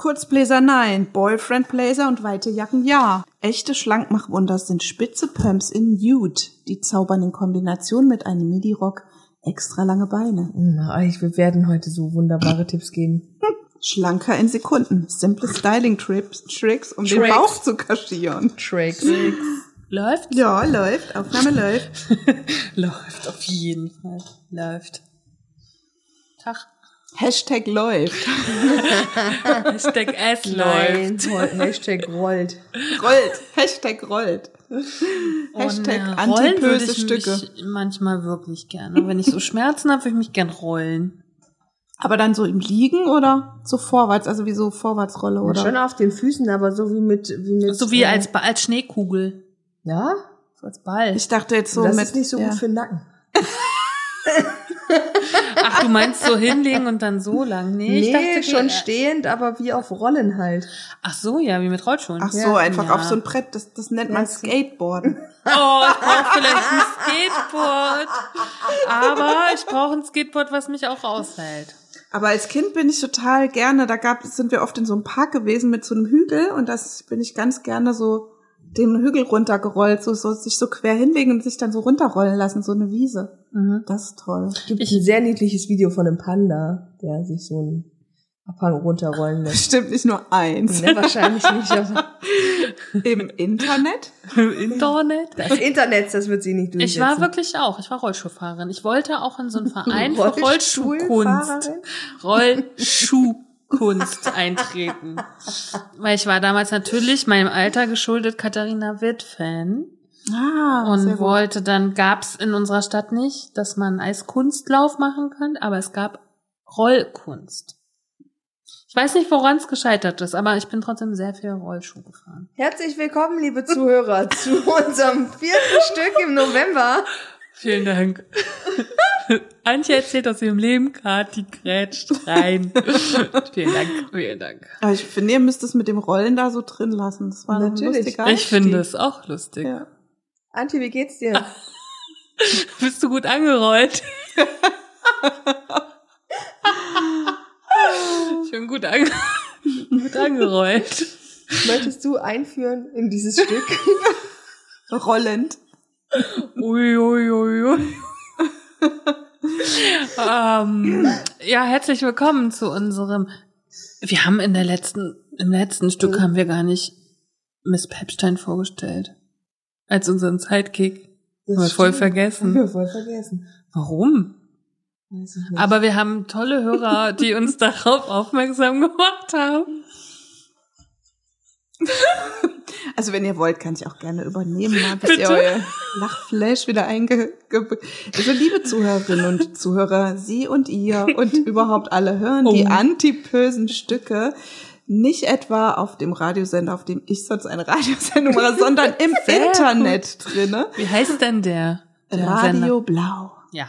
Kurzbläser nein, Boyfriend-Bläser und weite Jacken ja. Echte Schlankmachwunder sind spitze Pumps in Nude. Die zaubern in Kombination mit einem Midi-Rock extra lange Beine. Na, ich, wir werden heute so wunderbare Tipps geben. Schlanker in Sekunden. Simple Styling-Tricks, Tricks, um den Tricks. Bauch zu kaschieren. Tricks. Läuft? Ja, läuft. Aufnahme läuft. Läuft, auf jeden Fall. Läuft. Tag. Hashtag läuft. Hashtag S Nein, läuft. Hashtag rollt. Rollt. Hashtag rollt. Hashtag Und, äh, rollen würde antipöse ich Stücke. mich manchmal wirklich gerne. Wenn ich so Schmerzen habe, würde ich mich gern rollen. Aber dann so im Liegen oder so vorwärts, also wie so Vorwärtsrolle oder? Schon auf den Füßen, aber so wie mit, wie mit So wie äh, als, als Schneekugel. Ja? So als Ball. Ich dachte jetzt so das mit ist nicht so ja. gut für den Nacken. Ach, du meinst so hinlegen und dann so lang? Nee, ich dachte schon äh, stehend, aber wie auf Rollen halt. Ach so, ja, wie mit Rollschuhen. Ach so, einfach Ja. auf so ein Brett, das, das nennt man Ja. Skateboarden. Oh, ich brauche vielleicht ein Skateboard. Aber ich brauche ein Skateboard, was mich auch aushält. Aber als Kind bin ich total gerne, da gab, sind wir oft in so einem Park gewesen mit so einem Hügel und das bin ich ganz gerne so den Hügel runtergerollt, so, so sich so quer hinlegen und sich dann so runterrollen lassen, so eine Wiese. Das ist toll. Gibt ein sehr niedliches Video von einem Panda, der sich so einen Abhang runterrollen lässt. Bestimmt nicht nur eins. ne, wahrscheinlich nicht, aber Im Internet? Internet. das Internet, das wird sie nicht durchsetzen. Ich war wirklich auch, ich war Rollschuhfahrerin. Ich wollte auch in so einen Verein für Rollschuhkunst, Rollstuhlfahrerin? Rollschuhkunst eintreten. Weil ich war damals natürlich meinem Alter geschuldet Katharina Witt-Fan Ah, und wollte dann, gab's in unserer Stadt nicht, dass man Eiskunstlauf machen kann, aber es gab Rollkunst. Ich weiß nicht, woran es gescheitert ist, aber ich bin trotzdem sehr viel Rollschuh gefahren. Herzlich willkommen, liebe Zuhörer, zu unserem vierten Stück im November. Vielen Dank. Antje erzählt aus ihrem Leben, Kathi grätscht rein. vielen Dank, vielen Dank. Aber ich finde, ihr müsst es mit dem Rollen da so drin lassen. Das war Natürlich. ein lustiger Ich finde es auch lustig. Ja. Antje, wie geht's dir? Bist du gut angerollt? ich bin gut, ange gut angerollt. Möchtest du einführen in dieses Stück? Rollend. Ui, ui, ui, ui. ähm, ja, herzlich willkommen zu unserem. Wir haben in der letzten, im letzten Stück haben wir gar nicht Miss Pepstein vorgestellt. Als unseren Sidekick. Das Haben wir voll vergessen. Haben wir voll vergessen. Warum? Aber wir haben tolle Hörer, die uns darauf aufmerksam gemacht haben. Also wenn ihr wollt, kann ich auch gerne übernehmen, mal, bis Bitte? ihr euer Lachflash wieder einge... ge- Also liebe Zuhörerinnen und Zuhörer, Sie und ihr und überhaupt alle hören die Oh. antipösen Stücke nicht etwa auf dem Radiosender, auf dem ich sonst eine Radiosendung mache, sondern im Internet drinne. Wie heißt denn der? der Radio Sender? Blau. Ja.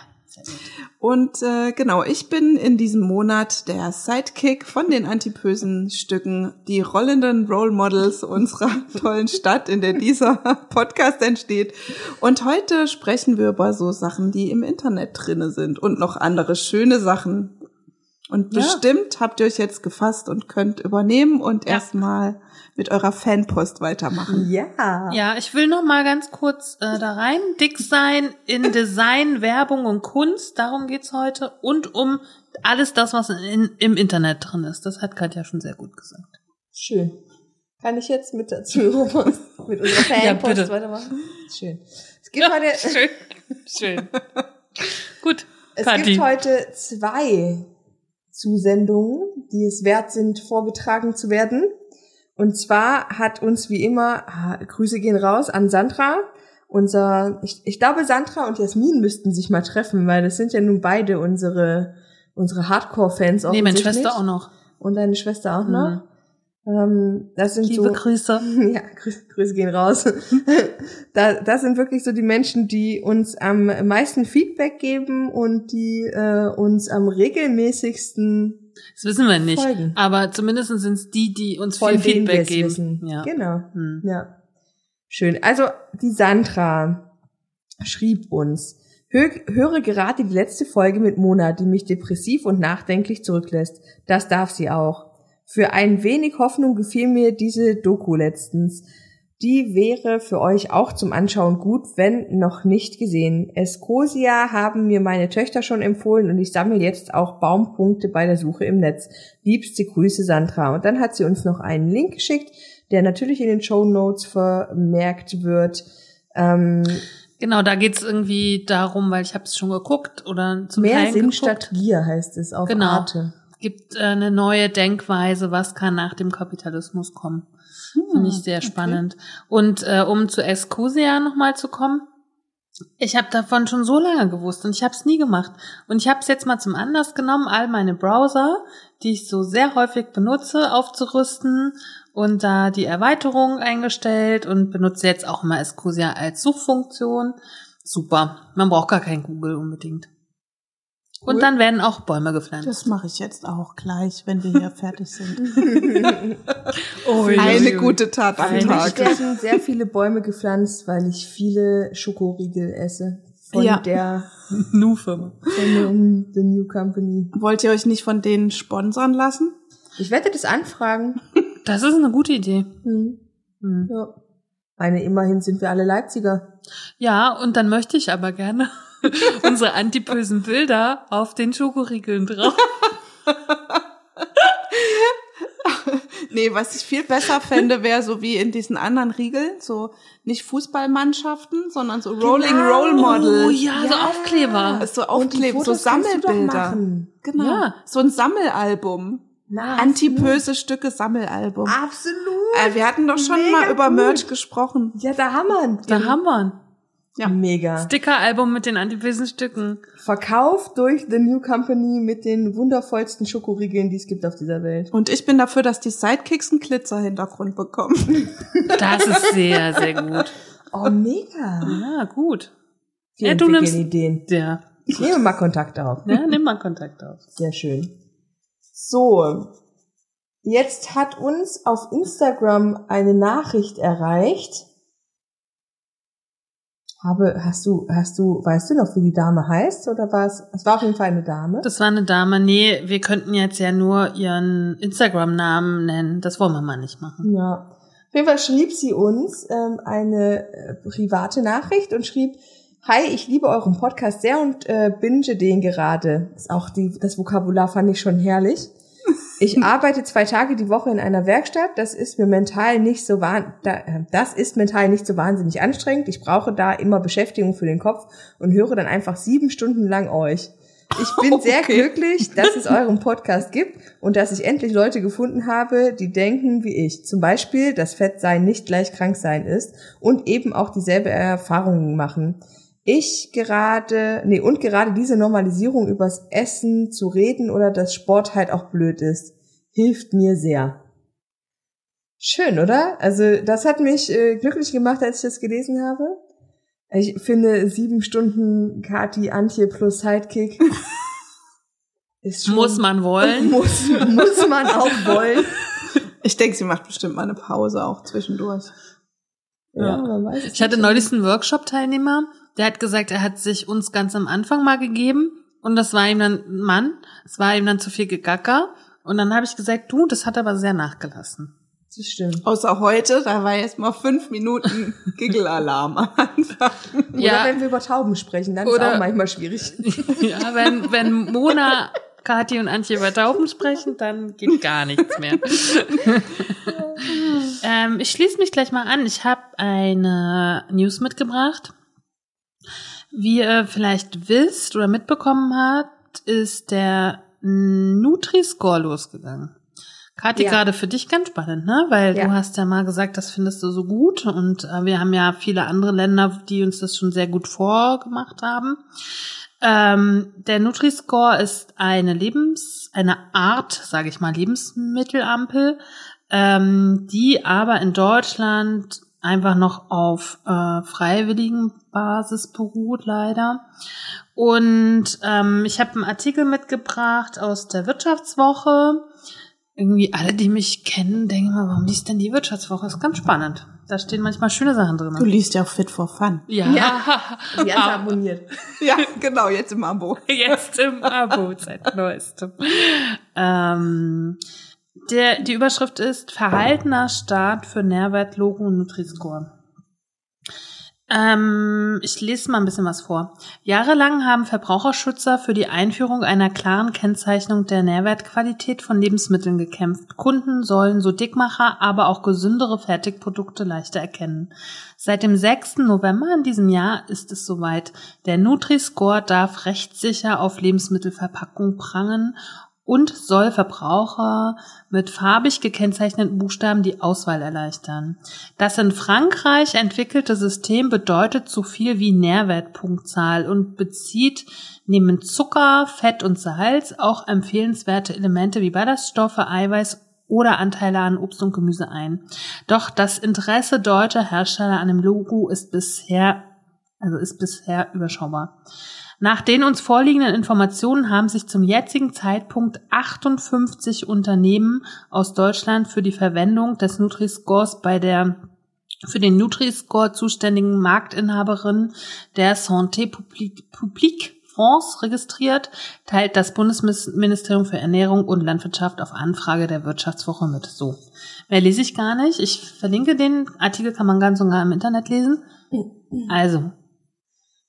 Und äh, genau, ich bin in diesem Monat der Sidekick von den antipösen Stücken, die rollenden Role Models unserer tollen Stadt, in der dieser Podcast entsteht. Und heute sprechen wir über so Sachen, die im Internet drinne sind und noch andere schöne Sachen. Und Ja. bestimmt habt ihr euch jetzt gefasst und könnt übernehmen und Ja. erstmal mit eurer Fanpost weitermachen. ja. Ja, ich will noch mal ganz kurz äh, da rein. Dick sein in Design, Werbung und Kunst. Darum geht's heute. Und um alles das, was in, im Internet drin ist. Das hat Katja schon sehr gut gesagt. Schön. Kann ich jetzt mit der Zuhörerpost, mit unserer Fanpost Ja, weitermachen? Schön. Es gibt heute, Schön. Schön. gut. es Kathi. gibt heute zwei Zusendungen, die es wert sind, vorgetragen zu werden. Und zwar hat uns wie immer, ah, Grüße gehen raus an Sandra, unser, ich, ich glaube Sandra und Jasmin müssten sich mal treffen, weil das sind ja nun beide unsere, unsere Hardcore-Fans Nee, meine. Schwester auch noch. und deine Schwester auch noch. Ähm, das sind Liebe so, Grüße. ja, Grüße, Grüße gehen raus. da, das sind wirklich so die Menschen, die uns am meisten Feedback geben und die äh, uns am regelmäßigsten Das wissen wir nicht. Folgen. Aber zumindest sind es die, die uns von viel Feedback geben. wissen. Ja. Genau. Hm. Ja. Schön. Also die Sandra schrieb uns, "Hö- höre gerade die letzte Folge mit Mona, die mich depressiv und nachdenklich zurücklässt. Das darf sie auch. Für ein wenig Hoffnung gefiel mir diese Doku letztens. Die wäre für euch auch zum Anschauen gut, wenn noch nicht gesehen. Escosia haben mir meine Töchter schon empfohlen und ich sammle jetzt auch Baumpunkte bei der Suche im Netz. Liebste Grüße, Sandra. Und dann hat sie uns noch einen Link geschickt, der natürlich in den Show Notes vermerkt wird. Ähm, Genau, da geht's irgendwie darum, weil ich habe es schon geguckt oder zum mehr Teil Sinn geguckt. statt Gier heißt es auf Genau. Arte. Gibt äh, eine neue Denkweise, was kann nach dem Kapitalismus kommen. Finde ich sehr spannend. Und äh, um zu Excusia nochmal zu kommen, ich habe davon schon so lange gewusst und ich habe es nie gemacht. Und ich habe es jetzt mal zum Anlass genommen, all meine Browser, die ich so sehr häufig benutze, aufzurüsten und da die Erweiterung eingestellt und benutze jetzt auch mal Excusia als Suchfunktion. Super. Man braucht gar kein Google unbedingt. Und Cool. dann werden auch Bäume gepflanzt. Das mache ich jetzt auch gleich, wenn wir hier fertig sind. Ui, Eine gute Tat am Für mich Tag. werden sehr viele Bäume gepflanzt, weil ich viele Schokoriegel esse. Von Ja. der, Nu-Firma. von der New Company. Wollt ihr euch nicht von denen sponsern lassen? Ich werde das anfragen. Das ist eine gute Idee. Hm. Hm. Ja. Meine, immerhin sind wir alle Leipziger. Ja, und dann möchte ich aber gerne unsere antipösen Bilder auf den Schokoriegeln drauf. Nee, was ich viel besser fände, wäre so wie in diesen anderen Riegeln, so nicht Fußballmannschaften, sondern so Rolling Genau. Role Models. Oh ja, so Aufkleber. So Aufkleben, so Sammelbilder. Genau. Ja. So ein Sammelalbum. Na, Antipöse Stücke Sammelalbum. Absolut. Äh, wir hatten doch schon Mega mal über gut. Merch gesprochen. Ja, da haben wir Da haben wir Ja. Mega. Sticker-Album mit den antipösen Stücken. Verkauft durch The New Company mit den wundervollsten Schokoriegeln, die es gibt auf dieser Welt. Und ich bin dafür, dass die Sidekicks einen Glitzer-Hintergrund bekommen. Das ist sehr, sehr gut. Oh, mega. Ja, gut. Wir Ja, du nimmst- Ideen. Ja. Ich nehme mal Kontakt auf. ja, nimm mal Kontakt auf. Sehr schön. So. Jetzt hat uns auf Instagram eine Nachricht erreicht. Habe, hast du, hast du, weißt du noch, wie die Dame heißt? Oder war es, es war auf jeden Fall eine Dame? Das war eine Dame. Nee, wir könnten jetzt ja nur ihren Instagram-Namen nennen. Das wollen wir mal nicht machen. Ja. Auf jeden Fall schrieb sie uns ähm, eine äh, private Nachricht und schrieb, Hi, ich liebe euren Podcast sehr und äh, binge den gerade. Ist auch die, das Vokabular fand ich schon herrlich. Ich arbeite zwei Tage die Woche in einer Werkstatt. Das ist mir mental nicht so äh, das ist mental nicht so wahnsinnig anstrengend. Ich brauche da immer Beschäftigung für den Kopf und höre dann einfach sieben Stunden lang euch. Ich bin sehr Okay. glücklich, dass es euren Podcast gibt und dass ich endlich Leute gefunden habe, die denken wie ich. Zum Beispiel, dass Fettsein nicht gleich Kranksein ist und eben auch dieselbe Erfahrungen machen. Ich gerade, nee, und gerade diese Normalisierung übers Essen zu reden oder dass Sport halt auch blöd ist, hilft mir sehr. Schön, oder? Also, das hat mich äh, glücklich gemacht, als ich das gelesen habe. Ich finde, sieben Stunden Kati, Antje plus Sidekick ist schon, Muss man wollen. muss, muss man auch wollen. Ich denke, sie macht bestimmt mal eine Pause auch zwischendurch. Ja, man weiß es Ich hatte neulich einen Workshop-Teilnehmer, der hat gesagt, er hat sich uns ganz am Anfang mal gegeben und das war ihm dann ein Mann, es war ihm dann zu viel Gegacker und dann habe ich gesagt, du, das hat aber sehr nachgelassen. Das stimmt. Außer heute, da war jetzt mal fünf Minuten Giggelalarm am Anfang. Oder Ja. wenn wir über Tauben sprechen, dann ist Oder- auch manchmal schwierig. Ja, wenn, wenn Mona, Kathi und Antje über Tauben sprechen, dann geht gar nichts mehr. ähm, ich schließe mich gleich mal an. Ich habe eine News mitgebracht. Wie ihr vielleicht wisst oder mitbekommen habt, ist der Nutri-Score losgegangen. Kathi, Ja. gerade für dich ganz spannend, ne? Weil Ja. du hast ja mal gesagt, das findest du so gut und äh, wir haben ja viele andere Länder, die uns das schon sehr gut vorgemacht haben. Ähm, der Nutri-Score ist eine Lebens, eine Art, sage ich mal, Lebensmittelampel, ähm, die aber in Deutschland einfach noch auf äh, freiwilligen Basis beruht, leider. Und ähm, ich habe einen Artikel mitgebracht aus der Wirtschaftswoche. Irgendwie alle, die mich kennen, denken mal, warum liest denn die Wirtschaftswoche? ist ganz spannend. Da stehen manchmal schöne Sachen drin. Du liest ja auch Fit for Fun. Ja, Die ganze abonniert. Ja, genau, jetzt im Abo. jetzt im Abo seit neuestem. Ähm, der, die Überschrift ist Verhaltener Start für Nährwert, Logo und Nutri-Score. Ähm, ich lese mal ein bisschen was vor. Jahrelang haben Verbraucherschützer für die Einführung einer klaren Kennzeichnung der Nährwertqualität von Lebensmitteln gekämpft. Kunden sollen so Dickmacher, aber auch gesündere Fertigprodukte leichter erkennen. Seit dem 6. November in diesem Jahr ist es soweit. Der Nutri-Score darf rechtssicher auf Lebensmittelverpackung prangen und soll Verbraucher mit farbig gekennzeichneten Buchstaben die Auswahl erleichtern. Das in Frankreich entwickelte System bedeutet so viel wie Nährwertpunktzahl und bezieht neben Zucker, Fett und Salz auch empfehlenswerte Elemente wie Ballaststoffe, Eiweiß oder Anteile an Obst und Gemüse ein. Doch das Interesse deutscher Hersteller an dem Logo ist bisher, also ist bisher überschaubar. Nach den uns vorliegenden Informationen haben sich zum jetzigen Zeitpunkt 58 Unternehmen aus Deutschland für die Verwendung des Nutri-Scores bei der für den Nutri-Score zuständigen Marktinhaberin der Santé Publique, France registriert, teilt das Bundesministerium für Ernährung und Landwirtschaft auf Anfrage der Wirtschaftswoche mit. So, mehr lese ich gar nicht. Ich verlinke den Artikel, kann man ganz und gar im Internet lesen. Also,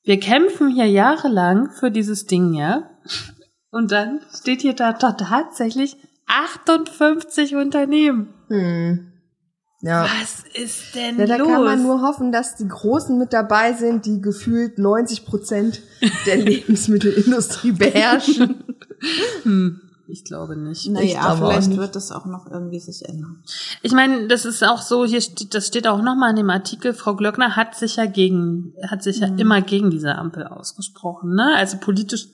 wir kämpfen hier jahrelang für dieses Ding, ja? Und dann steht hier da, da tatsächlich 58 Unternehmen. Hm. Ja. Was ist denn Ja, da los? kann man nur hoffen, dass die Großen mit dabei sind, die gefühlt 90 Prozent der Lebensmittelindustrie beherrschen. hm, ich glaube nicht. Naja, vielleicht nicht. wird das auch noch irgendwie sich ändern. Ich meine, das ist auch so, hier steht, das steht auch nochmal in dem Artikel, Frau Glöckner hat sich ja gegen, hat sich ja Mhm. immer gegen diese Ampel ausgesprochen, ne? Also politisch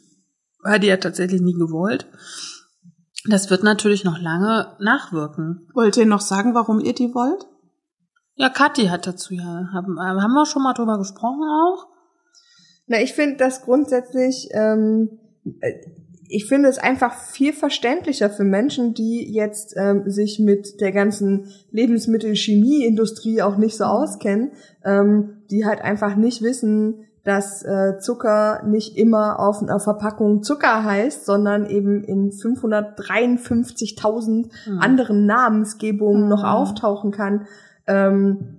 hat die ja tatsächlich nie gewollt. Das wird natürlich noch lange nachwirken. Wollt ihr noch sagen, warum ihr die wollt? Ja, Kathi hat dazu ja, haben, haben wir schon mal drüber gesprochen auch? Na, ich finde das grundsätzlich, ähm, äh, ich finde es einfach viel verständlicher für Menschen, die jetzt ähm, sich mit der ganzen Lebensmittelchemieindustrie auch nicht so auskennen, ähm, die halt einfach nicht wissen, dass äh, Zucker nicht immer auf einer Verpackung Zucker heißt, sondern eben in 553.000 Hm. anderen Namensgebungen noch Mhm. auftauchen kann. Ähm,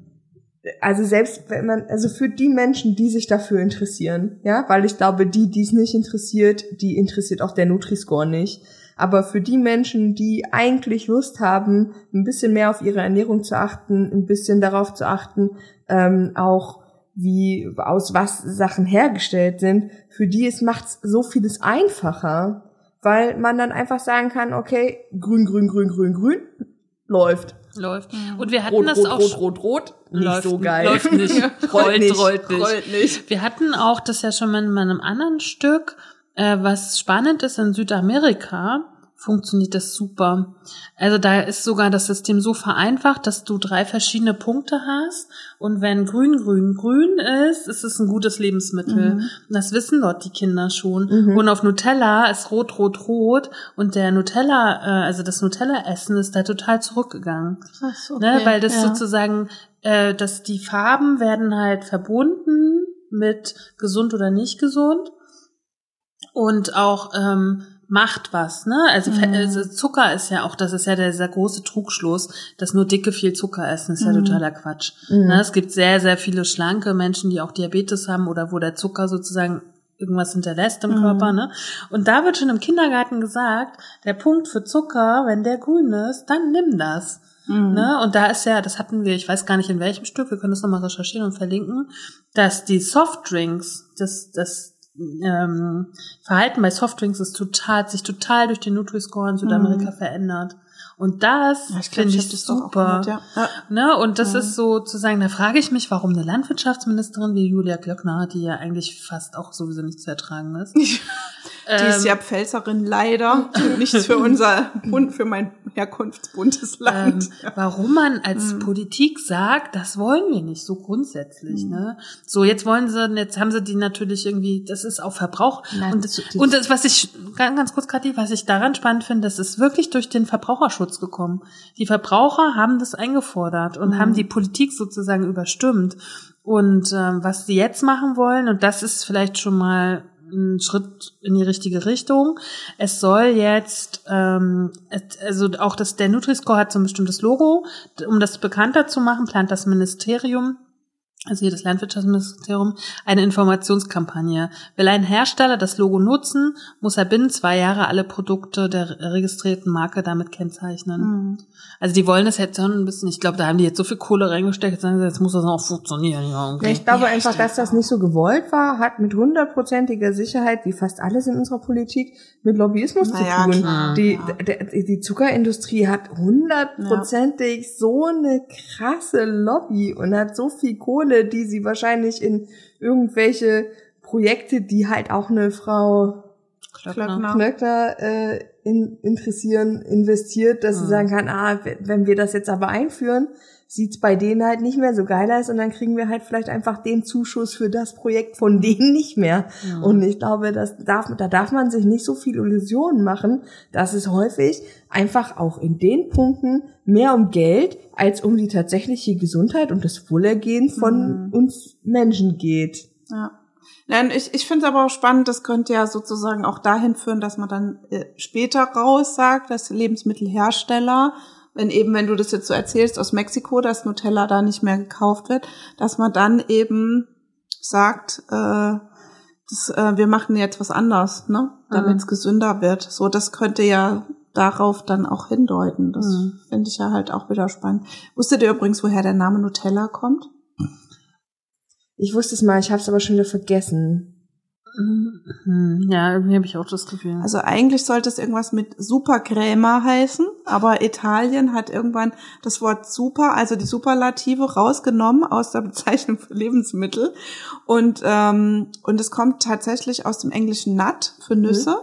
also selbst wenn man, also für die Menschen, die sich dafür interessieren, ja, weil ich glaube, die, die es nicht interessiert, die interessiert auch der Nutri-Score nicht. Aber für die Menschen, die eigentlich Lust haben, ein bisschen mehr auf ihre Ernährung zu achten, ein bisschen darauf zu achten, ähm, auch wie aus was Sachen hergestellt sind, für die es macht's so vieles einfacher, weil man dann einfach sagen kann, okay, grün, grün, grün, grün, grün, läuft. Läuft. Und wir hatten Rot, das rot, auch rot, rot, rot, nicht läuft, so geil. Läuft nicht. rollt, nicht. rollt nicht. Rollt nicht. Wir hatten auch das ja schon mal in einem anderen Stück, äh, was spannend ist in Südamerika, funktioniert das super. Also da ist sogar das System so vereinfacht, dass du drei verschiedene Punkte hast und wenn grün, grün, grün ist, ist es ein gutes Lebensmittel. Mhm. Das wissen dort die Kinder schon. Mhm. Und auf Nutella ist rot, rot, rot und der Nutella, äh, also das Nutella-Essen ist da total zurückgegangen Krass, ne, weil das ja. sozusagen, äh, dass die Farben werden halt verbunden mit gesund oder nicht gesund und auch ähm, macht was, ne? Also, Mhm. also Zucker ist ja auch, das ist ja dieser große Trugschluss, dass nur dicke viel Zucker essen, ist ja Mhm. totaler Quatsch. Mhm. Ne? Es gibt sehr, sehr viele schlanke Menschen, die auch Diabetes haben oder wo der Zucker sozusagen irgendwas hinterlässt im Mhm. Körper, ne? Und da wird schon im Kindergarten gesagt, der Punkt für Zucker, wenn der grün ist, dann nimm das. Mhm. Ne? Und da ist ja, das hatten wir, ich weiß gar nicht in welchem Stück, wir können das nochmal recherchieren und verlinken, dass die Softdrinks, das, das ähm, Verhalten bei Softdrinks ist total, hat sich total durch den Nutri-Score in Südamerika verändert. Und das Ja, finde ich ich, super. gehört, ja. Ja. Ne? Und das Ja. ist sozusagen, da frage ich mich, warum eine Landwirtschaftsministerin wie Julia Klöckner, die ja eigentlich fast auch sowieso nicht zu ertragen ist. Die ist ähm, ja Pfälzerin leider, nicht für unser Bund, für mein Herkunftsbundesland. ähm, warum man als Mhm. Politik sagt, das wollen wir nicht, so grundsätzlich, Mhm. ne? So, jetzt wollen sie, jetzt haben sie die natürlich irgendwie, das ist auf Verbrauch. Nein, und, das- und das, was ich, ganz, ganz kurz, Kathi, was ich daran spannend finde, das ist wirklich durch den Verbraucherschutz gekommen. Die Verbraucher haben das eingefordert und Mhm. haben die Politik sozusagen überstimmt. Und ähm, was sie jetzt machen wollen, und das ist vielleicht schon mal ein Schritt in die richtige Richtung. Es soll jetzt, ähm, also auch das, der Nutri-Score hat so ein bestimmtes Logo. Um das bekannter zu machen, plant das Ministerium, also hier das Landwirtschaftsministerium, eine Informationskampagne. Will ein Hersteller das Logo nutzen, muss er binnen zwei Jahre alle Produkte der registrierten Marke damit kennzeichnen. Mhm. Also die wollen das jetzt schon ein bisschen, ich glaube, da haben die jetzt so viel Kohle reingesteckt, jetzt sagen sie, jetzt muss das auch funktionieren. Ja, okay. Ja, ich glaube einfach, dass das nicht so gewollt war, hat mit hundertprozentiger Sicherheit, wie fast alles in unserer Politik, mit Lobbyismus Naja, zu tun. klar, die, klar. der- die Zuckerindustrie hat hundertprozentig so eine krasse Lobby und hat so viel Kohle, die sie wahrscheinlich in irgendwelche Projekte, die halt auch eine Frau Klöckner. Knöckner äh, in, interessieren, investiert, dass sie Mhm. sagen kann, ah, wenn wir das jetzt aber einführen, sieht's bei denen halt nicht mehr so geil aus und dann kriegen wir halt vielleicht einfach den Zuschuss für das Projekt von denen nicht mehr. Mhm. Und ich glaube, das darf, da darf man sich nicht so viel Illusionen machen, dass es häufig einfach auch in den Punkten mehr um Geld als um die tatsächliche Gesundheit und das Wohlergehen von Mhm. uns Menschen geht. Ja. Nein, ich, ich finde es aber auch spannend, das könnte ja sozusagen auch dahin führen, dass man dann äh, später raus sagt, dass Lebensmittelhersteller, wenn eben, wenn du das jetzt so erzählst aus Mexiko, dass Nutella da nicht mehr gekauft wird, dass man dann eben sagt, äh, das, äh, wir machen jetzt was anderes, ne, damit es Mhm. gesünder wird. So, das könnte ja darauf dann auch hindeuten. Das Mhm. finde ich ja halt auch wieder spannend. Wusstet ihr übrigens, woher der Name Nutella kommt? Ich wusste es mal, ich habe es aber schon wieder vergessen. Mhm. Ja, irgendwie habe ich auch das Gefühl. Also eigentlich sollte es irgendwas mit Supercrema heißen, aber Italien hat irgendwann das Wort Super, also die Superlative, rausgenommen aus der Bezeichnung für Lebensmittel. Und, ähm, und es kommt tatsächlich aus dem englischen Nut für Nüsse.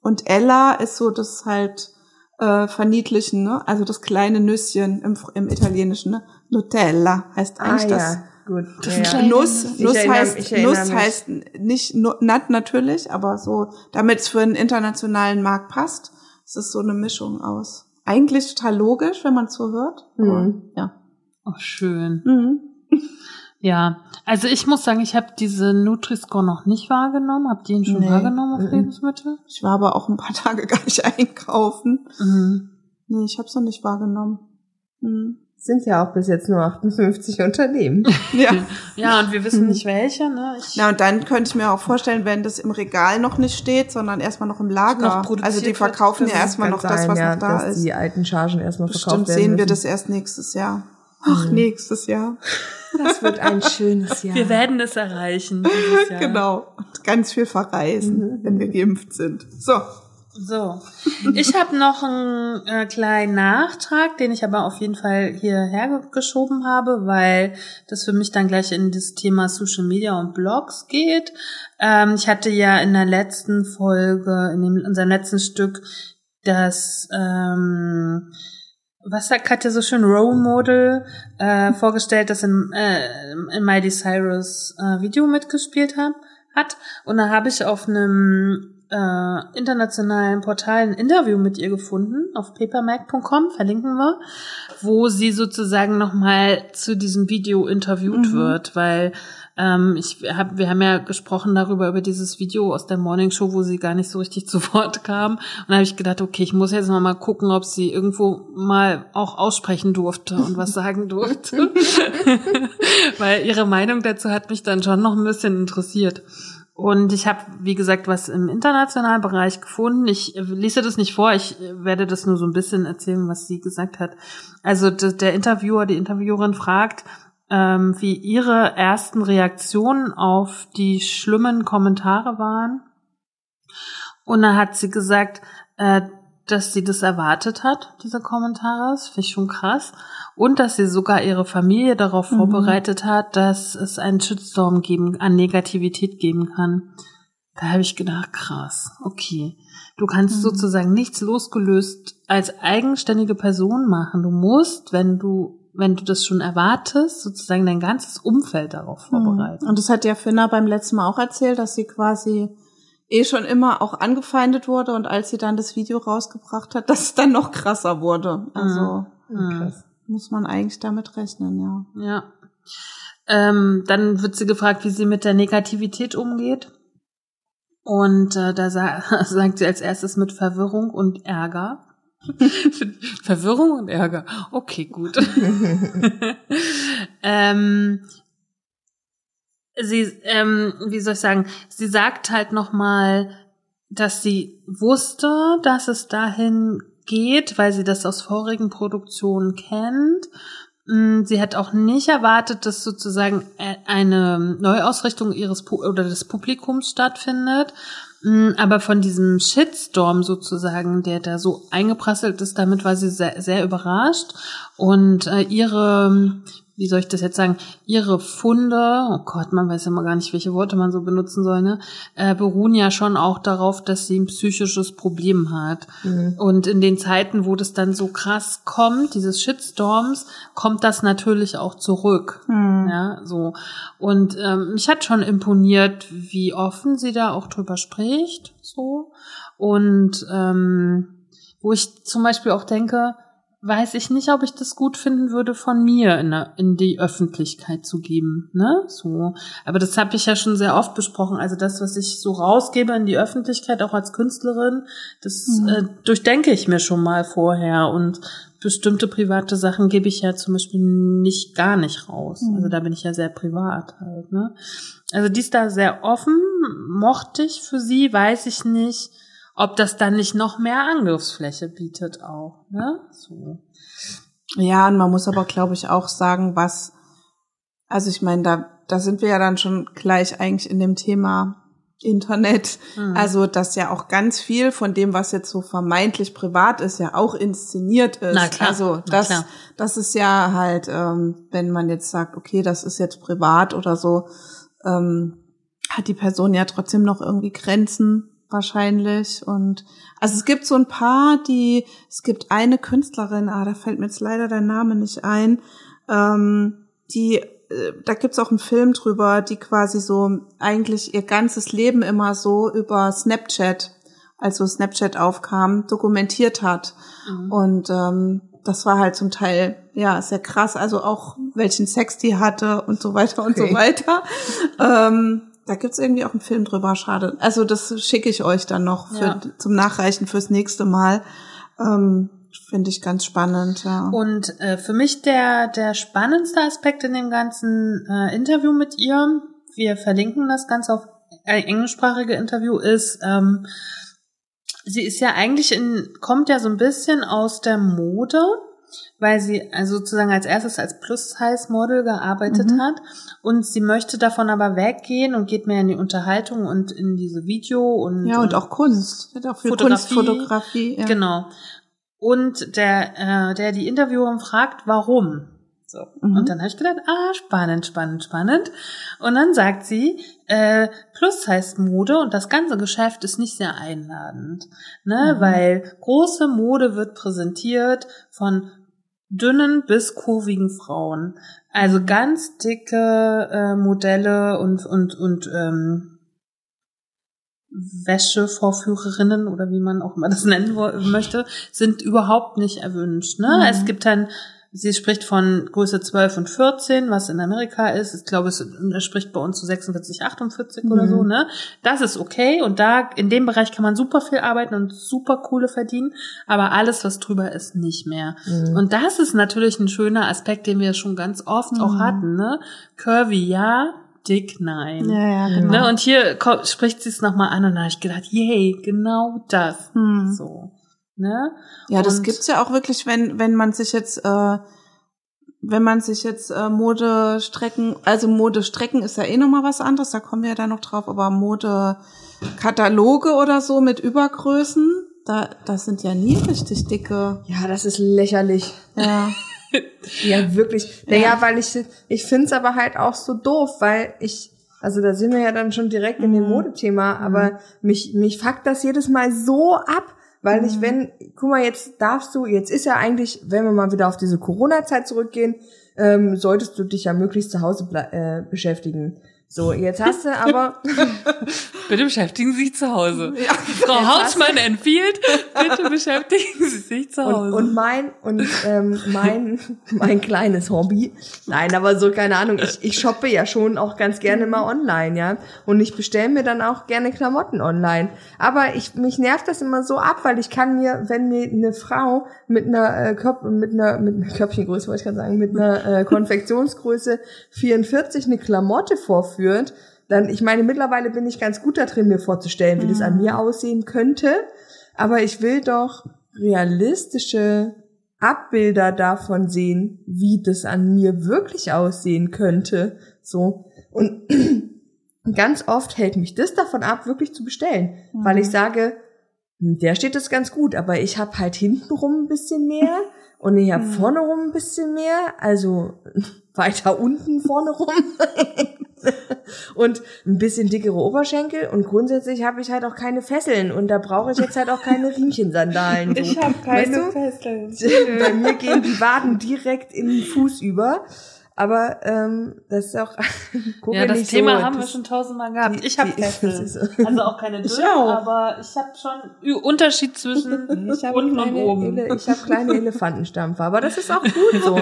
Und Ella ist so das halt äh, verniedlichen, ne? also das kleine Nüsschen im, im Italienischen. Ne? Nutella heißt eigentlich ah, das. Gut. Das ja. Nuss, Nuss erinnere- heißt, Nuss mich. heißt nicht Nut natürlich, aber so, damit es für einen internationalen Markt passt, ist es so eine Mischung aus. Eigentlich total logisch, wenn man es so hört. Mhm. ja. oh, schön. Mhm. Ja, also ich muss sagen, ich habe diese Nutri-Score noch nicht wahrgenommen. Habt ihr ihn schon Nee. wahrgenommen auf Mhm. Lebensmittel? Ich war aber auch ein paar Tage gar nicht einkaufen. Mhm. Nee, ich habe es noch nicht wahrgenommen. Mhm. Sind ja auch bis jetzt nur 58 Unternehmen. Ja. Ja, und wir wissen nicht welche, ne? Ich, Na, und dann könnte ich mir auch vorstellen, wenn das im Regal noch nicht steht, sondern erstmal noch im Lager. Noch also die wird, verkaufen das ja erstmal noch Kann das, sein, was ja, noch da dass ist. die alten Chargen erstmal verkauft Bestimmt werden sehen wir müssen. das erst nächstes Jahr. Ach, Mhm. nächstes Jahr. Das wird ein schönes Jahr. Wir werden es erreichen. Genau. Und ganz viel verreisen, Mhm. wenn wir geimpft sind. So. So, ich habe noch einen äh, kleinen Nachtrag, den ich aber auf jeden Fall hierher ge- geschoben habe, weil das für mich dann gleich in das Thema Social Media und Blogs geht. Ähm, ich hatte ja in der letzten Folge, in, dem, unserem letzten Stück, das ähm, was sagt Katja so schön, Role Model äh, vorgestellt, das in, äh, in Miley Cyrus äh, Video mitgespielt hat, hat. Und da habe ich auf einem äh, internationalen Portal ein Interview mit ihr gefunden, auf papermac.com, verlinken wir, wo sie sozusagen nochmal zu diesem Video interviewt Mhm. wird, weil ähm, ich hab, wir haben ja gesprochen darüber, über dieses Video aus der Morning Show, wo sie gar nicht so richtig zu Wort kam. Und da habe ich gedacht, okay, ich muss jetzt noch mal gucken, ob sie irgendwo mal auch aussprechen durfte und was sagen durfte. Weil ihre Meinung dazu hat mich dann schon noch ein bisschen interessiert. Und ich habe, wie gesagt, was im internationalen Bereich gefunden. Ich äh, lese das nicht vor, ich äh, werde das nur so ein bisschen erzählen, was sie gesagt hat. Also der Interviewer, die Interviewerin fragt, ähm, wie ihre ersten Reaktionen auf die schlimmen Kommentare waren. Und da hat sie gesagt, äh, dass sie das erwartet hat, diese Kommentare. Das finde ich schon krass. Und dass sie sogar ihre Familie darauf Mhm. vorbereitet hat, dass es einen Shitstorm geben, an Negativität geben kann. Da habe ich gedacht, krass, okay. Du kannst Mhm. sozusagen nichts losgelöst als eigenständige Person machen. Du musst, wenn du, wenn du das schon erwartest, sozusagen dein ganzes Umfeld darauf vorbereiten. Und das hat ja Finna beim letzten Mal auch erzählt, dass sie quasi eh schon immer auch angefeindet wurde und als sie dann das Video rausgebracht hat, dass es dann noch krasser wurde. Also Mhm. muss man eigentlich damit rechnen, ja. Ja. Ähm, dann wird sie gefragt, wie sie mit der Negativität umgeht. Und äh, da sa sagt sie als erstes mit Verwirrung und Ärger. Verwirrung und Ärger. Okay, gut. ähm, sie, ähm, wie soll ich sagen, sie sagt halt nochmal, dass sie wusste, dass es dahin geht, weil sie das aus vorigen Produktionen kennt. Mm, Sie hat auch nicht erwartet, dass sozusagen äh, eine Neuausrichtung ihres Pu oder des Publikums stattfindet. Mm, Aber von diesem Shitstorm sozusagen, der da so eingeprasselt ist, damit war sie sehr, sehr überrascht. Und äh, ihre, wie soll ich das jetzt sagen, ihre Funde, oh Gott, man weiß ja immer gar nicht, welche Worte man so benutzen soll, ne, äh, beruhen ja schon auch darauf, dass sie ein psychisches Problem hat. Und in den Zeiten, wo das dann so krass kommt, dieses Shitstorms, kommt das natürlich auch zurück. Ja, so. Und ähm, mich hat schon imponiert, wie offen sie da auch drüber spricht, so. Und ähm, wo ich zum Beispiel auch denke, weiß ich nicht, ob ich das gut finden würde, von mir in, in die Öffentlichkeit zu geben, ne? So. Aber das habe ich ja schon sehr oft besprochen. Also das, was ich so rausgebe in die Öffentlichkeit, auch als Künstlerin, das äh, durchdenke ich mir schon mal vorher und bestimmte private Sachen gebe ich ja zum Beispiel nicht gar nicht raus. Also da bin ich ja sehr privat halt, ne? Also die ist da sehr offen, mochte ich für sie, weiß ich nicht, ob das dann nicht noch mehr Angriffsfläche bietet auch, ne? So. Ja, und man muss aber, glaube ich, auch sagen, was, also ich meine, da, da sind wir ja dann schon gleich eigentlich in dem Thema Internet. Mhm. Also, dass ja auch ganz viel von dem, was jetzt so vermeintlich privat ist, ja auch inszeniert ist. Na klar, Also, das, klar. das ist ja halt, ähm, wenn man jetzt sagt, okay, das ist jetzt privat oder so, ähm, hat die Person ja trotzdem noch irgendwie Grenzen wahrscheinlich. Und also es gibt so ein paar, die, es gibt eine Künstlerin, ah, da fällt mir jetzt leider der Name nicht ein, ähm, die, äh, da gibt's auch einen Film drüber, die quasi so eigentlich ihr ganzes Leben immer so über Snapchat, also Snapchat aufkam, dokumentiert hat. Und ähm, das war halt zum Teil ja sehr krass, also auch welchen Sex die hatte und so weiter und Okay. so weiter. ähm, da gibt's irgendwie auch einen Film drüber, schade. Also das schicke ich euch dann noch für, Ja. zum Nachreichen fürs nächste Mal. Ähm, Finde ich ganz spannend, ja. Und äh, für mich der, der spannendste Aspekt in dem ganzen äh, Interview mit ihr, wir verlinken das Ganze auf ein englischsprachige Interview, ist, ähm, sie ist ja eigentlich in, kommt ja so ein bisschen aus der Mode, weil sie also sozusagen als erstes als Plus-Size-Model gearbeitet Mhm. hat und sie möchte davon aber weggehen und geht mehr in die Unterhaltung und in diese Video und ja, und auch Kunst. Wird auch für Fotografie. Kunstfotografie. Ja. Genau. Und der, äh, der die Interviewerin fragt, warum. So. Mhm. Und dann habe ich gedacht, ah, spannend, spannend, spannend. Und dann sagt sie, äh, Plus heißt Mode und das ganze Geschäft ist nicht sehr einladend. Ne? Mhm. Weil große Mode wird präsentiert von dünnen bis kurvigen Frauen. Also ganz dicke äh, Modelle und, und, und ähm, Wäschevorführerinnen oder wie man auch immer das nennen möchte, sind überhaupt nicht erwünscht. Ne? Mhm. Es gibt dann, sie spricht von Größe 12 und 14, was in Amerika ist. Ich glaube, es spricht bei uns zu 46, 48 oder Mhm. so. Ne? Das ist okay und da in dem Bereich kann man super viel arbeiten und super coole verdienen, aber alles, was drüber ist, nicht mehr. Mhm. Und das ist natürlich ein schöner Aspekt, den wir schon ganz oft auch Mhm. hatten. Ne? Curvy ja, dick nein. Ja, ja, genau. Ne, und hier spricht sie es nochmal an und da habe ich gedacht, yay, genau das. Hm. So. Ne? Ja, das Und- gibt's ja auch wirklich, wenn, wenn man sich jetzt, äh, wenn man sich jetzt äh, Modestrecken, also Modestrecken ist ja eh nochmal was anderes, da kommen wir ja dann noch drauf, aber Modekataloge oder so mit Übergrößen, Da, das sind ja nie richtig dicke. Ja, das ist lächerlich. Ja. Ja, wirklich. Naja, weil ich, ich find's aber halt auch so doof, weil ich, also da sind wir ja dann schon direkt in dem Modethema, aber mich, mich fuckt das jedes Mal so ab, weil ich, wenn, guck mal, jetzt darfst du, jetzt ist ja eigentlich, wenn wir mal wieder auf diese Corona-Zeit zurückgehen, ähm, solltest du dich ja möglichst zu Hause äh, beschäftigen. So, jetzt hast du aber, Bitte beschäftigen Sie sich zu Hause. Frau Hausmann empfiehlt, bitte beschäftigen Sie sich zu Hause. und, und mein, und ähm, mein, mein kleines Hobby, nein, aber so, keine Ahnung, ich, ich shoppe ja schon auch ganz gerne mal online, ja. Und ich bestelle mir dann auch gerne Klamotten online. Aber ich, mich nervt das immer so ab, weil ich kann mir, wenn mir eine Frau mit einer, äh, Körp mit einer, mit einer Körbchengröße, wollte ich gerade sagen, mit einer äh, Konfektionsgröße 44 eine Klamotte vorführt, dann, ich meine, mittlerweile bin ich ganz gut da drin, mir vorzustellen, wie das an mir aussehen könnte. Aber ich will doch realistische Abbilder davon sehen, wie das an mir wirklich aussehen könnte. So. Und ganz oft hält mich das davon ab, wirklich zu bestellen. Weil ich sage, hm, der steht das ganz gut, aber ich habe halt hintenrum ein bisschen mehr und ich habe vorne rum ein bisschen mehr, also weiter unten vorne rum. und ein bisschen dickere Oberschenkel und grundsätzlich habe ich halt auch keine Fesseln und da brauche ich jetzt halt auch keine Riemchensandalen. So. Ich habe keine Weißt du? Fesseln. Bei mir gehen die Waden direkt in den Fuß über. Aber ähm, das ist auch ja, das Thema so, haben wir das- schon tausendmal gehabt. die- ich habe so. Also auch keine auch. aber ich habe schon Unterschied zwischen Ich habe unten und oben. Ele ich hab kleine Elefantenstampfer, aber das ist auch gut so.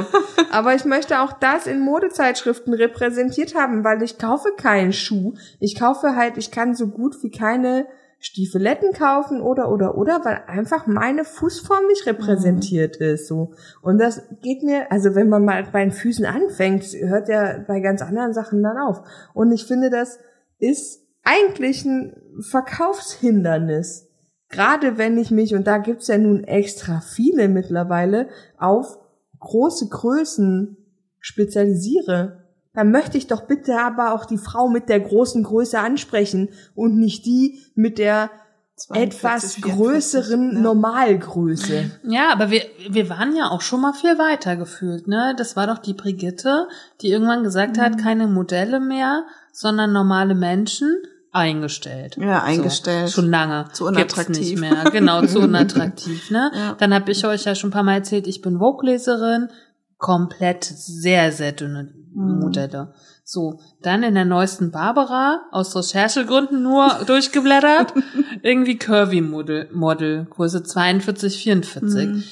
Aber ich möchte auch das in Modezeitschriften repräsentiert haben, weil ich kaufe keinen Schuh. Ich kaufe halt, ich kann so gut wie keine Stiefeletten kaufen oder oder oder, weil einfach meine Fußform nicht repräsentiert ist so. Und das geht mir, also wenn man mal bei den Füßen anfängt, hört ja bei ganz anderen Sachen dann auf. Und ich finde, das ist eigentlich ein Verkaufshindernis. Gerade wenn ich mich, und da gibt's ja nun extra viele mittlerweile, auf große Größen spezialisiere, dann möchte ich doch bitte aber auch die Frau mit der großen Größe ansprechen und nicht die mit der 42, etwas 44, größeren ne? Normalgröße. Ja, aber wir, wir waren ja auch schon mal viel weiter gefühlt, ne? Das war doch die Brigitte, die irgendwann gesagt Mhm. hat, keine Modelle mehr, sondern normale Menschen eingestellt. Ja, eingestellt. So, schon lange. Zu Gibt's unattraktiv. nicht mehr. Genau, zu unattraktiv, ne? Ja. Dann habe ich euch ja schon ein paar Mal erzählt, ich bin Vogue-Leserin, komplett sehr, sehr dünne. Modelle. So, dann in der neuesten Barbara, aus Recherchegründen nur durchgeblättert, irgendwie Curvy-Model, Model, Größe 42, 44. Mhm.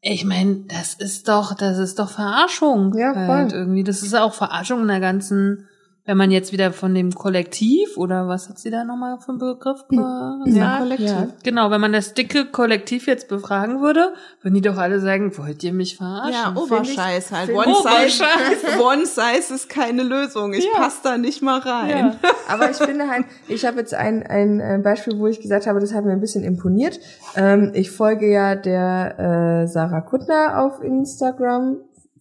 Ich meine, das ist doch, das ist doch Verarschung. Ja, halt voll. irgendwie. Das ist auch Verarschung in der ganzen, wenn man jetzt wieder von dem Kollektiv oder was hat sie da nochmal für einen Begriff Ja, gesagt? Kollektiv. ja. Genau, wenn man das dicke Kollektiv jetzt befragen würde, würden die doch alle sagen, wollt ihr mich verarschen? Ja, Oberscheiß halt. One ich- size, Oberscheiß. one size ist keine Lösung. Ich Ja. passe da nicht mal rein. Ja. Aber ich finde halt, ich habe jetzt ein, ein äh, Beispiel, wo ich gesagt habe, das hat mir ein bisschen imponiert. Ähm, ich folge ja der äh, Sarah Kuttner auf Instagram.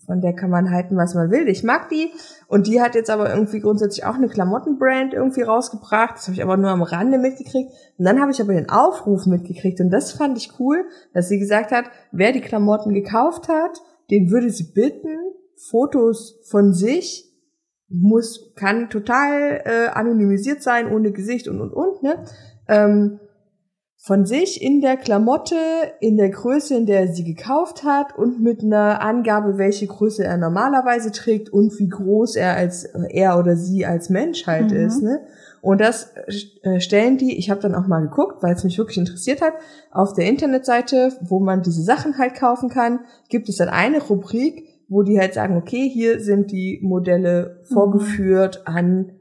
Von der kann man halten, was man will. Ich mag die. Und die hat jetzt aber irgendwie grundsätzlich auch eine Klamottenbrand irgendwie rausgebracht. Das habe ich aber nur am Rande mitgekriegt. Und dann habe ich aber den Aufruf mitgekriegt. Und das fand ich cool, dass sie gesagt hat, wer die Klamotten gekauft hat, den würde sie bitten, Fotos von sich muss, kann total äh, anonymisiert sein, ohne Gesicht und und und, ne? Ähm, von sich in der Klamotte, in der Größe, in der er sie gekauft hat und mit einer Angabe, welche Größe er normalerweise trägt und wie groß er als er oder sie als Mensch halt Mhm. ist, ne? Und das äh, stellen die, ich habe dann auch mal geguckt, weil es mich wirklich interessiert hat, auf der Internetseite, wo man diese Sachen halt kaufen kann, gibt es dann eine Rubrik, wo die halt sagen, okay, hier sind die Modelle vorgeführt an,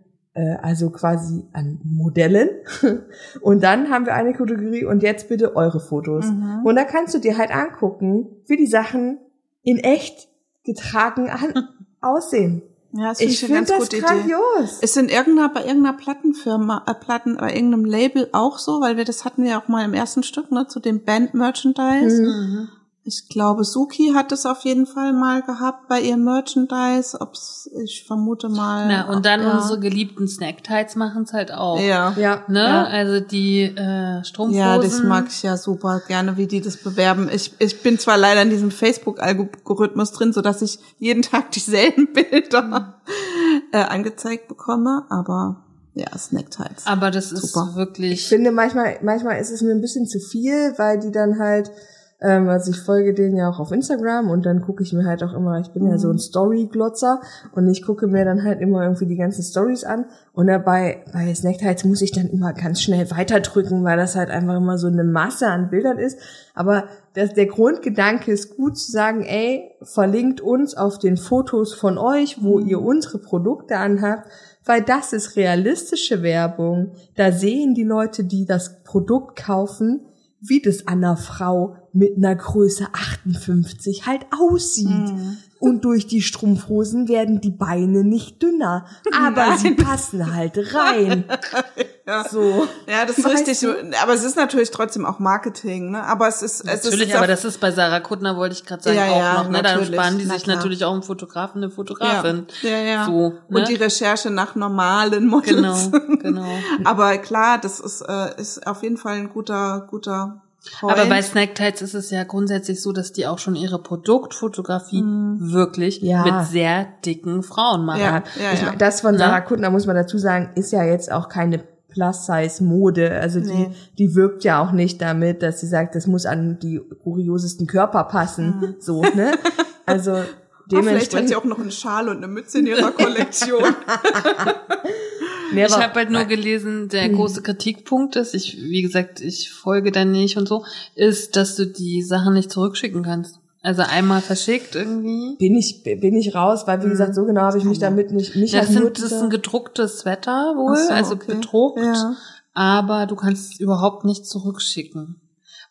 also quasi an Modellen. Und dann haben wir eine Kategorie und jetzt bitte eure Fotos. Mhm. Und da kannst du dir halt angucken, wie die Sachen in echt getragen an, aussehen. Ja, das Ich finde das gute Idee. grandios. Ist in irgendeiner, bei irgendeiner Plattenfirma, äh, Platten, bei irgendeinem Label auch so, weil wir das hatten wir auch mal im ersten Stück, ne, zu dem Band-Merchandise. Mhm. Mhm. Ich glaube, Suki hat es auf jeden Fall mal gehabt bei ihrem Merchandise. Ob's, ich vermute mal. Na, und dann ja. unsere geliebten Snacktights machen es halt auch. Ja. Ja. Ne? Ja. Also die äh, Strumpfhosen. Ja, das mag ich ja super gerne, wie die das bewerben. Ich, ich bin zwar leider in diesem Facebook-Algorithmus drin, so dass ich jeden Tag dieselben Bilder äh, angezeigt bekomme, aber ja, Snacktights. Aber das ist Super. wirklich. Ich finde, manchmal, manchmal ist es mir ein bisschen zu viel, weil die dann halt, ähm, also ich folge denen ja auch auf Instagram und dann gucke ich mir halt auch immer, ich bin ja so ein Story-Glotzer und ich gucke mir dann halt immer irgendwie die ganzen Stories an und dabei bei Snacktights muss ich dann immer ganz schnell weiterdrücken, weil das halt einfach immer so eine Masse an Bildern ist. Aber das, der Grundgedanke ist gut zu sagen, ey, verlinkt uns auf den Fotos von euch, wo ihr unsere Produkte anhabt, weil das ist realistische Werbung. Da sehen die Leute, die das Produkt kaufen, wie das an einer Frau mit einer Größe 58 halt aussieht. Mhm. Und durch die Strumpfhosen werden die Beine nicht dünner, aber sie passen halt rein. So. Ja, das ist Weißt richtig. du? Aber es ist natürlich trotzdem auch Marketing, ne? Aber es ist, es Natürlich, ist aber das ist bei Sarah Kuttner, wollte ich gerade sagen, Ja, auch ja, noch. Ne? Da natürlich. sparen die Na sich klar. natürlich auch einen Fotografen, eine Fotografin. Ja, ja, ja. So, ne? Und die Recherche nach normalen Models. Genau, genau. Aber klar, das ist, äh, ist auf jeden Fall ein guter, guter Point. Aber bei Snacktights ist es ja grundsätzlich so, dass die auch schon ihre Produktfotografie wirklich Ja. mit sehr dicken Frauen machen. Ja, Ja, ich mein, das von Ne? Sarah Kuttner muss man dazu sagen, ist ja jetzt auch keine Plus-Size-Mode. Also die, Nee. die wirbt ja auch nicht damit, dass sie sagt, das muss an die kuriosesten Körper passen. So, ne? Also Ah, vielleicht hat sie auch noch einen Schal und eine Mütze in ihrer Kollektion. Ich habe halt nur gelesen, der große Kritikpunkt ist, ich, wie gesagt, ich folge da nicht und so, ist, dass du die Sachen nicht zurückschicken kannst. Also einmal verschickt irgendwie. bin ich bin ich raus, weil wie gesagt, so genau habe ich mich damit nicht nicht Ja, das, sind, das ist ein gedrucktes Sweater wohl, so, also okay. bedruckt, Ja. aber du kannst es überhaupt nicht zurückschicken.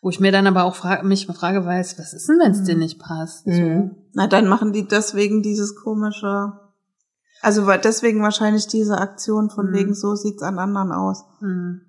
Wo ich mir dann aber auch frage, mich frage, weiß, was ist denn, wenn es dir nicht passt? Mhm. Na, dann machen die deswegen dieses komische, also deswegen wahrscheinlich diese Aktion von Mhm. wegen so sieht's an anderen aus. So. Hm.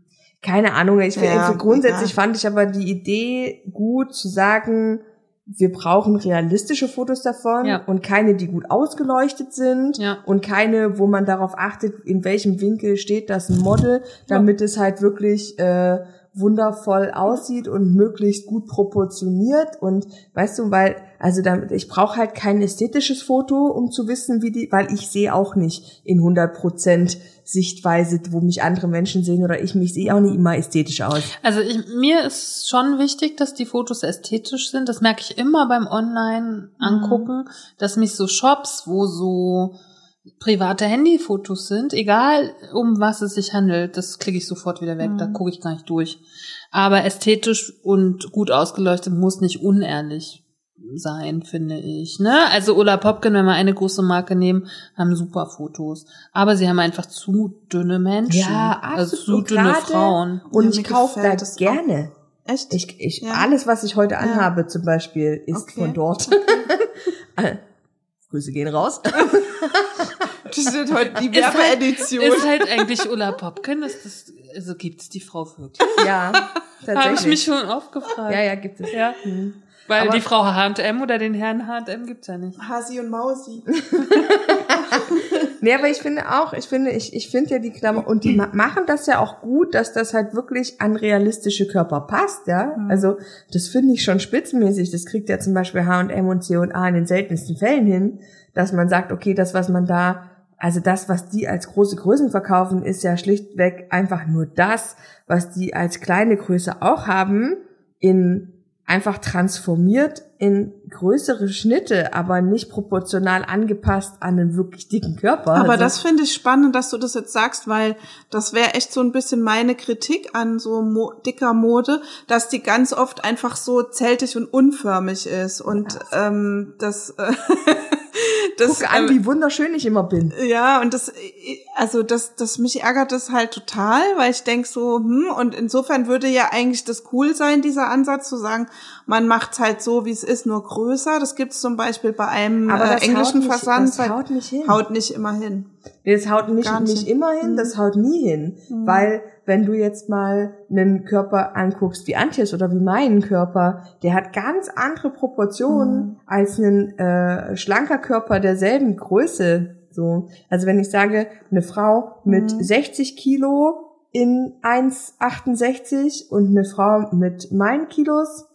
keine Ahnung, ich finde Ja, grundsätzlich egal. fand ich aber die Idee gut zu sagen, wir brauchen realistische Fotos davon Ja. und keine, die gut ausgeleuchtet sind Ja. und keine, wo man darauf achtet, in welchem Winkel steht das ein Model, damit es halt wirklich äh, wundervoll aussieht und möglichst gut proportioniert und weißt du, weil also damit ich brauche halt kein ästhetisches Foto, um zu wissen, wie die, weil ich sehe auch nicht in 100% Sichtweise, wo mich andere Menschen sehen oder ich mich sehe auch nicht immer ästhetisch aus. Also ich, mir ist schon wichtig, dass die Fotos ästhetisch sind. Das merke ich immer beim Online angucken, dass mich so Shops, wo so private Handyfotos sind, egal um was es sich handelt, das klicke ich sofort wieder weg, da gucke ich gar nicht durch. Aber ästhetisch und gut ausgeleuchtet muss nicht unehrlich sein, finde ich. Ne? Also Ulla Popkin, wenn wir eine große Marke nehmen, haben super Fotos. Aber sie haben einfach zu dünne Menschen. Ja, also absolut. zu Und dünne Frauen. Und Ja, ich kaufe da das auch. gerne. Echt? Ich, ich, Ja. Alles, was ich heute anhabe, zum Beispiel, ist Okay. von dort. Äh, Grüße gehen raus. das ist heute die Ist halt, Werbeedition. ist halt eigentlich Ulla Popkin, ist das, also gibt's die Frau wirklich? ja, tatsächlich. Habe ich mich schon oft gefragt. ja, ja, gibt es. Ja. Hm. Weil Aber- die Frau H&M oder den Herrn H&M gibt's ja nicht. Hasi und Mausi. Nee, aber ich finde auch, ich finde, ich, ich finde ja die Klammer, und die ma machen das ja auch gut, dass das halt wirklich an realistische Körper passt, ja. Also, das finde ich schon spitzenmäßig. Das kriegt ja zum Beispiel H&M und C&A in den seltensten Fällen hin, dass man sagt, okay, das, was man da, also das, was die als große Größen verkaufen, ist ja schlichtweg einfach nur das, was die als kleine Größe auch haben, in einfach transformiert in größere Schnitte, aber nicht proportional angepasst an einen wirklich dicken Körper. Aber Also- das finde ich spannend, dass du das jetzt sagst, weil das wäre echt so ein bisschen meine Kritik an so mo dicker Mode, dass die ganz oft einfach so zeltig und unförmig ist und ähm, das, äh, das Guck an, ähm, wie wunderschön ich immer bin. ja, und das, also das, das mich ärgert das halt total, weil ich denk so, hm, und insofern würde ja eigentlich das cool sein, dieser Ansatz zu sagen, man macht's halt so, wie es ist, nur größer. Das gibt's zum Beispiel bei einem Aber äh, englischen nicht- Versand. das haut nicht hin. Haut nicht immer hin. Nee, Das haut nicht, nicht nicht immer hin, Mhm. das haut nie hin. Mhm. Weil, wenn du jetzt mal einen Körper anguckst wie Antjes oder wie meinen Körper, der hat ganz andere Proportionen Mhm. als ein äh, schlanker Körper derselben Größe. So. Also wenn ich sage, eine Frau mit Mhm. 60 Kilo in 1,68 und eine Frau mit meinen Kilos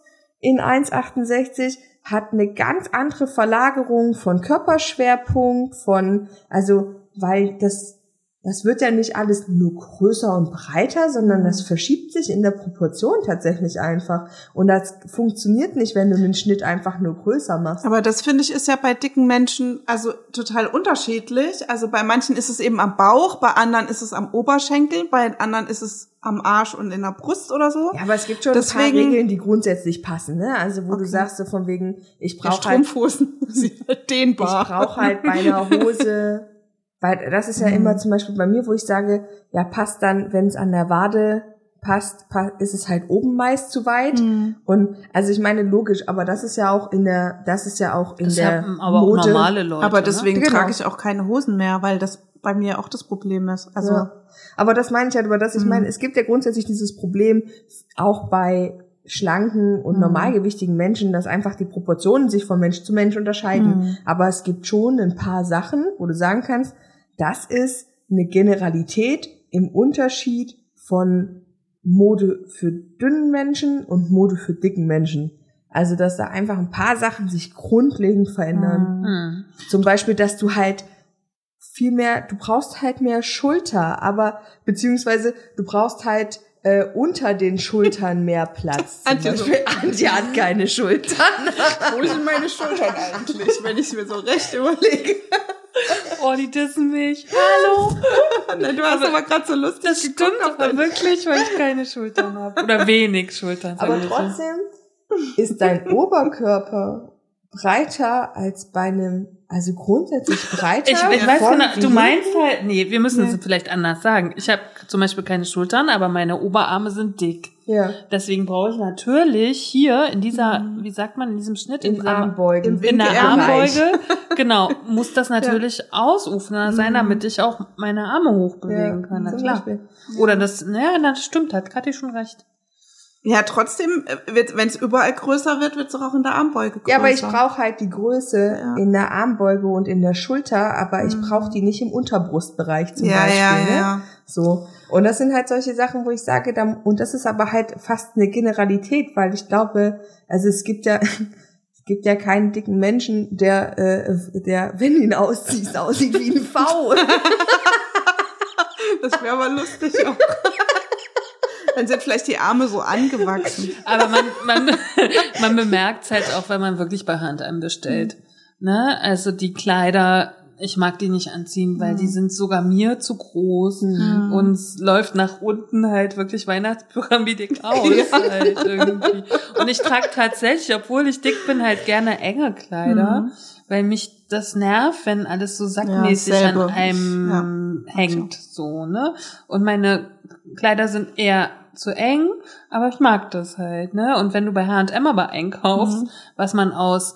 in 1,68 hat eine ganz andere Verlagerung von Körperschwerpunkt, von, also, weil das, das wird ja nicht alles nur größer und breiter, sondern das verschiebt sich in der Proportion tatsächlich einfach. Und das funktioniert nicht, wenn du den Schnitt einfach nur größer machst. Aber das finde ich ist ja bei dicken Menschen also total unterschiedlich. Also bei manchen ist es eben am Bauch, bei anderen ist es am Oberschenkel, bei anderen ist es am Arsch und in der Brust oder so. Ja, aber es gibt schon ein paar Deswegen- Regeln, die grundsätzlich passen, ne? Also wo du Okay. sagst so von wegen, ich brauche halt halt Ich dehnbar. brauche halt bei einer Hose, weil das ist ja Mhm. immer zum Beispiel bei mir, wo ich sage, ja, passt dann, wenn es an der Wade passt, pa ist es halt oben meist zu weit. Mhm. Und also ich meine logisch, aber das ist ja auch in der, das ist ja auch in Das der aber auch Mode. normale Leute. Aber deswegen Genau. trage ich auch keine Hosen mehr, weil das bei mir auch das Problem ist. Also ja. Aber das meine ich halt, über das ich Mhm. meine, es gibt ja grundsätzlich dieses Problem auch bei schlanken und Mhm. normalgewichtigen Menschen, dass einfach die Proportionen sich von Mensch zu Mensch unterscheiden. Mhm. Aber es gibt schon ein paar Sachen, wo du sagen kannst, das ist eine Generalität im Unterschied von Mode für dünnen Menschen und Mode für dicken Menschen. Also, dass da einfach ein paar Sachen sich grundlegend verändern. Mhm. Hm. Zum Beispiel, dass du halt viel mehr, du brauchst halt mehr Schulter, aber beziehungsweise du brauchst halt äh, unter den Schultern mehr Platz. Antje so. Antje hat keine Schultern. Wo sind meine Schultern eigentlich, wenn ich mir so recht überlege? Oh, die dissen mich. Hallo. Nein, du hast aber, gerade so lustig Das geguckt stimmt auf aber dein- wirklich, weil ich keine Schultern habe. Oder wenig Schultern. Aber wir so. trotzdem ist dein Oberkörper breiter als bei einem, also grundsätzlich breiter. Ich, ich weiß genau, du meinst halt, nee, wir müssen Nee. es vielleicht anders sagen. Ich habe zum Beispiel keine Schultern, aber meine Oberarme sind dick. Ja, Deswegen brauche ich natürlich hier in dieser, wie sagt man, in diesem Schnitt, in im dieser Armbeugen. im in der. Armbeuge, genau, muss das natürlich ausufender sein, Mhm. damit ich auch meine Arme hochbewegen kann. Na klar. Beispiel. Oder das, naja, das stimmt, hat Kathi schon recht. Ja, trotzdem, wenn es überall größer wird, wird es auch in der Armbeuge größer. Ja, aber ich brauche halt die Größe Ja. in der Armbeuge und in der Schulter, aber ich Mhm. brauche die nicht im Unterbrustbereich zum ja, Beispiel. ja, ne? ja. So. Und das sind halt solche Sachen, wo ich sage, da, und das ist aber halt fast eine Generalität, weil ich glaube, also es gibt ja, es gibt ja keinen dicken Menschen, der, äh, der, wenn ihn ausziehst, aussieht wie ein V. Das wäre aber lustig auch. Dann sind vielleicht die Arme so angewachsen. Aber man, man, man bemerkt halt auch, wenn man wirklich bei Hand einem bestellt. Ne? Also die Kleider, ich mag die nicht anziehen, weil die sind sogar mir zu groß. Mhm. Und es läuft nach unten halt wirklich weihnachtspyramidig aus. halt irgendwie. Und ich trage tatsächlich, obwohl ich dick bin, halt gerne enge Kleider, Mhm. weil mich das nervt, wenn alles so sackmäßig an selbe. einem hängt. So, ne? Und meine Kleider sind eher zu eng, aber ich mag das halt, ne? Und wenn du bei H&M aber einkaufst, Mhm. was man aus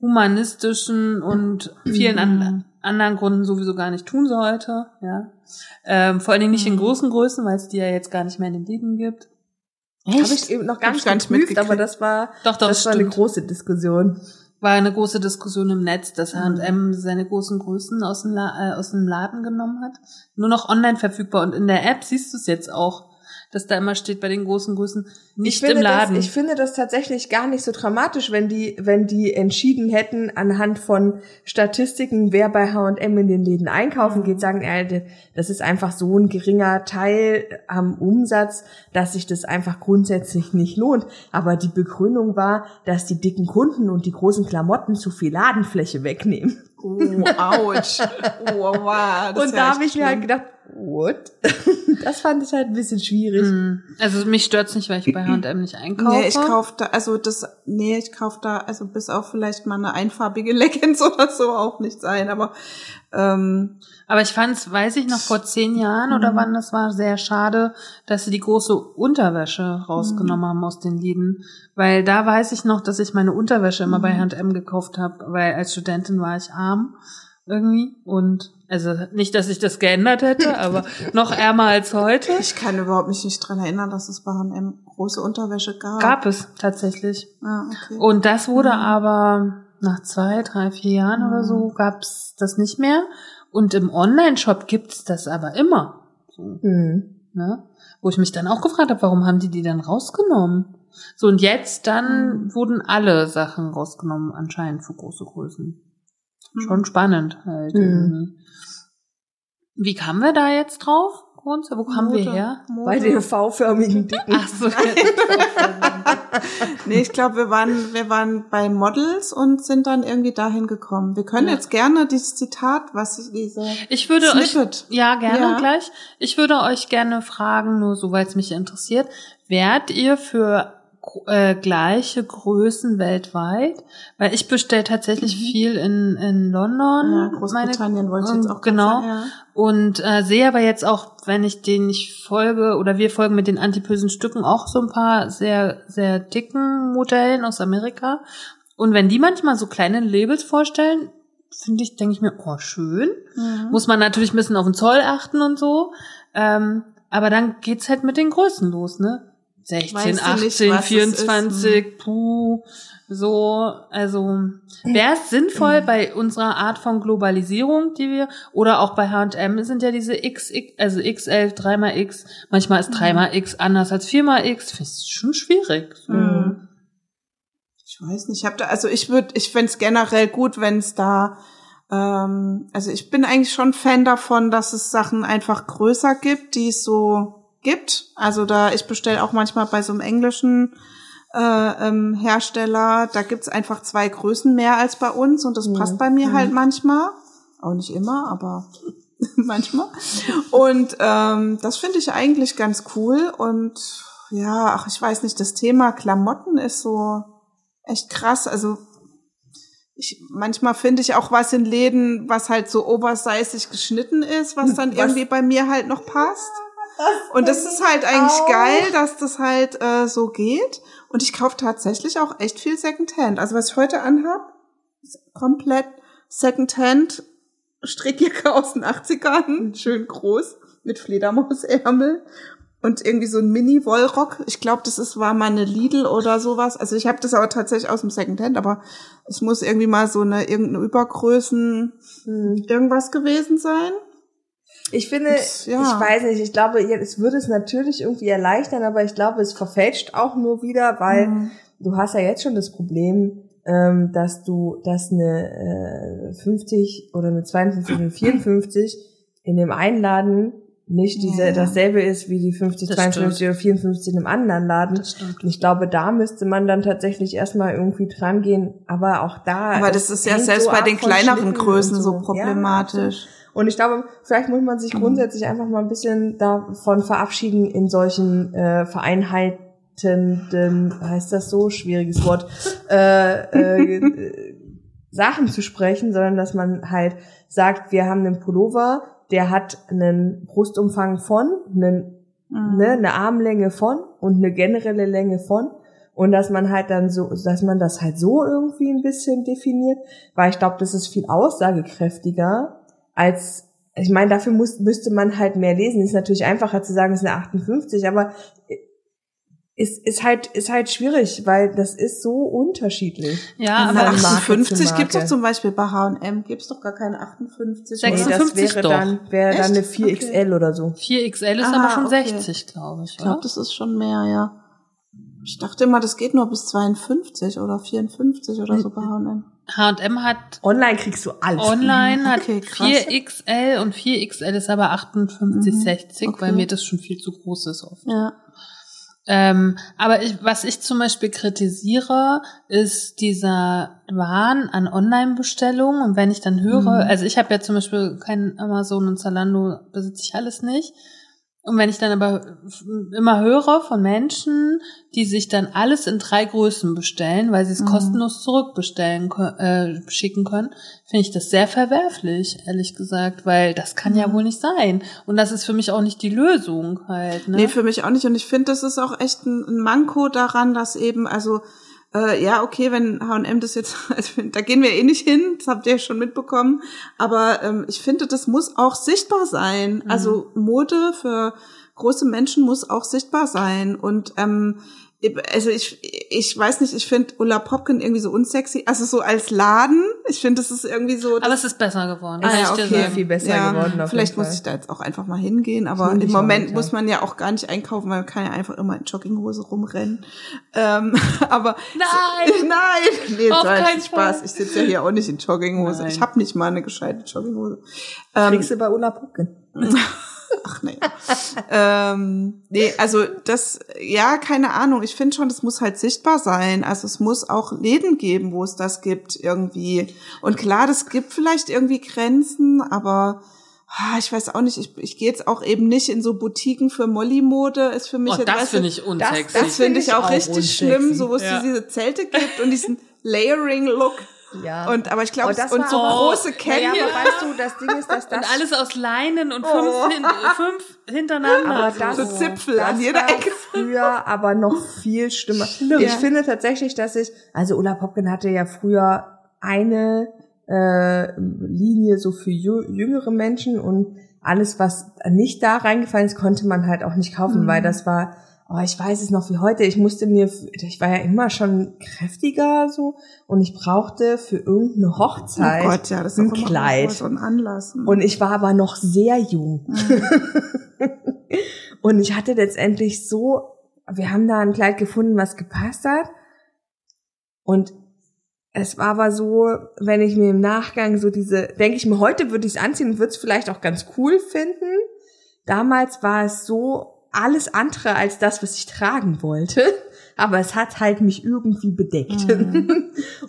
humanistischen und vielen an, Mhm. anderen Gründen sowieso gar nicht tun sollte, ja. Ähm, vor allen Dingen nicht in Mhm. großen Größen, weil es die ja jetzt gar nicht mehr in den Läden gibt. Habe ich eben noch gar nicht ich gar nicht geprüft, mitgekriegt. aber das war, Doch, doch, das war eine stimmt. große Diskussion. War eine große Diskussion im Netz, dass. H&M seine großen Größen aus dem, La äh, aus dem Laden genommen hat. Nur noch online verfügbar und in der App siehst du es jetzt auch, dass da immer steht bei den großen Größen nicht im Laden. Das, ich finde das tatsächlich gar nicht so dramatisch, wenn die, wenn die entschieden hätten, anhand von Statistiken, wer bei H&M in den Läden einkaufen geht, sagen, äh, das ist einfach so ein geringer Teil am Umsatz, dass sich das einfach grundsätzlich nicht lohnt. Aber die Begründung war, dass die dicken Kunden und die großen Klamotten zu viel Ladenfläche wegnehmen. Oh, ouch. Oh, wow. und da habe ich mir halt gedacht, what? das fand ich halt ein bisschen schwierig. Mm, also mich stört's nicht, weil ich bei H&M nicht einkaufe. Nee, ich kauf da, also das, nee, ich kauf da, also bis auf vielleicht mal eine einfarbige Leggings oder so auch nicht sein, aber ähm, Aber ich fand's, weiß ich noch, vor zehn Jahren oder Mhm. wann das war, sehr schade, dass sie die große Unterwäsche rausgenommen haben aus den Läden. Weil da weiß ich noch, dass ich meine Unterwäsche immer bei Mhm. H&M gekauft habe, weil als Studentin war ich arm. Irgendwie. Und also nicht, dass ich das geändert hätte, aber noch ärmer als heute. Ich kann überhaupt mich nicht dran erinnern, dass es bei H&M große Unterwäsche gab. Gab es tatsächlich. Ah, okay. Und das wurde Mhm. aber nach zwei, drei, vier Jahren oder so gab's das nicht mehr. Und im Online-Shop gibt's das aber immer. So, Hm. ne? Wo ich mich dann auch gefragt habe, warum haben die die dann rausgenommen? So, und jetzt dann Mhm. wurden alle Sachen rausgenommen, anscheinend für große Größen. Mhm. Schon spannend halt. Mhm. Wie kamen wir da jetzt drauf? Grunze? Wo kamen wir her? Mode. Bei den V-förmigen Dicken. Ach so. Nee, ich glaube, wir waren, wir waren bei Models und sind dann irgendwie dahin gekommen. Wir können Ja. jetzt gerne dieses Zitat, was ich diese Ich würde Snippet. euch, ja, gerne Ja. gleich. Ich würde euch gerne fragen, nur so, weil es mich interessiert, wärt ihr für äh, gleiche Größen weltweit? Weil ich bestelle tatsächlich viel in, in London. Mhm. ja, Großbritannien wollte ich jetzt auch Genau. sagen, ja. Und äh, sehe aber jetzt auch, wenn ich denen nicht folge, oder wir folgen mit den antipösen Stücken auch so ein paar sehr, sehr dicken Modellen aus Amerika. Und wenn die manchmal so kleine Labels vorstellen, finde ich, denke ich mir, oh, schön. Mhm. Muss man natürlich ein bisschen auf den Zoll achten und so. Ähm, aber dann geht's halt mit den Größen los, ne? 16, Weißt du nicht, 18, was es ist? 24, puh, so, also wäre es sinnvoll bei unserer Art von Globalisierung, die wir, oder auch bei H&M sind ja diese X, also XL, 3x, manchmal ist 3x anders als 4x, finde ich schon schwierig. So. Mhm. Ich weiß nicht, ich habe da, also ich würde, ich fänd's generell gut, wenn es da, ähm, also ich bin eigentlich schon Fan davon, dass es Sachen einfach größer gibt, die es so gibt. Also da, ich bestelle auch manchmal bei so einem englischen äh, ähm, Hersteller, da gibt's einfach zwei Größen mehr als bei uns und das Mhm. passt bei mir halt manchmal. Auch nicht immer, aber manchmal. Und ähm, das finde ich eigentlich ganz cool. Und ja, ach, ich weiß nicht, das Thema Klamotten ist so echt krass. Also ich, manchmal finde ich auch was in Läden, was halt so oversizig geschnitten ist, was dann Was? irgendwie bei mir halt noch passt. Und das ist halt eigentlich auch. geil, dass das halt äh, so geht. Und ich kaufe tatsächlich auch echt viel Secondhand. Also was ich heute anhab, ist komplett Secondhand Strickjacke aus den 80ern, schön groß, mit Fledermausärmel und irgendwie so ein Mini-Wollrock. Ich glaube, das ist war mal eine Lidl oder sowas. Also ich habe das aber tatsächlich aus dem Secondhand, aber es muss irgendwie mal so eine irgendeine Übergrößen Hm. irgendwas gewesen sein. Ich finde, ja. ich weiß nicht, ich glaube, ja, es würde es natürlich irgendwie erleichtern, aber ich glaube, es verfälscht auch nur wieder, weil Mhm. du hast ja jetzt schon das Problem, ähm, dass du, dass eine äh, 50 oder eine 52 oder eine 54 in dem einen Laden nicht diese, Ja, ja. dasselbe ist wie die 50, Das 52 oder 54 in einem anderen Laden. Stimmt. Und ich glaube, da müsste man dann tatsächlich erstmal irgendwie dran gehen, aber auch da. Aber das ist ja selbst so bei den kleineren Größen und so Ja, problematisch. Und ich glaube, vielleicht muss man sich grundsätzlich einfach mal ein bisschen davon verabschieden, in solchen äh, vereinhaltenden, heißt das so, schwieriges Wort, äh, äh, Sachen zu sprechen, sondern dass man halt sagt, wir haben einen Pullover, der hat einen Brustumfang von, einen, Mhm. ne, eine Armlänge von und eine generelle Länge von. Und dass man halt dann so, dass man das halt so irgendwie ein bisschen definiert, weil ich glaube, das ist viel aussagekräftiger als, ich meine, dafür muss, müsste man halt mehr lesen. Ist natürlich einfacher zu sagen, es ist eine 58, aber ist, ist halt, ist halt schwierig, weil das ist so unterschiedlich. Ja, aber Marke zu 58 gibt's doch zum Beispiel bei H&M, gibt's doch gar keine 58. Nee, oder? das 56 wäre doch. dann, wäre dann eine 4XL oder so. 4XL ist Ah, aber schon okay. 60, glaube ich. Ich glaube, das ist schon mehr, ja. Ich dachte immer, das geht nur bis 52 oder 54 oder so bei H&M. H&M hat Online kriegst du alles. online hat Okay, krass. 4XL und 4XL ist aber 58, Mhm, 60, okay. weil mir das schon viel zu groß ist oft. Ja. Ähm, aber ich, was ich zum Beispiel kritisiere, ist dieser Wahn an Online-Bestellungen. Und wenn ich dann höre, Mhm. also ich habe ja zum Beispiel kein Amazon und Zalando, besitze ich alles nicht. Und wenn ich dann aber immer höre von Menschen, die sich dann alles in drei Größen bestellen, weil sie es Mhm. kostenlos zurückbestellen äh, schicken können, finde ich das sehr verwerflich, ehrlich gesagt, weil das kann ja Mhm. wohl nicht sein. Und das ist für mich auch nicht die Lösung halt. Ne? Nee, für mich auch nicht. Und ich finde, das ist auch echt ein Manko daran, dass eben, also äh, ja, okay, wenn H&M das jetzt, also, da gehen wir eh nicht hin, das habt ihr ja schon mitbekommen, aber ähm, ich finde, das muss auch sichtbar sein. Mhm. Also Mode für große Menschen muss auch sichtbar sein und ähm, also ich, ich weiß nicht, ich finde Ulla Popkin irgendwie so unsexy. Also so als Laden, ich finde, das ist irgendwie so. Aber es ist besser geworden. Ah, ja, okay. sagen. viel besser ja, geworden. Auf Vielleicht jeden muss ich da jetzt auch einfach mal hingehen, aber im Moment muss ja. man ja auch gar nicht einkaufen, weil man kann ja einfach immer in Jogginghose rumrennen. Ähm, aber Nein! nein, nee, Auf keinen Spaß. Fall. Ich sitze ja hier auch nicht in Jogginghose. Nein. Ich habe nicht mal eine gescheite Jogginghose. Ähm, Kriegst du bei Ulla Popkin. Ach nee. ähm, nee, also das, ja, keine Ahnung. Ich finde schon, das muss halt sichtbar sein. Also es muss auch Läden geben, wo es das gibt irgendwie. Und klar, das gibt vielleicht irgendwie Grenzen, aber ah, ich weiß auch nicht. Ich, ich gehe jetzt auch eben nicht in so Boutiquen für Molly-Mode. Ist für mich Oh, das finde ich unsexy. Das finde Finde ich ich auch auch richtig unsexy. schlimm, so wo es Ja. diese Zelte gibt und diesen Layering-Look. Ja. Und aber ich glaube, Oh, das und so auch- große Naja, Kämme. aber weißt du, das Ding ist, dass das und alles aus Leinen und Oh. fünf, hin, fünf hintereinander. Aber das, So Zipfel an das jeder war Ecke. Früher aber noch viel schlimmer. Schlimm. Ich Ja. finde tatsächlich, dass ich, also Ulla Popkin hatte ja früher eine äh, Linie so für jü jüngere Menschen und alles, was nicht da reingefallen ist, konnte man halt auch nicht kaufen, Mhm. weil das war, oh, ich weiß es noch wie heute, ich musste mir, ich war ja immer schon kräftiger so und ich brauchte für irgendeine Hochzeit Oh Gott, ja, das ein Kleid. so ein Anlass. ne? Und ich war aber noch sehr jung. und ich hatte letztendlich so, wir haben da ein Kleid gefunden, was gepasst hat. Und es war aber so, wenn ich mir im Nachgang so diese, denke ich mir, heute würde ich es anziehen und würde es vielleicht auch ganz cool finden. Damals war es so alles andere als das, was ich tragen wollte. Aber es hat halt mich irgendwie bedeckt.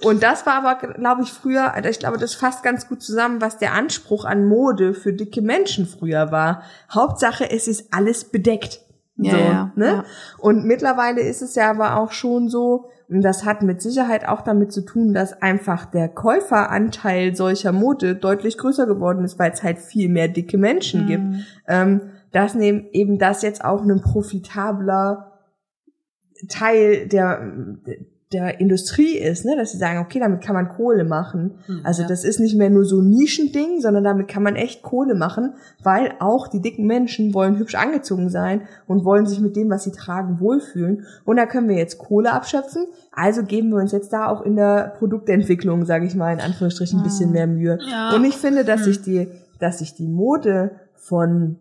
Und das war aber, glaube ich, früher, also ich glaube, das fasst ganz gut zusammen, was der Anspruch an Mode für dicke Menschen früher war. Hauptsache, es ist alles bedeckt. Ja, so, ja, ne? ja. Und mittlerweile ist es ja aber auch schon so, und das hat mit Sicherheit auch damit zu tun, dass einfach der Käuferanteil solcher Mode deutlich größer geworden ist, weil es halt viel mehr dicke Menschen gibt. Ähm, dass eben das jetzt auch ein profitabler Teil der, der Industrie ist, ne? dass sie sagen, okay, damit kann man Kohle machen. Hm, Also ja. das ist nicht mehr nur so ein Nischending, sondern damit kann man echt Kohle machen, weil auch die dicken Menschen wollen hübsch angezogen sein und wollen sich mit dem, was sie tragen, wohlfühlen. Und da können wir jetzt Kohle abschöpfen. Also geben wir uns jetzt da auch in der Produktentwicklung, sage ich mal, in Anführungsstrichen ein bisschen mehr Mühe. Ja. Und ich finde, dass Hm. sich die, dass sich die Mode von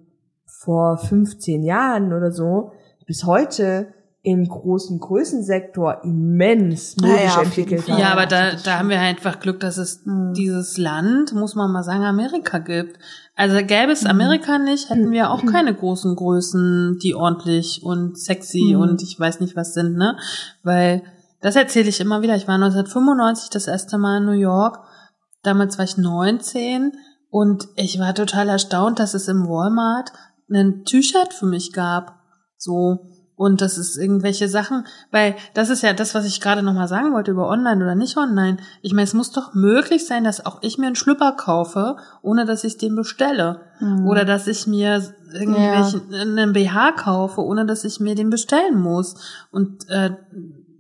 vor 15 Jahren oder so bis heute im großen Größensektor immens Ja, modisch ja, auf entwickelt hat. Ja, aber da, da haben wir einfach Glück, dass es Mhm. dieses Land, muss man mal sagen, Amerika gibt. Also gäbe es Amerika nicht, hätten wir auch keine großen Größen, die ordentlich und sexy Mhm. und ich weiß nicht was sind, ne? Weil, das erzähle ich immer wieder, ich war 1995 das erste Mal in New York, damals war ich 19 und ich war total erstaunt, dass es im Walmart ein T-Shirt für mich gab. So. Und das ist irgendwelche Sachen, weil das ist ja das, was ich gerade nochmal sagen wollte über online oder nicht online. Ich meine, es muss doch möglich sein, dass auch ich mir einen Schlüpper kaufe, ohne dass ich den bestelle. Mhm. Oder dass ich mir irgendwelchen einen BH kaufe, ohne dass ich mir den bestellen muss. Und äh,